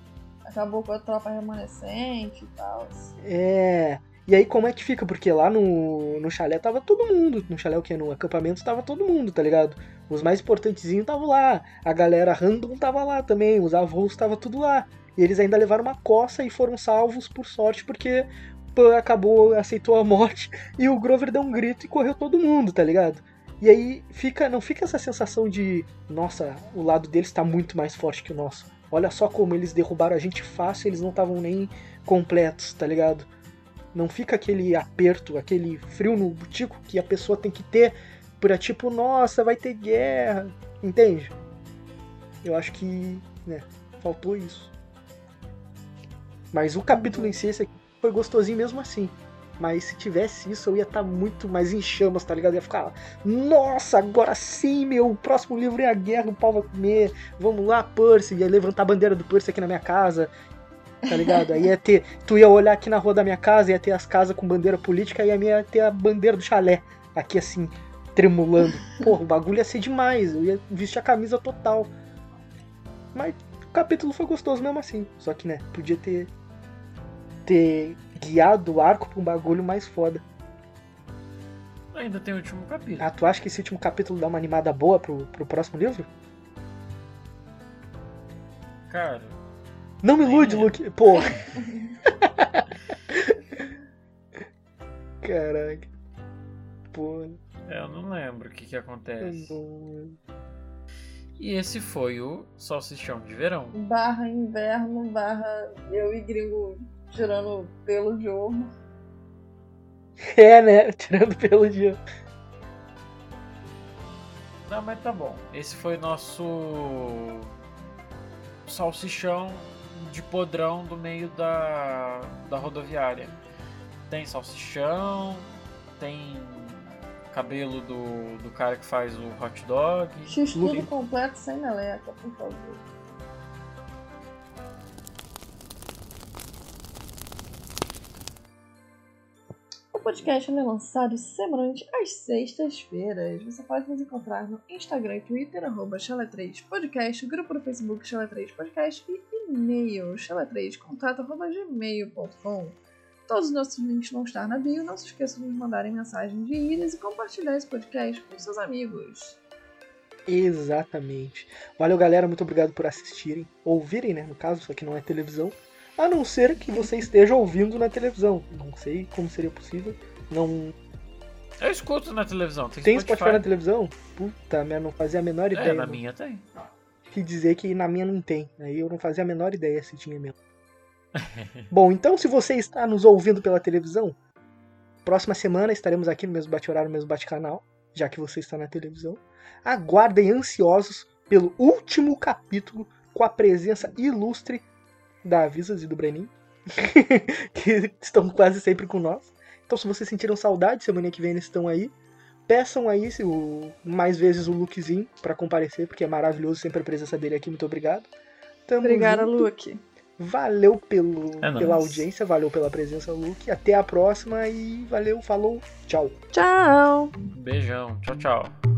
acabou com a tropa remanescente e tal. É. E aí como é que fica? Porque lá no, no chalé tava todo mundo. No chalé o que? No acampamento tava todo mundo, tá ligado? Os mais importantezinhos estavam lá. A galera random tava lá também. Os avós tava tudo lá. E eles ainda levaram uma coça e foram salvos por sorte porque Pan acabou, aceitou a morte e o Grover deu um grito e correu todo mundo, tá ligado? E aí fica, não fica essa sensação de, nossa, o lado deles está muito mais forte que o nosso. Olha só como eles derrubaram a gente fácil, eles não estavam nem completos, tá ligado? Não fica aquele aperto, aquele frio no butico que a pessoa tem que ter pra tipo, nossa, vai ter guerra. Entende? Eu acho que, né, faltou isso. Mas o capítulo em si, esse aqui, foi gostosinho mesmo assim. Mas se tivesse isso, eu ia estar tá muito mais em chamas, tá ligado? Eu ia ficar, nossa, agora sim, meu, o próximo livro é a guerra, o pau vai comer, vamos lá, Percy, ia levantar a bandeira do Percy aqui na minha casa, tá ligado? Aí ia ter. Tu ia olhar aqui na rua da minha casa, ia ter as casas com bandeira política, e a minha ia ter a bandeira do chalé. Aqui assim, tremulando. Porra, o bagulho ia ser demais. Eu ia vestir a camisa total. Mas o capítulo foi gostoso mesmo assim. Só que, né, podia ter. ter guiado o arco pra um bagulho mais foda. Ainda tem o último capítulo. Ah, tu acha que esse último capítulo dá uma animada boa pro, pro próximo livro? Cara, não me ilude, Luke. Porra. Caraca. Porra. Eu não lembro o que que acontece. E esse foi o Salsichão de Verão. Barra inverno, barra eu e gringo tirando pelo de ovo. É, né? Tirando pelo dia. Não, mas tá bom. Esse foi nosso salsichão de podrão do meio da, da rodoviária. Tem salsichão, tem cabelo do, do cara que faz o hot dog. X tudo Luke. completo sem meleca, por favor. O podcast é lançado semanalmente às sextas-feiras. Você pode nos encontrar no Instagram e Twitter, arroba Chala3podcast, grupo no Facebook Chala3podcast e e-mail chala3contato arroba gmail.com. Todos os nossos links vão estar na bio. Não se esqueçam de nos mandarem mensagem de íris e compartilhar esse podcast com seus amigos. Exatamente. Valeu, galera. Muito obrigado por assistirem. Ouvirem, né? No caso, só que não é televisão. A não ser que você esteja ouvindo na televisão. Não sei como seria possível. Não. Eu escuto na televisão. Tem, Tem Spotify na televisão? Puta merda, não fazia a menor ideia. É, na não. minha tem. Que dizer que na minha não tem. Aí eu não fazia a menor ideia se tinha mesmo. Bom, então se você está nos ouvindo pela televisão, próxima semana estaremos aqui no mesmo bate-horário, no mesmo bate-canal, já que você está na televisão. Aguardem ansiosos pelo último capítulo com a presença ilustre da Avisas e do Brenin, que estão quase sempre com nós. Então se vocês sentiram saudade, semana que vem eles estão aí. Peçam aí se o, mais vezes o Lukezinho pra comparecer, porque é maravilhoso sempre a presença dele aqui. Muito obrigado. Tamo Obrigada, junto. Luke. Valeu pelo, É pela nóis. audiência, valeu pela presença, Luke. Até a próxima e valeu, falou, tchau. Tchau! Beijão. Tchau, tchau.